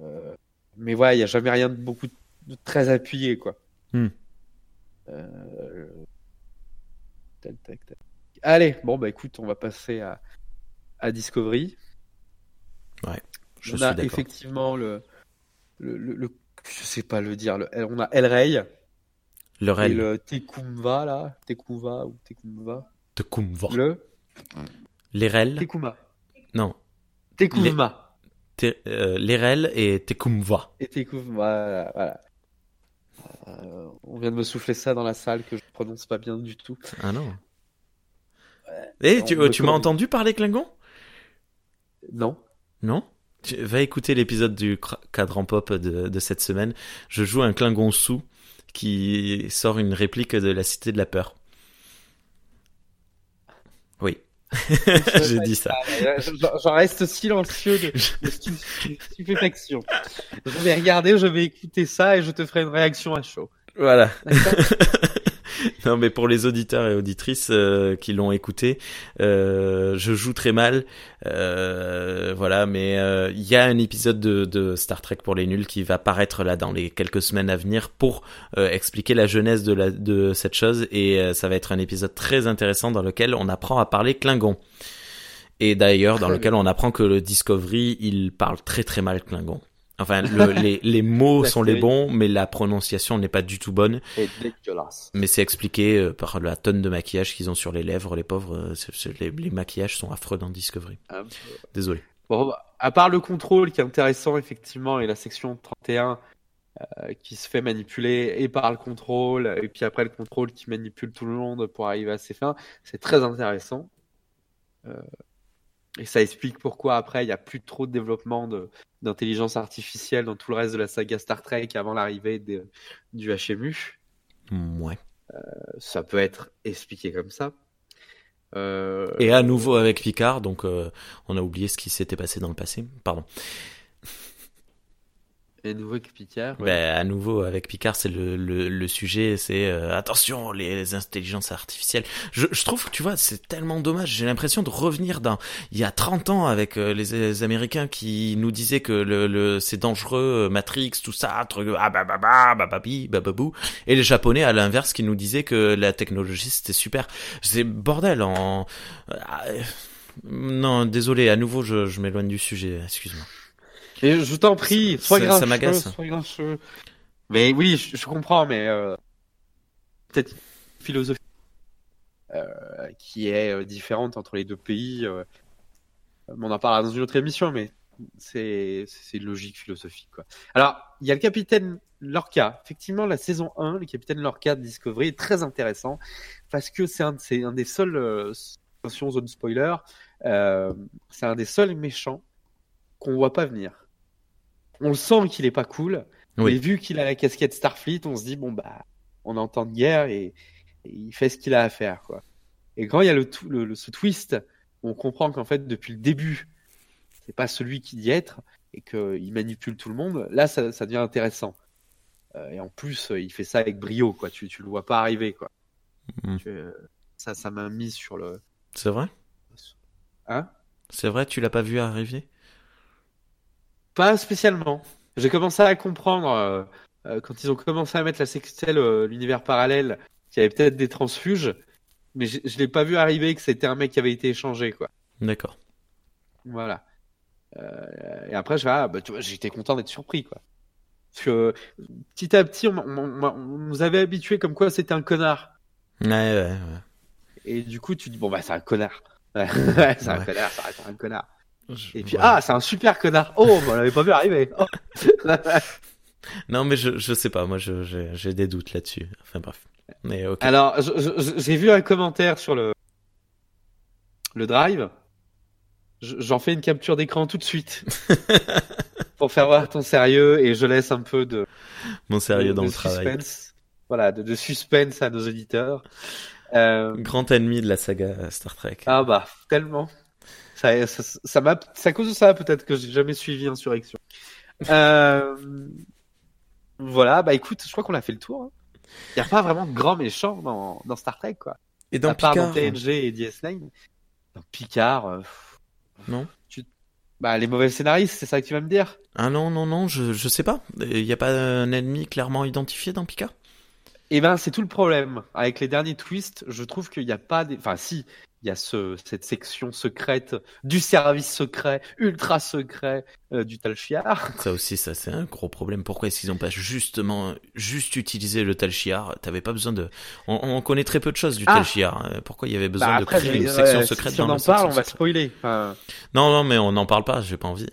Euh, mais voilà, il n'y a jamais rien de beaucoup de très appuyé, quoi. Hmm. Euh, Allez, bon bah écoute, on va passer à, à Discovery. Ouais, je on suis a effectivement le, le, le, je sais pas le dire, le, on a El Rey. Le Rey. le Tekumva là, Tekumva ou Tekumva. Tekumva. Le. L'Erel. Tekuma. Non. Tekuma. Euh, L'Erel et Tekumva. Et Tekumva, voilà. Euh, on vient de me souffler ça dans la salle que je prononce pas bien du tout. Ah non. Eh, tu, tu m'as entendu parler Klingon? Non. Non? Tu, Va écouter l'épisode du cadran pop de, de, cette semaine. Je joue un Klingon sous qui sort une réplique de la Cité de la Peur. Oui. J'ai dit ça. J'en reste silencieux de, de stupéfaction. Je vais regarder, je vais écouter ça et je te ferai une réaction à chaud. Voilà. non, mais pour les auditeurs et auditrices euh, qui l'ont écouté, euh, je joue très mal, euh, voilà. Mais euh, il y a un épisode de, de, Star Trek pour les nuls qui va paraître là dans les quelques semaines à venir pour euh, expliquer la jeunesse de, la, de cette chose et ça va être un épisode très intéressant dans lequel on apprend à parler Klingon. Et d'ailleurs, dans lequel on apprend que le Discovery, il parle très très mal Klingon. Enfin, le, les, les mots sont les bons, mais la prononciation n'est pas du tout bonne. Et dégueulasse. Mais c'est expliqué euh, par la tonne de maquillage qu'ils ont sur les lèvres, les pauvres. Euh, les, les, maquillages sont affreux dans Discovery. Désolé. Bon, bah, à part le contrôle qui est intéressant effectivement et la section 31 euh, qui se fait manipuler et par le contrôle et puis après le contrôle qui manipule tout le monde pour arriver à ses fins, c'est très intéressant. Euh, et ça explique pourquoi après il n'y a plus trop de développement d'intelligence artificielle dans tout le reste de la saga Star Trek avant l'arrivée du HMU. Ouais. Euh, ça peut être expliqué comme ça. Euh... Et à nouveau avec Picard, donc euh, on a oublié ce qui s'était passé dans le passé. Pardon. À nouveau avec Picard. ouais. Ben, à nouveau, avec Picard, c'est le, le, le sujet, c'est euh, attention, les intelligences artificielles. Je, je trouve, tu vois, c'est tellement dommage. J'ai l'impression de revenir dans il y a 30 ans avec euh, les, les Américains qui nous disaient que le, le c'est dangereux, euh, Matrix, tout ça, truc, ah bah bah bah bah babi, bah babou. Et les Japonais, à l'inverse, qui nous disaient que la technologie c'était super. C'est bordel en. Euh, Non, désolé, à nouveau, je, je m'éloigne du sujet. Excuse-moi. Et je t'en prie, sois Ça- ça grincheux, m'agace. sois grincheux. Mais oui, je, je comprends, mais euh, peut-être philosophie euh, qui est euh, différente entre les deux pays. euh, on en parlera dans une autre émission, mais c'est c'est une logique philosophique. Quoi. Alors, il y a le capitaine Lorca. Effectivement, la saison 1, le capitaine Lorca de Discovery est très intéressant parce que c'est un, c'est un des seuls, euh, attention zone spoiler, euh, c'est un des seuls méchants qu'on voit pas venir. On le sent qu'il est pas cool, Oui. mais vu qu'il a la casquette Starfleet, on se dit bon bah on est en temps de guerre et, et il fait ce qu'il a à faire quoi. Et quand il y a le, tout- le, le- ce twist, on comprend qu'en fait depuis le début, c'est pas celui qui dit être et qu'il manipule tout le monde. Là, ça, ça devient intéressant. Euh, et en plus, euh, il fait ça avec brio quoi. Tu tu le vois pas arriver quoi. Mm. Tu- euh, ça ça m'a mis sur le C'est vrai? Hein? C'est vrai, tu l'as pas vu arriver? Pas spécialement. J'ai commencé à comprendre euh, euh, quand ils ont commencé à mettre la sextelle, euh, l'univers parallèle, qu'il y avait peut-être des transfuges, mais je je l'ai pas vu arriver que c'était un mec qui avait été échangé, quoi. D'accord. Voilà. Euh, et après, je vais, ah, bah, tu vois, j'étais content d'être surpris, quoi. Parce que petit à petit, on, on- on- on nous avait habitués comme quoi c'était un connard. Ouais, ouais, ouais. Et du coup, tu dis, bon, bah, c'est un connard. Ouais, c'est un Ouais. connard, ça reste un connard. Je- Et puis, voilà. ah, c'est un super connard. Oh, on l'avait pas vu arriver. Oh. Non, mais je, je sais pas, moi je- j'ai des doutes là-dessus. Enfin bref. Mais ok. Alors, j'ai vu un commentaire sur le le drive. Je- J'en fais une capture d'écran tout de suite pour faire voir ton sérieux et je laisse un peu de, Mon sérieux de- dans de le travail. suspense. Voilà, de, de suspense à nos auditeurs. Euh, Grand ennemi de la saga Star Trek. ah bah tellement. Ça, ça, ça m'a, c'est à cause de ça peut-être que j'ai jamais suivi Insurrection. Euh, voilà, bah écoute, je crois qu'on a fait le tour. Il n'y a pas vraiment de grand méchant dans, dans Star Trek quoi. Et dans à part Picard, dans TNG et DS9, dans Picard, euh, non bah les mauvais scénaristes, c'est ça que tu vas me dire Ah non, non, non, je, je sais pas. Il y a pas un ennemi clairement identifié dans Picard? Eh ben, c'est tout le problème. Avec les derniers twists, je trouve qu'il n'y a pas des... Enfin, si, il y a ce, cette section secrète du service secret, ultra secret euh, du Tal Shiar. Ça aussi, ça c'est un gros problème. Pourquoi est-ce qu'ils ont pas justement juste utilisé le Tal Shiar T'avais pas besoin de. On, on connaît très peu de choses du Ah. Tal Shiar. Euh, Pourquoi il y avait besoin Bah, de créer je- une section secrète si, dans on en parle, on va spoiler. Enfin, Non, non, mais on n'en parle pas. J'ai pas envie.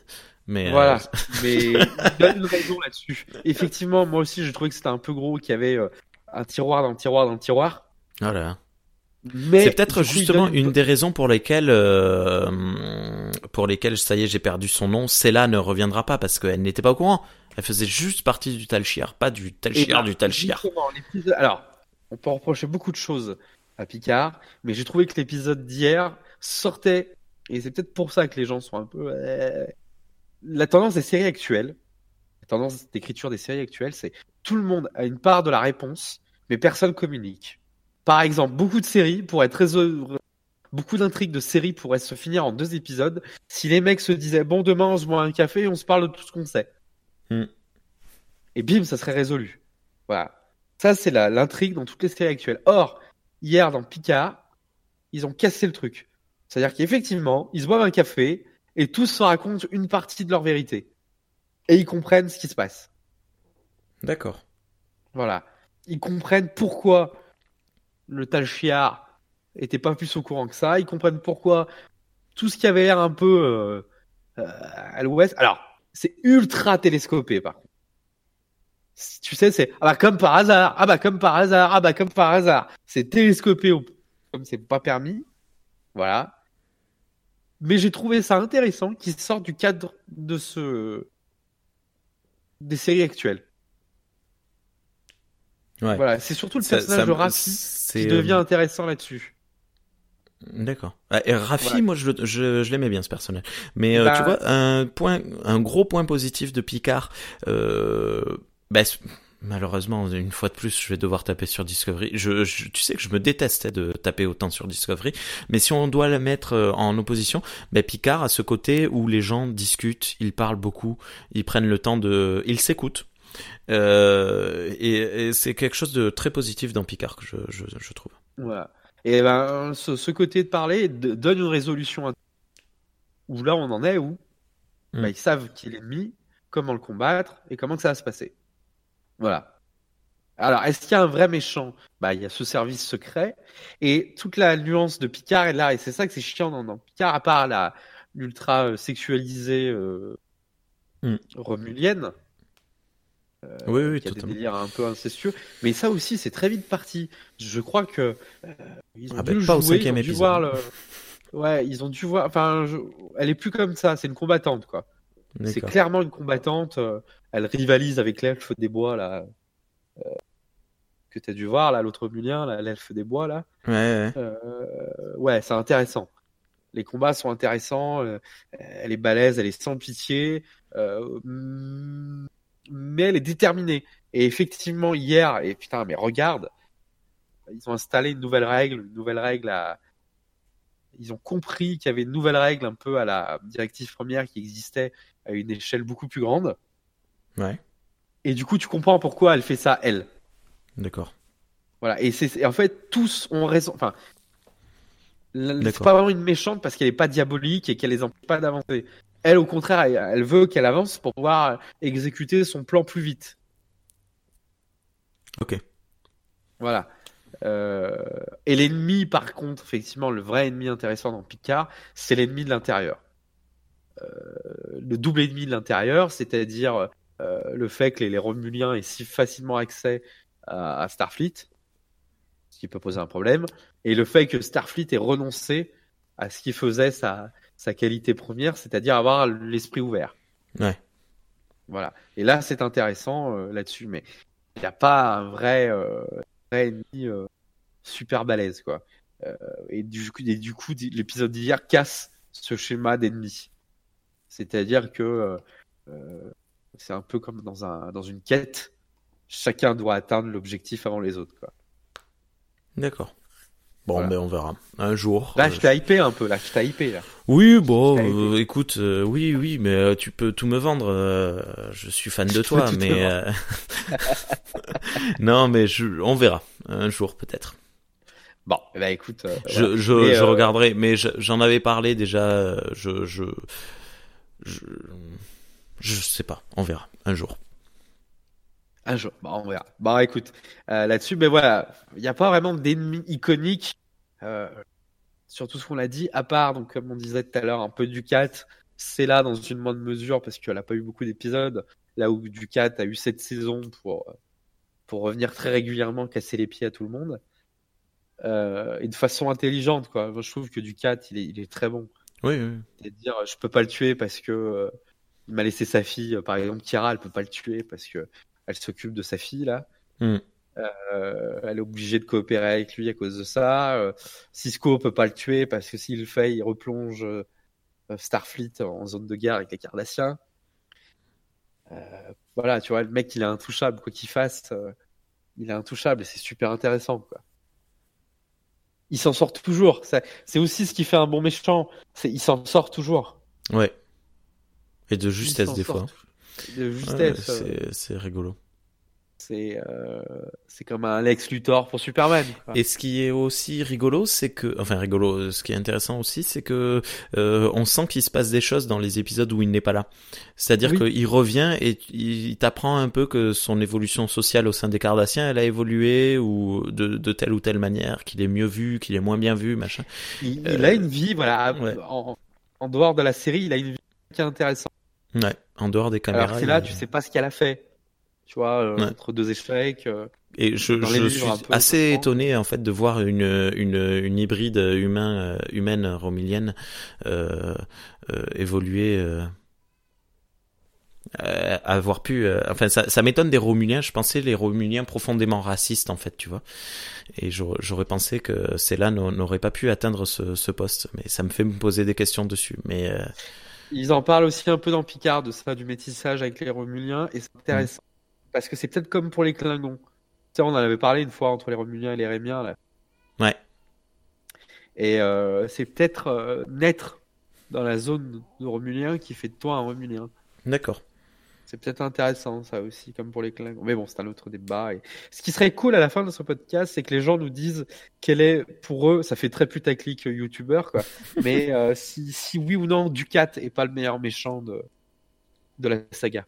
Mais euh, voilà. Mais il y a une raison là-dessus. Effectivement, moi aussi, j'ai trouvé que c'était un peu gros, qu'il y avait euh, un tiroir dans le tiroir dans le tiroir. voilà. Mais C'est peut-être justement donne une des raisons pour lesquelles, euh, pour lesquelles, ça y est, j'ai perdu son nom. Cella ne reviendra pas parce qu'elle n'était pas au courant. Elle faisait juste partie du Tal Shiar, pas du Tal Eh Shiar ben, du Tal Shiar. justement, l'épisode- Alors, on peut reprocher beaucoup de choses à Picard, mais j'ai trouvé que l'épisode d'hier sortait, et c'est peut-être pour ça que les gens sont un peu... euh, La tendance des séries actuelles, la tendance d'écriture des séries actuelles, c'est tout le monde a une part de la réponse, mais personne communique. Par exemple, beaucoup de séries pourraient être résol- Beaucoup d'intrigues de séries pourraient se finir en deux épisodes si les mecs se disaient bon demain on se boit un café et on se parle de tout ce qu'on sait. Hmm. Et bim, ça serait résolu. Voilà. Ça, c'est l'intrigue dans toutes les séries actuelles. Or, hier, dans Picard, ils ont cassé le truc. C'est-à-dire qu'effectivement, ils se boivent un café et tous se racontent une partie de leur vérité. Et ils comprennent ce qui se passe. D'accord. Voilà. Ils comprennent pourquoi le Tal Shiar était pas plus au courant que ça. Ils comprennent pourquoi tout ce qui avait l'air un peu euh, euh, à l'ouest. Alors, c'est ultra télescopé, par contre. Tu sais, c'est ah bah comme par hasard, ah bah comme par hasard, ah bah comme par hasard. C'est télescopé comme c'est pas permis. Voilà. Mais j'ai trouvé ça intéressant qu'il sorte du cadre de ce des séries actuelles. Ouais. Voilà, c'est surtout le Ça- personnage ça de c'est, qui euh, devient intéressant là-dessus. D'accord. Ah, et Rafi, Voilà. moi, je, le- je, je l'aimais bien ce personnage. Mais euh, Bah, tu vois, un point, un gros point positif de Picard. Euh, bah, malheureusement, une fois de plus, je vais devoir taper sur Discovery. Je, je- tu sais que je me détestais de taper autant sur Discovery. Mais si on doit la mettre euh, en opposition, bah, Picard a ce côté où les gens discutent, ils parlent beaucoup, ils prennent le temps de, ils s'écoutent. Euh, et, et c'est quelque chose de très positif dans Picard que je, je, je trouve. Voilà. Et ben, ce, ce côté de parler de- donne une résolution. Où là, on en est où? Mm. ils savent qui est l'ennemi, comment le combattre et comment que ça va se passer. Voilà. Alors, est-ce qu'il y a un vrai méchant? Bah, il y a ce service secret et toute la nuance de Picard est là et c'est ça que c'est chiant dans, dans Picard, à part la l'ultra euh, sexualisée euh, Mm. romulienne. Oui, oui, qui a des délires un peu incestueux. Mais ça aussi, c'est très vite parti. Je crois que euh, ils ont Ah dû ben, le pas au jouer, cinquième ils ont dû voir le. Ouais, ils ont dû voir. Enfin, je- elle est plus comme ça. C'est une combattante, quoi. C'est clairement une combattante. euh, Elle rivalise avec l'elfe des bois là. euh, que t'as dû voir là, l'autre mulien, l'elfe des bois là. Ouais, ouais. Euh, ouais, c'est intéressant. Les combats sont intéressants. euh, elle est balèze, elle est sans pitié. euh, mm, mais elle est déterminée. Et effectivement, hier, et putain, mais regarde, ils ont installé une nouvelle règle, une nouvelle règle à. Ils ont compris qu'il y avait une nouvelle règle un peu à la directive première qui existait à une échelle beaucoup plus grande. Ouais. Et du coup, tu comprends pourquoi elle fait ça, elle. D'accord. Voilà. Et c'est en fait tous ont raison. Enfin, c'est pas vraiment une méchante parce qu'elle est pas diabolique et qu'elle les empêche pas d'avancer. Elle, au contraire, elle, elle veut qu'elle avance pour pouvoir exécuter son plan plus vite. Ok. Voilà. Euh, Et l'ennemi, par contre, effectivement, le vrai ennemi intéressant dans Picard, c'est l'ennemi de l'intérieur. Euh, le double ennemi de l'intérieur, c'est-à-dire euh, le fait que les, les Romuliens aient si facilement accès à, à Starfleet, ce qui peut poser un problème, et le fait que Starfleet ait renoncé à ce qui faisait sa, sa qualité première, c'est-à-dire avoir l'esprit ouvert. Ouais. Voilà. Et là, c'est intéressant euh, là-dessus, mais il n'y a pas un vrai, euh, vrai ennemi euh, super balèze, quoi. Euh, et du coup, et du coup, l'épisode d'hier casse ce schéma d'ennemi. C'est-à-dire que euh, euh, c'est un peu comme dans un dans une quête. Chacun doit atteindre l'objectif avant les autres, quoi. D'accord. Bon, Voilà. ben on verra. Un jour. Là, euh, je t'ai hypé un peu. Là, je t'ai hypé là. Oui, bon, euh, écoute, euh, oui, oui, mais euh, tu peux tout me vendre. euh, je suis fan de toi, mais euh, non, mais je, on verra un jour peut-être. Bon, ben écoute. Je, je, je regarderai, mais je- j'en avais parlé déjà. Je, je, je, je sais pas. On verra un jour. Un jour, bah, on verra. Bon, écoute, euh, là-dessus, mais voilà, il n'y a pas vraiment d'ennemis iconiques euh, sur tout ce qu'on a dit, à part, donc, comme on disait tout à l'heure, un peu Ducat. C'est là dans une moindre mesure parce qu'elle n'a pas eu beaucoup d'épisodes. Là où Ducat a eu cette saison pour, pour revenir très régulièrement casser les pieds à tout le monde. Euh, et de façon intelligente, quoi. Moi, je trouve que Ducat, il est, il est très bon. Oui, oui. C'est-à-dire, je peux pas le tuer parce que euh, il m'a laissé sa fille. Par exemple, Kira, elle peut pas le tuer parce que elle s'occupe de sa fille là. Hmm. Euh, elle est obligée de coopérer avec lui à cause de ça. Euh, Cisco peut pas le tuer parce que s'il le fait, il replonge euh, Starfleet en zone de guerre avec les Cardassiens. Voilà, tu vois, le mec, il est intouchable, quoi qu'il fasse, il est intouchable et c'est super intéressant, quoi. Il s'en sort toujours. C'est aussi ce qui fait un bon méchant. Il s'en sort toujours. Ouais. Et de justesse des fois. De justesse. euh, c'est, rigolo. c'est euh, c'est comme un Lex Luthor pour Superman. quoi. Et ce qui est aussi rigolo, c'est que, enfin rigolo, ce qui est intéressant aussi, c'est que euh, on sent qu'il se passe des choses dans les épisodes où il n'est pas là. C'est-à-dire Oui. qu'il revient et il t'apprend un peu que son évolution sociale au sein des Cardassiens, elle a évolué ou de, de telle ou telle manière, qu'il est mieux vu, qu'il est moins bien vu, machin. Il, il euh, a une vie, voilà, ouais. en, en dehors de la série, il a une vie qui est intéressante. Ouais. En dehors des caméras. Alors c'est là, tu sais pas ce qu'elle a fait. Tu vois, euh, Ouais. entre deux échecs. euh, Et je, je suis assez étonné en fait de voir une une une hybride humain euh, humaine romilienne euh, euh, évoluer euh, euh, avoir pu. euh, enfin, ça, ça m'étonne des Romuliens. Je pensais les Romuliens profondément racistes, en fait, tu vois. Et j'aurais pensé que Céla n'a- n'aurait pas pu atteindre ce, ce poste. Mais ça me fait me poser des questions dessus. Mais euh, Ils en parlent aussi un peu dans Picard de ça, du métissage avec les Romuliens, et c'est intéressant. Parce que c'est peut-être comme pour les Klingons. Tu sais, on en avait parlé une fois entre les Romuliens et les Rémiens, là. ouais, Et euh, c'est peut-être euh, naître dans la zone de Romulien qui fait de toi un Romulien. d'accord. C'est peut-être intéressant, ça aussi, comme pour les Klingons. Mais bon, c'est un autre débat. Et... Ce qui serait cool à la fin de ce podcast, c'est que les gens nous disent quel est, pour eux, ça fait très putaclic euh, youtubeur, quoi. Mais euh, si, si oui ou non, Ducat est pas le meilleur méchant de, de la saga.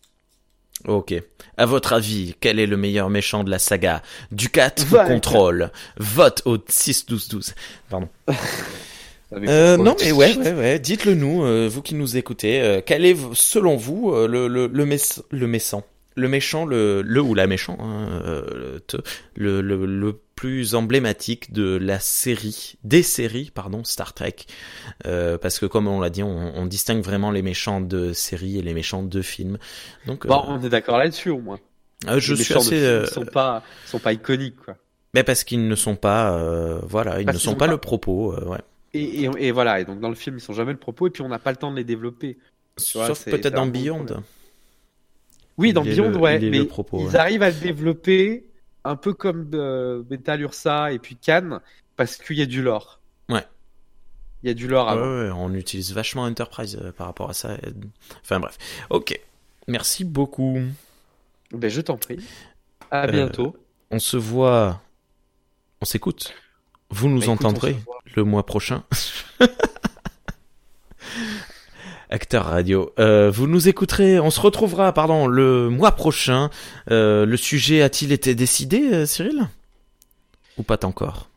Ok. À votre avis, quel est le meilleur méchant de la saga? Ducat ou. Contrôle Vote au 6-12-12. Pardon. Mais Euh, non, mais ouais, ouais, ouais. Dites-le nous, euh, vous qui nous écoutez. euh, quel est, selon vous, euh, le, le, le, le méchant Le méchant, le, le ou la méchant, hein, euh, le, te- le, le, le plus emblématique de la série, des séries, pardon, Star Trek. Euh, parce que comme on l'a dit, on, on distingue vraiment les méchants de séries et les méchants de films. Donc, euh, Bon, on est d'accord là-dessus, au moins. euh, je les suis méchants de assez... films sont pas, sont pas iconiques, quoi. Mais parce qu'ils ne sont pas, euh, voilà, ils Parce ne sont ont pas, pas- le propos, euh, ouais. Et, et, et voilà. Et donc, dans le film, ils sont jamais le propos, et puis on n'a pas le temps de les développer. vois, Sauf peut-être dans Beyond. problème. Oui, dans Il Beyond, le- ouais, il mais propos, ils ouais. arrivent à le développer un peu comme euh, Metal Ursa et puis Khan, parce qu'il y a du lore. Ouais. Il y a du lore avant. ouais, on utilise vachement Enterprise euh, par rapport à ça. Enfin bref. Ok. Merci beaucoup. Ben, je t'en prie. À Euh, bientôt. On se voit. On s'écoute. Vous nous Bah, entendrez le mois prochain. Acteur radio. Euh, vous nous écouterez. On se retrouvera, pardon, le mois prochain. Euh, le sujet a-t-il été décidé, euh, Cyril? Ou pas encore?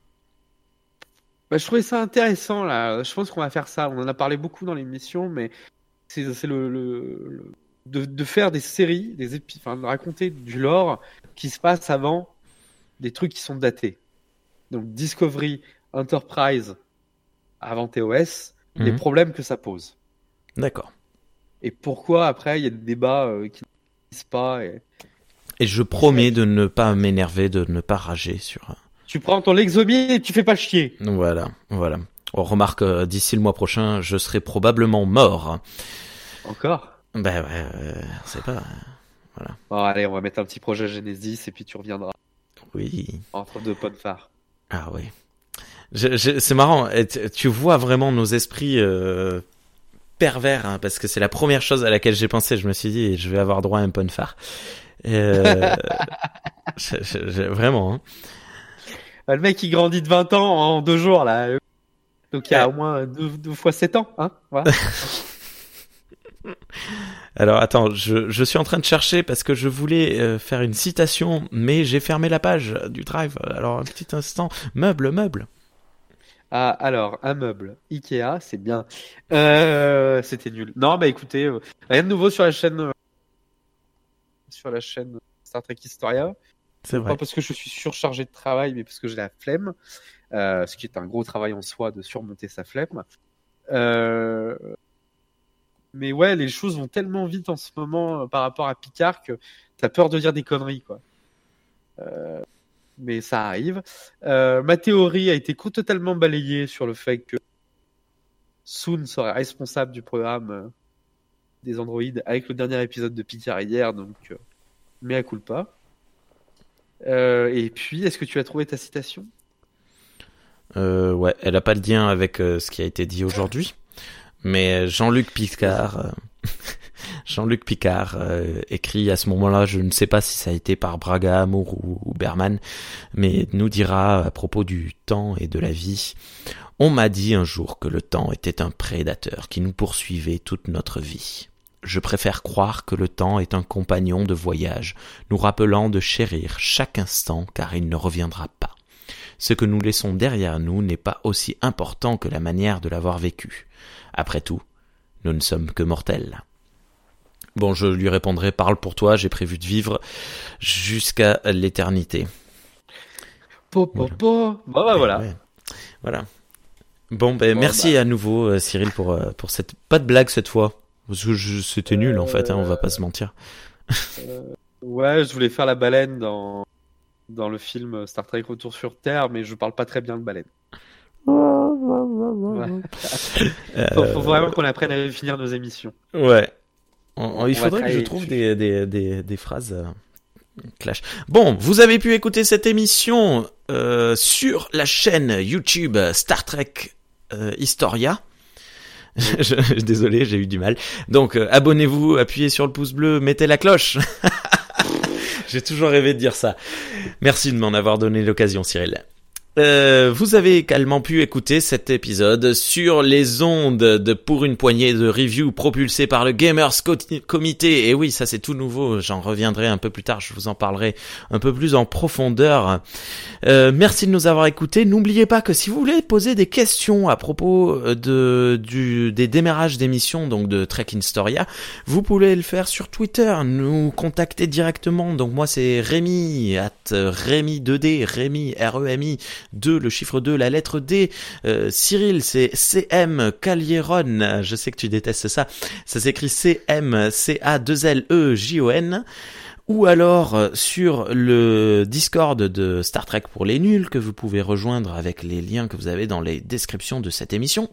Bah, je trouvais ça intéressant là. Je pense qu'on va faire ça. On en a parlé beaucoup dans l'émission, mais c'est le, le- le- de, de faire des séries, des épi... enfin de raconter du lore qui se passe avant des trucs qui sont datés. Donc Discovery, Enterprise, avant TOS, les Mhm. problèmes que ça pose. D'accord. Et pourquoi après il y a des débats euh, qui ne se pas. Et... Et je promets de ne pas m'énerver, de ne pas rager sur. Tu prends ton Lexomie et tu fais pas chier. Voilà, voilà. On remarque euh, d'ici le mois prochain, je serai probablement mort. Encore? Ben ouais, euh, on sait pas. Bon allez, on va mettre un petit projet Genesis et puis tu reviendras Oui. entre deux potes phares. Ah oui. C'est marrant. tu- vois vraiment nos esprits euh, pervers, hein, parce que c'est la première chose à laquelle j'ai pensé. Je me suis dit, je vais avoir droit à un phare. Euh, je- je- je- vraiment. hein. Ah, Le mec il grandit de 20 ans en deux jours là. Donc il y a Ouais. au moins deux, deux fois 7 ans, hein voilà. Alors attends, je, je suis en train de chercher parce que je voulais euh, faire une citation, mais j'ai fermé la page du drive. Alors un petit instant. Meuble, meuble. Ah, alors, un meuble Ikea, c'est bien. Euh, c'était nul. Non, bah écoutez, euh, rien de nouveau sur la chaîne, euh, sur la chaîne Star Trek Historia. C'est vrai. Pas parce que je suis surchargé de travail, mais parce que j'ai la flemme. Ce qui est un gros travail en soi de surmonter sa flemme. Mais ouais, les choses vont tellement vite en ce moment euh, par rapport à Picard que t'as peur de dire des conneries, quoi. Euh, mais ça arrive. Euh, ma théorie a été totalement balayée sur le fait que Soon serait responsable du programme des androïdes avec le dernier épisode de Picard hier, donc euh, mea culpa. Euh, et puis, est-ce que tu as trouvé ta citation? Ouais, elle a pas de lien avec ce qui a été dit aujourd'hui, mais Jean-Luc Picard, euh, Jean-Luc Picard euh, écrit à ce moment-là, je ne sais pas si ça a été par Braga, Amour ou, ou Berman, mais nous dira à propos du temps et de la vie. On m'a dit un jour que le temps était un prédateur qui nous poursuivait toute notre vie. Je préfère croire que le temps est un compagnon de voyage, nous rappelant de chérir chaque instant car il ne reviendra pas. Ce que nous laissons derrière nous n'est pas aussi important que la manière de l'avoir vécu. Après tout, nous ne sommes que mortels. Bon, je lui répondrai, parle pour toi, j'ai prévu de vivre jusqu'à l'éternité. Po, po, po. Bon, bah voilà. Ouais. Voilà. Bon, ben, Bon, merci à nouveau, euh, Cyril, pour, euh, pour cette, pas de blague cette fois. Parce que je- c'était nul en fait, hein, on va pas se mentir. Euh, ouais, je voulais faire la baleine dans, dans le film Star Trek Retour sur Terre, mais je parle pas très bien de baleine. Ouais. Faut, faut vraiment qu'on apprenne à finir nos émissions. Ouais. On- on- il On faudrait que je trouve des, des, des, des phrases euh, clash. Bon, vous avez pu écouter cette émission euh, sur la chaîne YouTube Star Trek euh, Historia. Je- désolé, j'ai eu du mal. Donc, euh, abonnez-vous, appuyez sur le pouce bleu, mettez la cloche. j'ai toujours rêvé de dire ça. Merci de m'en avoir donné l'occasion, Cyril. Euh, vous avez également pu écouter cet épisode sur les ondes de Pour une poignée de reviews propulsées par le Gamers Co- Comité. Et oui, ça c'est tout nouveau, j'en reviendrai un peu plus tard, je vous en parlerai un peu plus en profondeur. Euh, merci de nous avoir écoutés. N'oubliez pas que si vous voulez poser des questions à propos euh, des démarrages d'émissions, donc de Trek Storia, vous pouvez le faire sur Twitter, nous contacter directement. Donc moi c'est Rémi, at Rémi 2D, Rémi, R-E-M-I, 2, le chiffre 2, la lettre D. Euh, Cyril, c'est CM Calieron, je sais que tu détestes ça. Ça s'écrit C-M-C-A-2-L-E-J-O-N. Ou alors euh, sur le Discord de Star Trek pour les nuls que vous pouvez rejoindre avec les liens que vous avez dans les descriptions de cette émission.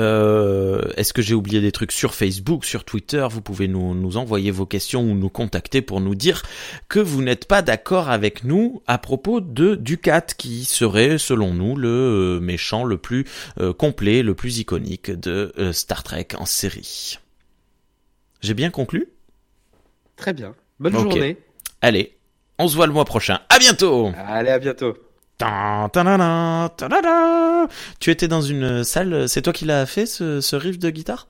Euh, Est-ce que j'ai oublié des trucs sur Facebook, sur Twitter? Vous pouvez nous, nous envoyer vos questions ou nous contacter pour nous dire que vous n'êtes pas d'accord avec nous à propos de Ducat, qui serait, selon nous, le euh, méchant le plus euh, complet, le plus iconique de euh, Star Trek en série. J'ai bien conclu? Très bien. Bonne journée. Allez, on se voit le mois prochain. À bientôt Allez, à bientôt. Tu étais dans une salle, c'est toi qui l'as fait ce, ce riff de guitare?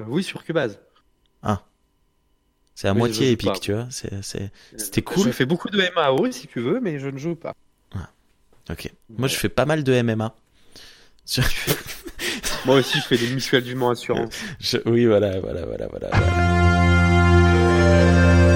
Euh, oui, sur Cubase. C'est à moitié épique, pas. tu vois. C'est... C'était cool. Je fais beaucoup de MAO si tu veux, mais je ne joue pas. Ok. Moi, je fais pas mal de MMA. Je- Moi aussi, je fais des mutuelles du Mans Assurance. je- Oui, voilà, voilà, voilà, voilà. voilà.